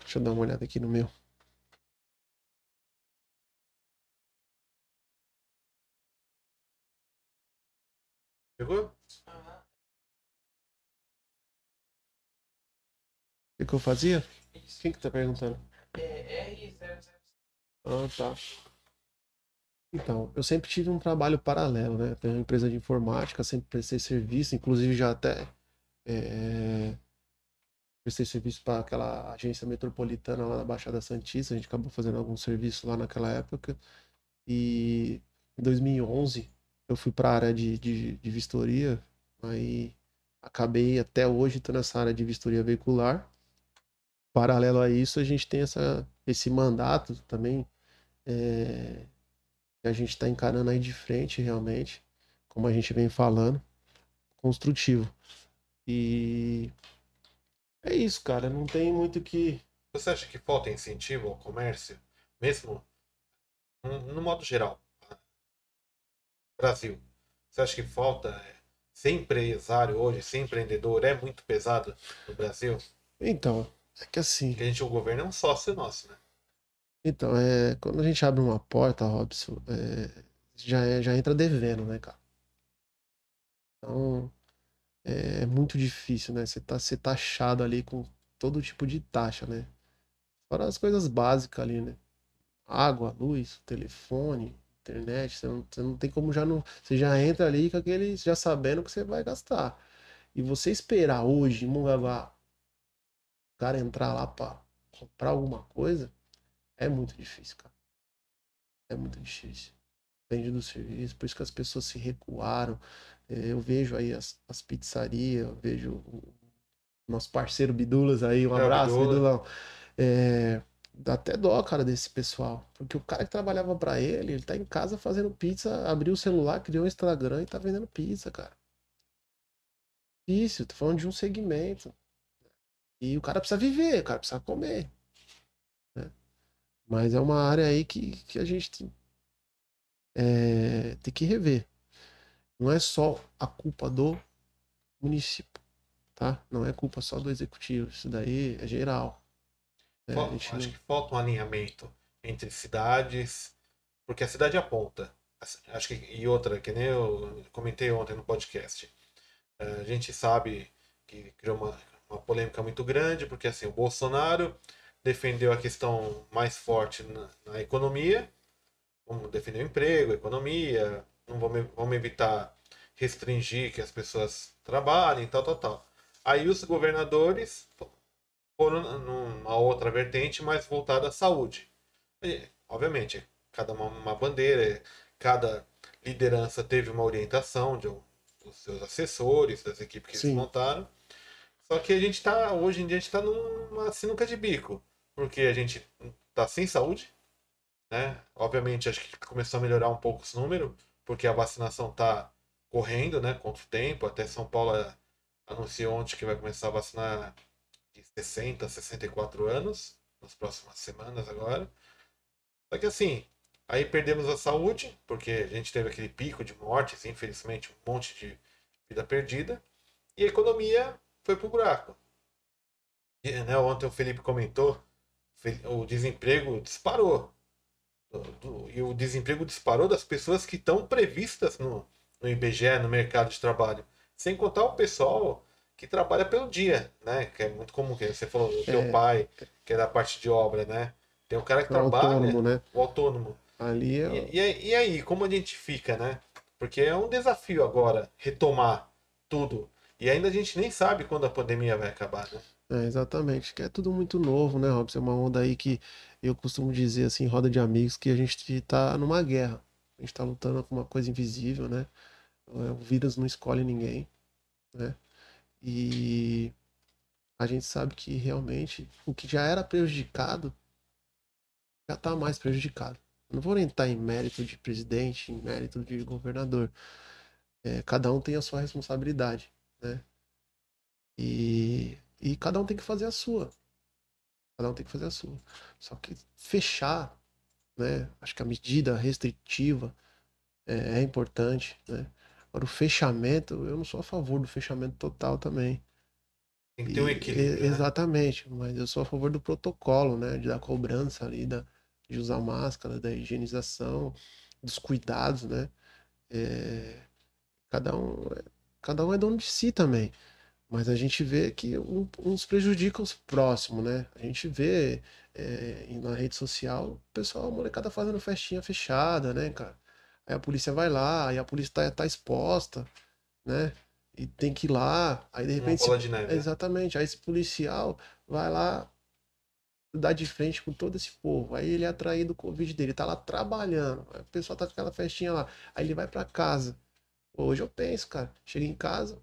Deixa eu dar uma olhada aqui no meu. Pegou? O que, eu fazia? Quem que tá perguntando? É R00. Ah, tá. Então, eu sempre tive um trabalho paralelo, né? Tenho uma empresa de informática, sempre prestei serviço, inclusive já até é, prestei serviço para aquela agência metropolitana lá da Baixada Santista, a gente acabou fazendo alguns serviços lá naquela época. E em 2011 eu fui para a área de, de, de vistoria, aí acabei até hoje tô nessa área de vistoria veicular. Paralelo a isso, a gente tem essa, esse mandato também é, que a gente está encarando aí de frente, realmente, como a gente vem falando, construtivo. E é isso, cara. Não tem muito que. Você acha que falta incentivo ao comércio? Mesmo no modo geral? Brasil. Você acha que falta é, ser empresário hoje, ser empreendedor é muito pesado no Brasil? Então, é que assim. Porque a gente, o governo é um sócio nosso, né? Então, é, quando a gente abre uma porta, Robson, é, já, é- já entra devendo, né, cara? Então, é muito difícil, né? Você tá ser taxado ali com todo tipo de taxa, né? Fora as coisas básicas ali, né? Água, luz, telefone, internet, você não, você não tem como já não. Você já entra ali com aquele, já sabendo que você vai gastar. E você esperar hoje, em Mongaguá, o cara entrar lá pra comprar alguma coisa, é muito difícil, cara. É muito difícil. Depende do serviço, por isso que as pessoas se recuaram. É, Eu vejo aí as, as pizzarias, eu vejo o nosso parceiro Bidulas aí, um É, abraço, Bidula. Bidulão. É, dá até dó, cara, desse pessoal. Porque o cara que trabalhava pra ele, ele tá em casa fazendo pizza, abriu o celular, criou um Instagram e tá vendendo pizza, cara. Difícil, tô falando de um segmento. E o cara precisa viver, o cara precisa comer. né? Mas é uma área aí que, que a gente é, tem que rever. Não é só a culpa do município, tá? Não é culpa só do executivo. Isso daí é geral. Né? Fal- acho não- que falta um alinhamento entre cidades, porque a cidade aponta. Acho que, e outra, que nem eu comentei ontem no podcast. Eh, A gente sabe que criou uma, uma polêmica muito grande, porque assim, o Bolsonaro defendeu a questão mais forte na, na economia, vamos defender o emprego, a economia, não vamos, vamos evitar restringir que as pessoas trabalhem, tal, tal, tal. Aí os governadores foram numa outra vertente mais voltada à saúde. E, obviamente, cada uma, uma bandeira, cada liderança teve uma orientação de dos seus assessores, das equipes que Sim. eles montaram. Só que a gente está, hoje em dia, a gente está numa sinuca de bico, porque a gente está sem saúde, né? Obviamente, acho que começou a melhorar um pouco esse número, porque a vacinação está correndo, né? Contra o tempo. Até São Paulo eh, anunciou ontem que vai começar a vacinar 60 a 64 anos, nas próximas semanas agora. Só que assim, aí perdemos a saúde, porque a gente teve aquele pico de mortes, infelizmente, um monte de vida perdida, e a economia foi pro buraco. E, né, ontem o Felipe comentou, o desemprego disparou. E o desemprego disparou das pessoas que estão previstas no, no IBGE, no mercado de trabalho. Sem contar o pessoal que trabalha pelo dia, né? Que é muito comum, que você falou, o teu É. pai, que é da parte de obra, né? Tem o cara que o trabalha, autônomo, né? o autônomo. Ali é. E, e aí- e aí, como a gente fica, né? Porque é um desafio agora retomar tudo. E ainda a gente nem sabe quando a pandemia vai acabar, né? É, exatamente, que é tudo muito novo, né, Robson? É uma onda aí que eu costumo dizer assim, roda de amigos, que a gente tá numa guerra. A gente tá lutando com uma coisa invisível, né? É, O vírus não escolhe ninguém, né? E a gente sabe que realmente o que já era prejudicado já está mais prejudicado. Não vou entrar em mérito de presidente, em mérito de governador. É, cada um tem a sua responsabilidade, né? E, e cada um tem que fazer a sua. Cada um tem que fazer a sua. Só que fechar, né? Acho que a medida restritiva é, é importante, né? Agora, o fechamento, eu não sou a favor do fechamento total também. Tem que ter um equilíbrio. e- né? Exatamente, mas eu sou a favor do protocolo, né? De da cobrança ali, da, de usar máscara, da higienização, dos cuidados, né? É, cada um, é- cada um é dono de si também. Mas a gente vê que uns prejudicam os próximos, né? A gente vê é, na rede social o pessoal, a molecada fazendo festinha fechada, né, cara? Aí a polícia vai lá, aí a polícia tá, tá exposta, né? E tem que ir lá, aí de Uma repente. bola se- de neve. né? Exatamente. Aí esse policial vai lá dar de frente com todo esse povo. Aí ele é atraído do Covid dele, tá lá trabalhando. O pessoal tá com aquela festinha lá. Aí ele vai pra casa. Hoje eu penso, cara, chega em casa,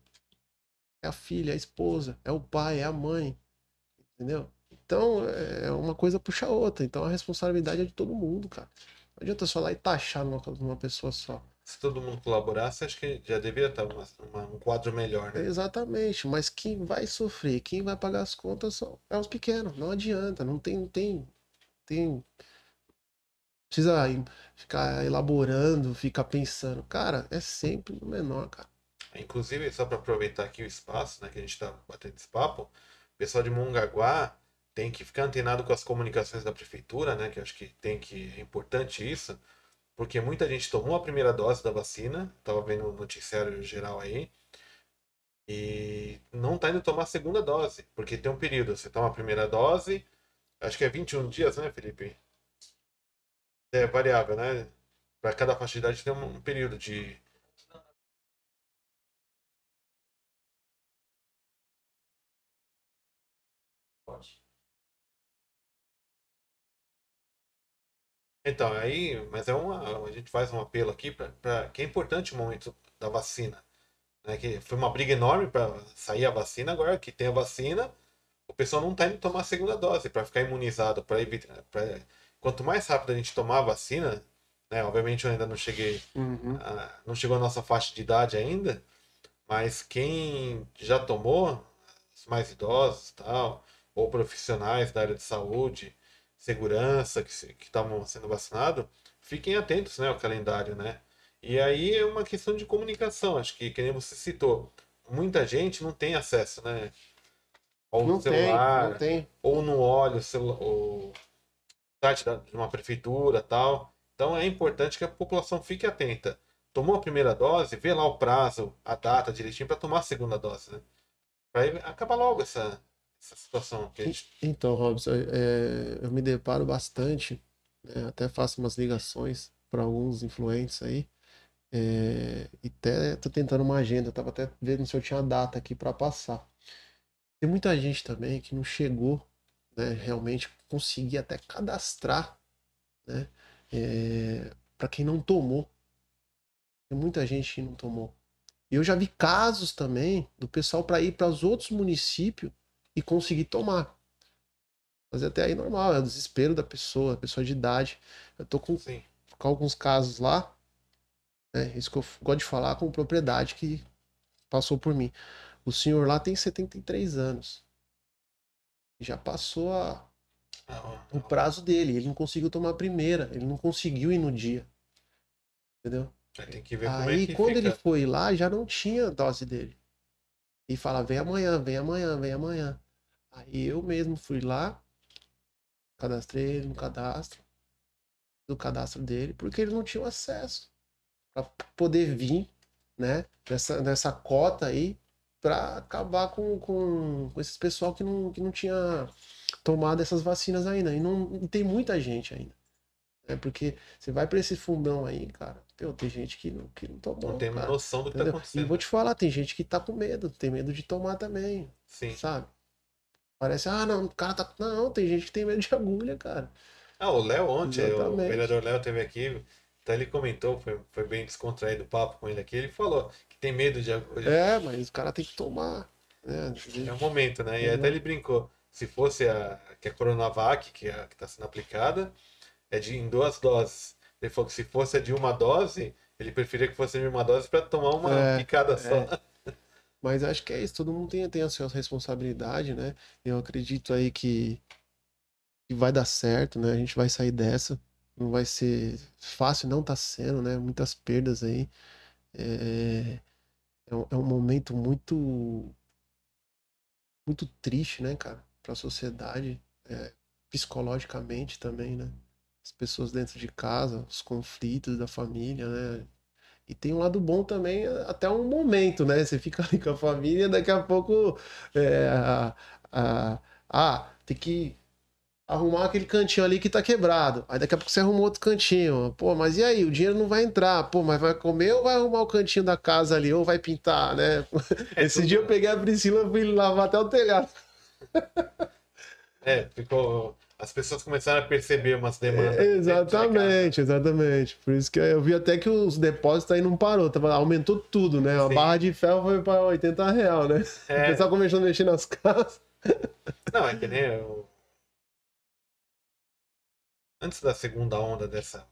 é a filha, é a esposa, é o pai, é a mãe. Entendeu? Então, é uma coisa puxa a outra. Então a responsabilidade é de todo mundo, cara. Não adianta só lá e taxar numa, numa pessoa só. Se todo mundo colaborasse, acho que já deveria estar uma- uma- um quadro melhor, né? Exatamente, mas quem vai sofrer, quem vai pagar as contas são é os pequenos. Não adianta, não tem, não tem, tem. Precisa ficar elaborando, ficar pensando. Cara, é sempre no menor, cara. Inclusive, só para aproveitar aqui o espaço, né, que a gente está batendo esse papo, o pessoal de Mongaguá tem que ficar antenado com as comunicações da prefeitura, né, que acho que tem que é importante isso, porque muita gente tomou a primeira dose da vacina, tava vendo o noticiário geral aí, e não tá indo tomar a segunda dose, porque tem um período, você toma a primeira dose, acho que é 21 dias, né, Felipe? É variável, né? Para cada faixa de idade tem um período de Então, aí, mas é uma, a gente faz um apelo aqui para que é importante o momento da vacina, né? Que foi uma briga enorme para sair a vacina, agora que tem a vacina, o pessoal não está indo tomar a segunda dose para ficar imunizado, para evitar, pra- quanto mais rápido a gente tomar a vacina, né? Obviamente eu ainda não cheguei, a- não chegou a nossa faixa de idade ainda, mas quem já tomou, os mais idosos, tal, ou profissionais da área de saúde, segurança que estavam sendo vacinados, fiquem atentos, né, ao calendário, né? E aí é uma questão de comunicação, acho que, que nem você citou, muita gente não tem acesso, né, ao Não tem, celular, não tem. ou não olha o, celu- o site de uma prefeitura, tal. Então é importante que a população fique atenta. Tomou a primeira dose, vê lá o prazo, a data direitinho para tomar a segunda dose, né? Para acabar logo essa, essa situação gente Então, Robson, é, eu me deparo bastante, né, até faço umas ligações para alguns influentes aí, é, e até tô tentando uma agenda, tava até vendo se eu tinha data aqui para passar. Tem muita gente também que não chegou, né, realmente conseguir até cadastrar, né, para quem não tomou. Tem muita gente que não tomou. E eu já vi casos também do pessoal para ir para os outros municípios e conseguir tomar. Mas até aí normal, é o desespero da pessoa, pessoa de idade. Eu tô com, com alguns casos lá, né? Isso que eu gosto de falar com propriedade que passou por mim. O senhor lá tem 73 anos. Já passou a, o prazo dele, ele não conseguiu tomar a primeira, ele não conseguiu ir no dia. Entendeu? Aí como é Aí que quando fica. ele foi lá, já não tinha dose dele. E fala, vem amanhã, vem amanhã, vem amanhã. Aí eu mesmo fui lá, cadastrei ele no cadastro, do cadastro dele, porque ele não tinha acesso para poder vir, né, nessa, nessa cota aí, para acabar com, com, com esses pessoal que não, que não tinha tomado essas vacinas ainda. E, não, e tem muita gente ainda. Né, porque você vai para esse fundão aí, cara, meu, tem gente que não, que não tomou, Não tem cara. noção do que está Entendeu? E acontecendo. vou te falar, tem gente que tá com medo, tem medo de tomar também, Sim. sabe? Parece, ah, não, o cara tá. Não, tem gente que tem medo de agulha, cara. Ah, o Léo ontem, o Exatamente. vereador Léo teve aqui, então ele comentou, foi, foi bem descontraído o papo com ele aqui, ele falou que tem medo de agulha. É, mas o cara tem que tomar. né? É o momento, né? E Uhum. até ele brincou. Se fosse a, que é a Coronavac, que é a que está sendo aplicada, é de em duas doses. Ele falou que se fosse a de uma dose, ele preferia que fosse de uma dose para tomar uma É, picada só. Mas acho que é isso, todo mundo tem, tem a sua responsabilidade, né? Eu acredito aí que, que vai dar certo, né? A gente vai sair dessa. Não vai ser fácil, não tá sendo, né? Muitas perdas aí. É, é, um, é um momento muito, muito triste, né, cara? Pra sociedade, é, psicologicamente também, né? As pessoas dentro de casa, os conflitos da família, né? E tem um lado bom também, até um momento, né? Você fica ali com a família, daqui a pouco. É, a, a- ah, tem que arrumar aquele cantinho ali que tá quebrado. Aí daqui a pouco você arruma outro cantinho. Pô, mas e aí? O dinheiro não vai entrar. Pô, mas vai comer ou vai arrumar o cantinho da casa ali? Ou vai pintar, né? Esse dia eu peguei a Priscila e fui lavar até o telhado. É, ficou. As pessoas começaram a perceber umas demandas. É, exatamente, exatamente. Por isso que eu vi até que os depósitos aí não parou, tava, aumentou tudo, né? A Sim. barra de ferro foi para 80 real, né? O É, pessoal começou a mexer nas casas. não, é que nem eu... Antes da segunda onda dessa.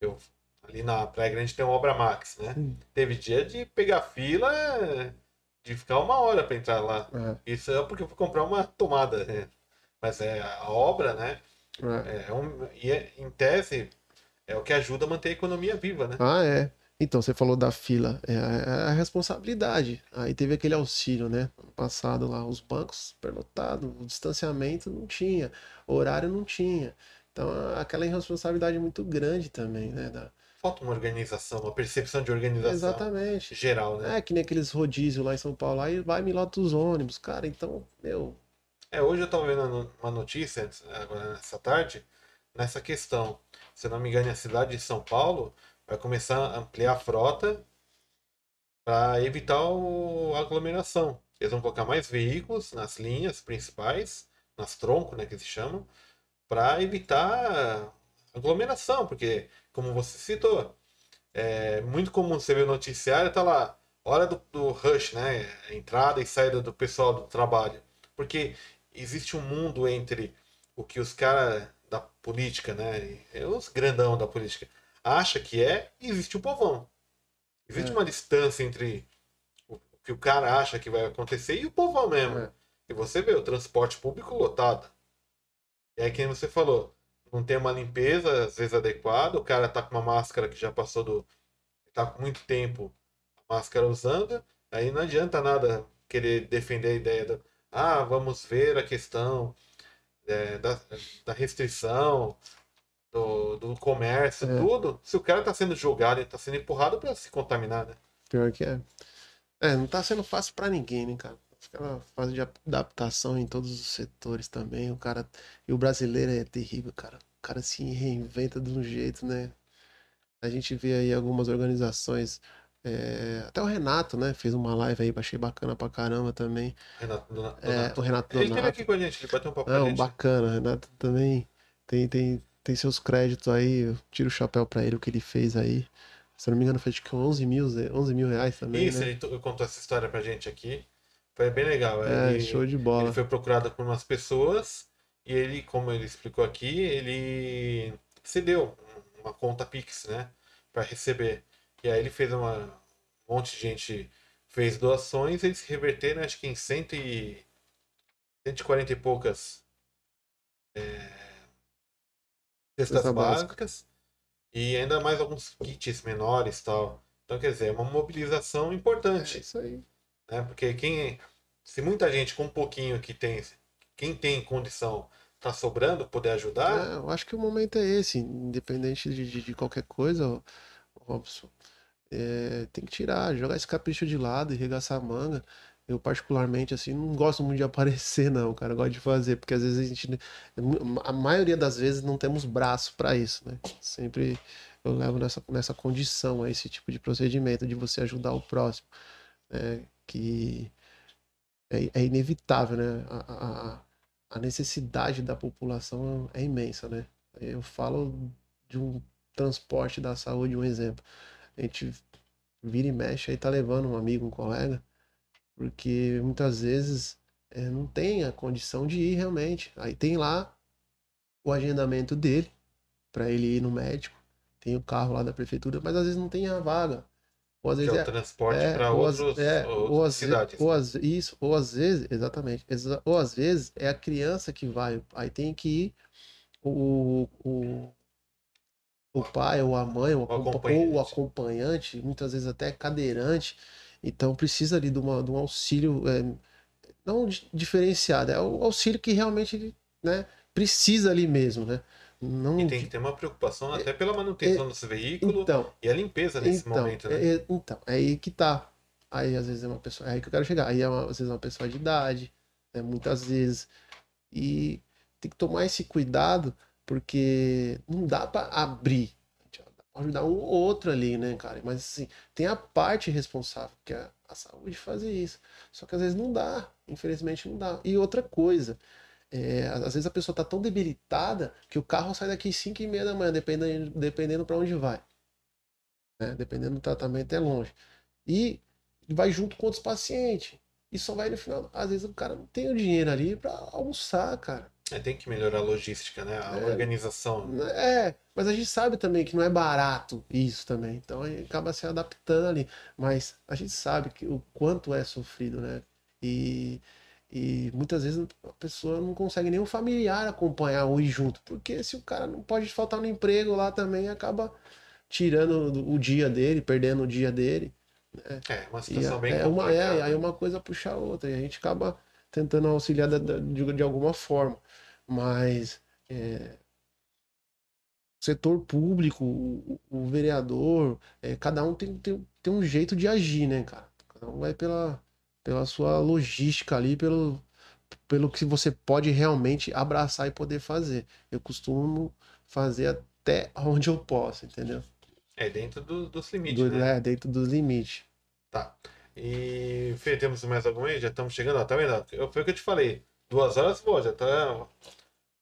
Eu, ali na Praia Grande tem uma Obra Max, né? Hum. Teve dia de pegar fila, de ficar uma hora para entrar lá. É, Isso é porque eu fui comprar uma tomada, né? Mas é a obra, né? é. É um, e é- em tese é o que ajuda a manter a economia viva, né? Ah, é. Então, você falou da fila, é a, é a responsabilidade. Aí teve aquele auxílio, né? Passado lá, os bancos superlotados, o distanciamento não tinha, horário não tinha. Então, aquela irresponsabilidade muito grande também, né? da- Falta uma organização, uma percepção de organização Exatamente. geral, né? É que nem aqueles rodízios lá em São Paulo, aí vai me lota os ônibus, cara. Então, meu, É, hoje eu estava vendo uma notícia, agora nessa tarde, nessa questão. Se eu não me engano, a cidade de São Paulo vai começar a ampliar a frota para evitar a aglomeração. Eles vão colocar mais veículos nas linhas principais, nas troncos, né, que se chamam, para evitar aglomeração, porque, como você citou, é muito comum você ver o noticiário, tá lá, hora do, do rush, né, entrada e saída do pessoal do trabalho. Porque existe um mundo entre o que os caras da política, né, os grandão da política, acha que é, e existe o povão. Existe É. uma distância entre o que o cara acha que vai acontecer e o povão mesmo. É. E você vê o transporte público lotado. E aí, quem você falou, não tem uma limpeza, às vezes, adequada, o cara tá com uma máscara que já passou do. tá com muito tempo a máscara usando, aí não adianta nada querer defender a ideia do. Ah, vamos ver a questão é, da, da restrição, do, do comércio, É. tudo, se o cara tá sendo julgado e tá sendo empurrado para se contaminar, né? pior que é. É, não tá sendo fácil pra ninguém, né, cara? Aquela fase de adaptação em todos os setores também. O cara. E o brasileiro é terrível, cara. O cara se reinventa de um jeito, né? A gente vê aí algumas organizações. É, Até o Renato, né? Fez uma live aí, achei bacana pra caramba também. Renato, Donato. É, o Renato Ele esteve Donato. aqui com a gente, ele bateu um papo com a Não, gente. bacana. Renato também tem, tem, tem seus créditos aí. Eu tiro o chapéu pra ele, o que ele fez aí. Se eu não me engano, foi que 11 mil, 11 mil reais também, Isso, né? ele to- contou essa história pra gente aqui. Foi bem legal. É, ele, show de bola. ele foi procurado por umas pessoas e ele, como ele explicou aqui, ele cedeu uma conta Pix, né? Pra receber. E aí ele fez uma. Um monte de gente fez doações eles se reverteram, acho que em cento e, 140 e poucas é, cestas Cesta básica. básicas e ainda mais alguns kits menores tal. Então, quer dizer, é uma mobilização É importante isso aí. né? Porque quem, se muita gente com um pouquinho que tem, quem tem condição tá sobrando, poder ajudar, É, eu acho que o momento é esse, independente de, de, de qualquer coisa, Robson. É, tem que tirar, jogar esse capricho de lado e regaçar a manga. Eu, particularmente, assim, não gosto muito de aparecer, não, cara. Eu gosto de fazer, porque às vezes a gente. A maioria das vezes não temos braço para isso, né? Sempre eu levo nessa, nessa condição a esse tipo de procedimento, de você ajudar o próximo. né? Que é, é inevitável, né? A, a- a- a necessidade da população é imensa, né? Eu falo de um transporte da saúde, um exemplo. A gente vira e mexe aí, tá levando um amigo, um colega, Porque muitas vezes é, não tem a condição de ir realmente. Aí tem lá o agendamento dele para ele ir no médico. Tem o carro lá da prefeitura, mas às vezes não tem a vaga. Ou às Que é vezes o transporte é, para outros, é, outras ou cidades. ou às- isso, ou às vezes, exatamente, exa- ou às vezes é a criança que vai, aí tem que ir o, o, o pai ou a mãe ou, acompa- acompanhante. ou o acompanhante, muitas vezes até cadeirante, então precisa ali de, uma, de um auxílio é, não di- diferenciado, é o auxílio que realmente ele, né, precisa ali mesmo, né? Não E tem que ter uma preocupação até pela manutenção desse veículo então, e a limpeza nesse então, momento, né? é- é- então, é aí que tá. Aí às vezes é uma pessoa. É aí que eu quero chegar. Aí é uma- às vezes é uma pessoa de idade, né, muitas vezes. E tem que tomar esse cuidado, porque não dá pra abrir. Ajudar um ou outro ali, né, cara? Mas assim, tem a parte responsável, que é a saúde fazer isso. Só que às vezes não dá. Infelizmente não dá. E outra coisa. é, às vezes a pessoa tá tão debilitada que o carro sai daqui 5 e meia da manhã, dependendo, dependendo para onde vai né? Dependendo do tratamento é longe. E vai junto com outros pacientes. E só vai no final. Às vezes o cara não tem o dinheiro ali pra almoçar, cara. É, tem que melhorar a logística, né? A É. organização. É, mas a gente sabe também que não é barato isso também. Então a gente acaba se adaptando ali. Mas a gente sabe que o quanto é sofrido, né? E, e muitas vezes a pessoa não consegue nem um familiar acompanhar ou ir junto. Porque se o cara não pode faltar no emprego lá também, acaba tirando o dia dele, perdendo o dia dele. É, uma E situação bem é uma, complicada. é, aí uma coisa puxa a outra, e a gente acaba tentando auxiliar da- da- de, de alguma forma. Mas é, o setor público, o, o vereador, é, cada um tem, tem, tem um jeito de agir, né, cara? Cada um vai pela, pela sua logística ali, pelo, pelo que você pode realmente abraçar e poder fazer. Eu costumo fazer até onde eu posso, entendeu? É dentro do- dos limites, Do- né? é, dentro dos limites. Tá. E, Fê, temos mais algum aí? Já estamos chegando, ó, tá vendo? Eu- Foi o que eu te falei. Duas horas, pô, já tá.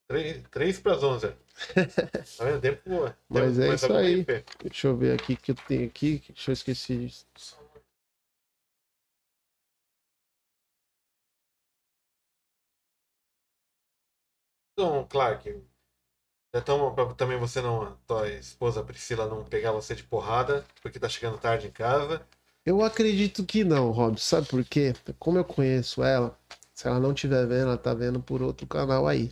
Três, três para as onze. Tá vendo? Tempo boa. Mas é isso aí. Fê? Deixa eu ver aqui o que eu tenho aqui. Deixa eu esquecer disso. Então, Clark, então, pra também você não, tua esposa Priscila não pegar você de porrada, porque tá chegando tarde em casa. Eu acredito que não, Rob. Sabe por quê? Como eu conheço ela, se ela não estiver vendo, ela tá vendo por outro canal aí.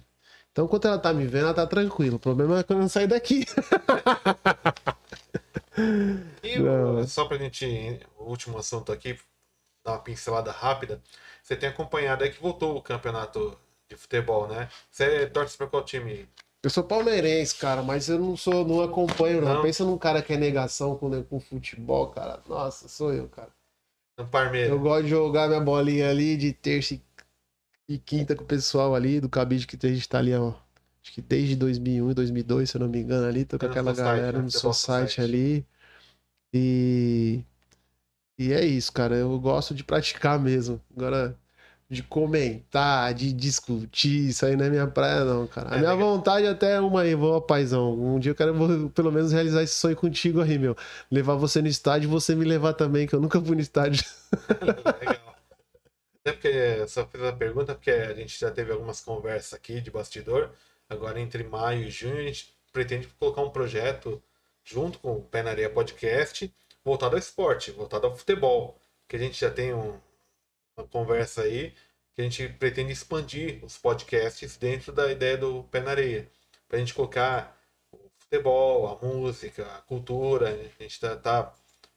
Então, enquanto ela tá me vendo, ela tá tranquila. O problema é quando eu sair daqui. E Não. só pra gente, o último assunto aqui, dar uma pincelada rápida, você tem acompanhado aí que voltou o campeonato de futebol, né? Você torce pra qual time? Eu sou palmeirense, cara, mas eu não sou, não acompanho, não. Não? Pensa num cara que é negação com, com futebol, cara. Nossa, sou eu, cara. No Parmeira. Eu gosto de jogar minha bolinha ali de terça e- quinta com o pessoal ali do cabide que a gente tá ali, ó. Acho que desde 2001 e 2002, se eu não me engano, ali. Tô com no aquela galera né? no Futebol society Society. ali. E. E é isso, cara. Eu gosto de praticar mesmo. Agora, de comentar, de discutir, isso aí não é minha praia, não, cara. A É, minha legal. vontade até é uma aí, vou, paizão. Um dia eu quero vou, pelo menos realizar esse sonho contigo aí, meu. Levar você no estádio e você me levar também, que eu nunca fui no estádio. Legal. Até porque só fiz a pergunta porque a gente já teve algumas conversas aqui de bastidor. Agora, entre maio e junho, a gente pretende colocar um projeto junto com o Pé na Areia Podcast voltado ao esporte, voltado ao futebol. Que a gente já tem um- conversa aí que a gente pretende expandir os podcasts dentro da ideia do Pé na Areia. Pra gente colocar o futebol, a música, a cultura. A gente tá, tá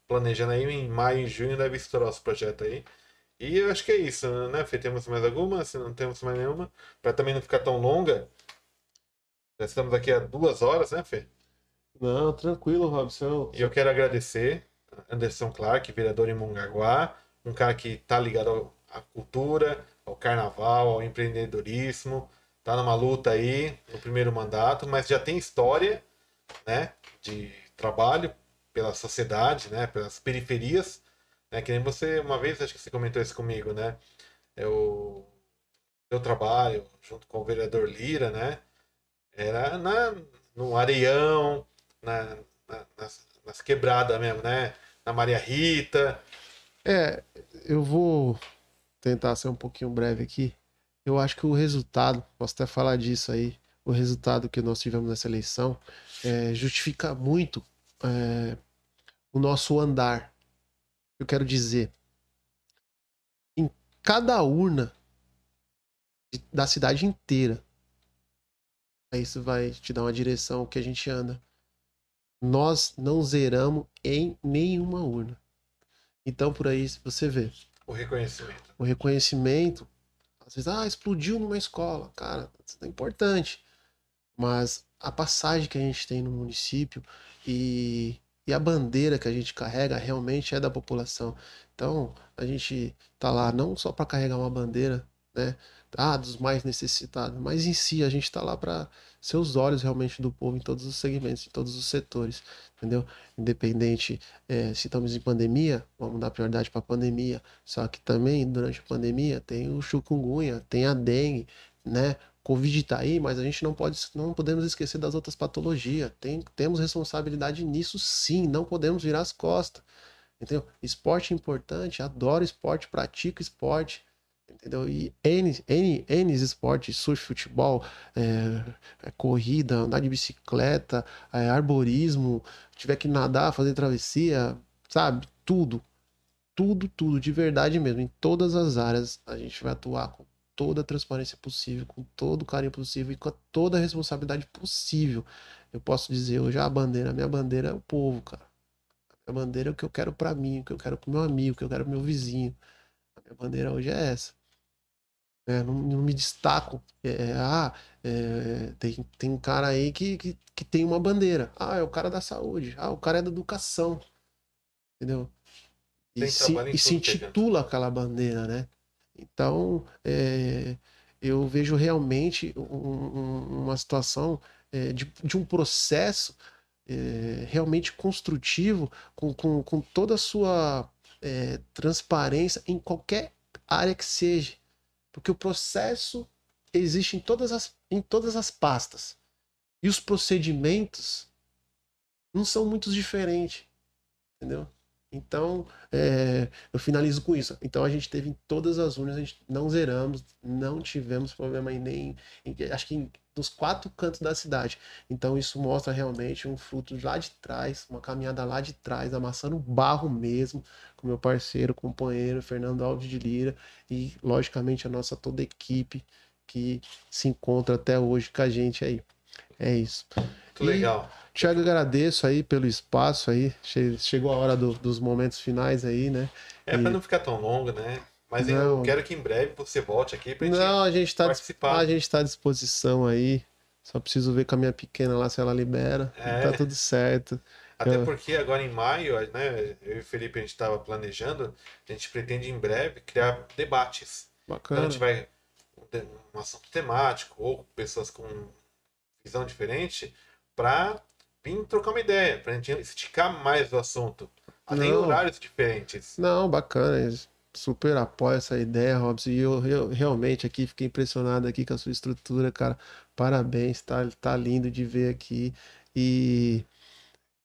planejando aí em maio e junho deve estourar esse projeto aí. E eu acho que é isso, né, Fê? Temos mais alguma? Se não temos mais nenhuma, para também não ficar tão longa. Já estamos aqui há duas horas, né, Fê? Não, tranquilo, Robson. E eu quero agradecer Anderson Clark, vereador em Mongaguá, um cara que está ligado à cultura, ao carnaval, ao empreendedorismo, tá numa luta aí no primeiro mandato, mas já tem história, né, de trabalho pela sociedade, né, pelas periferias, né, que nem você uma vez acho que você comentou isso comigo, né? Eu eu trabalho junto com o vereador Lira, né? Era na no Areião, na, na- nas, nas quebradas mesmo, né? Na Maria Rita. É, eu vou tentar ser um pouquinho breve aqui. Eu acho que o resultado, posso até falar disso aí, o resultado que nós tivemos nessa eleição é, justifica muito é, o nosso andar. Eu quero dizer, em cada urna da cidade inteira, isso vai te dar uma direção que a gente anda. Nós não zeramos em nenhuma urna. Então por aí você vê. O reconhecimento. O reconhecimento. Às vezes, ah, explodiu numa escola. Cara, isso é importante. Mas a passagem que a gente tem no município e, e a bandeira que a gente carrega realmente é da população. Então, a gente tá lá não só para carregar uma bandeira, né? Ah, dos mais necessitados, mas em si a gente está lá para ser os olhos realmente do povo em todos os segmentos, em todos os setores, entendeu? Independente é, se estamos em pandemia, vamos dar prioridade para a pandemia. Só que também durante a pandemia tem o chikungunya, tem a dengue, né? Covid está aí, mas a gente não pode, não podemos esquecer das outras patologias. Tem, temos responsabilidade nisso, sim. Não podemos virar as costas, entendeu? Esporte é importante, adoro esporte, pratico esporte, entendeu? E N, N, N esportes, surf, futebol, é, é, corrida, andar de bicicleta, é, arborismo, tiver que nadar, fazer travessia, sabe? Tudo, tudo, tudo, de verdade mesmo. Em todas as áreas a gente vai atuar com toda a transparência possível, com todo o carinho possível e com toda a responsabilidade possível. Eu posso dizer hoje a bandeira, a minha bandeira é o povo, cara. A bandeira é o que eu quero para mim, o que eu quero pro meu amigo, o que eu quero pro meu vizinho. A minha bandeira hoje é essa. É, não, não, me destaco. É, é, ah, é, tem, tem um cara aí que, que, que tem uma bandeira. Ah, é o cara da saúde. Ah, o cara é da educação. Entendeu? E, se, e se intitula aquela bandeira, né? Então, é, eu vejo realmente um, uma situação é, de, de, um processo é, realmente construtivo, com, com, com, toda a sua é, transparência em qualquer área que seja. Porque o processo existe em todas as, em todas as pastas. E os procedimentos não são muito diferentes. Entendeu? Então, é, eu finalizo com isso. Então, a gente teve em todas as urnas, a gente não zeramos, não tivemos problema em nem. Em, acho que em, nos quatro cantos da cidade. Então, isso mostra realmente um fruto lá de trás, uma caminhada lá de trás, amassando barro mesmo, com meu parceiro, companheiro, Fernando Alves de Lira, e, logicamente, a nossa toda equipe que se encontra até hoje com a gente aí. É isso. Muito e, legal. Tiago, agradeço aí pelo espaço aí. Chegou a hora do, dos momentos finais aí, né? É, e... para não ficar tão longo, né? Mas não. eu quero que em breve você volte aqui pra gente Não, a gente tá participar. A gente tá à disposição aí. Só preciso ver com a minha pequena lá se ela libera. É. Tá tudo certo. Até eu... porque agora em maio, né, eu e o Felipe a gente estava planejando, a gente pretende em breve criar debates. Bacana. Então a gente vai um assunto temático ou pessoas com visão diferente para vir trocar uma ideia, pra gente esticar mais o assunto. Tem horários diferentes. Não, bacana. Super apoio essa ideia, Robson. E eu, eu, realmente aqui fiquei impressionado aqui com a sua estrutura, cara. Parabéns, tá, tá lindo de ver aqui. E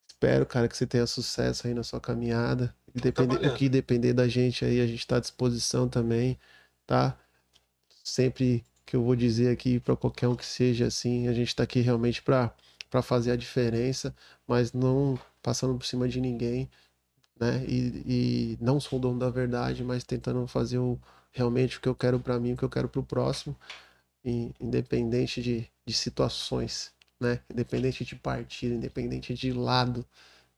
espero, cara, que você tenha sucesso aí na sua caminhada. Depender, o que depender da gente aí, a gente está à disposição também, tá? Sempre que eu vou dizer aqui para qualquer um que seja assim, a gente está aqui realmente para para fazer a diferença, mas não passando por cima de ninguém, né? E, e não sou o dono da verdade, mas tentando fazer o, realmente o que eu quero para mim, o que eu quero para o próximo, independente de, de situações, né? Independente de partido, independente de lado,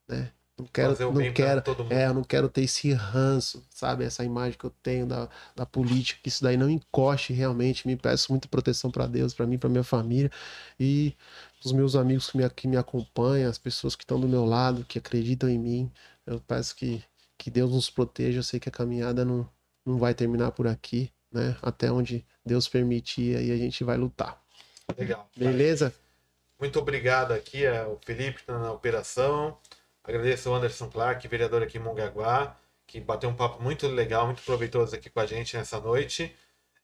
né? Não quero, não quero, é, eu não quero ter esse ranço, sabe? Essa imagem que eu tenho da, da política, que isso daí não encoste realmente. Me peço muita proteção para Deus, para mim, para minha família e os meus amigos que me, que me acompanham, as pessoas que estão do meu lado, que acreditam em mim. Eu peço que, que Deus nos proteja. Eu sei que a caminhada não, não vai terminar por aqui, né? Até onde Deus permitir, aí a gente vai lutar. Legal. Beleza? Muito obrigado aqui ao Felipe que está na operação. Agradeço ao Anderson Clark, vereador aqui em Mongaguá, que bateu um papo muito legal, muito proveitoso aqui com a gente nessa noite.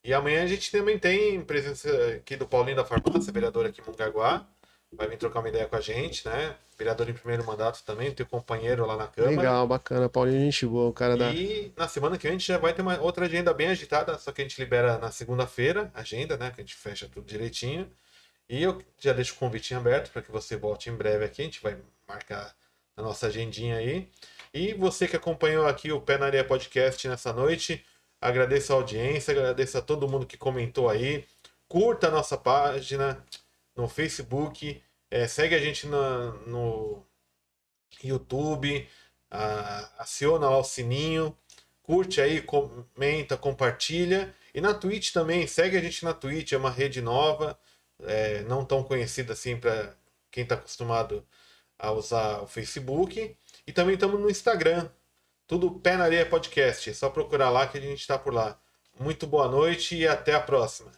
E amanhã a gente também tem presença aqui do Paulinho da Farmácia, vereador aqui em Mongaguá, vai vir trocar uma ideia com a gente, né? Vereador em primeiro mandato também, teu companheiro lá na Câmara. Legal, bacana. Paulinho, gente boa, o cara da. E na semana que vem a gente já vai ter uma outra agenda bem agitada, só que a gente libera na segunda-feira, agenda, né? Que a gente fecha tudo direitinho. E eu já deixo o convite aberto para que você volte em breve aqui. A gente vai marcar a nossa agendinha aí. E você que acompanhou aqui o Pé na Areia Podcast nessa noite, agradeço a audiência, agradeço a todo mundo que comentou aí. Curta a nossa página no Facebook, é, segue a gente na, no YouTube, a, aciona lá o sininho, curte aí, comenta, compartilha. E na Twitch também, segue a gente na Twitch, é uma rede nova, é, não tão conhecida assim para quem está acostumado a usar o Facebook. E também estamos no Instagram, tudo Pé na Areia Podcast. É só procurar lá que a gente está por lá. Muito boa noite e até a próxima.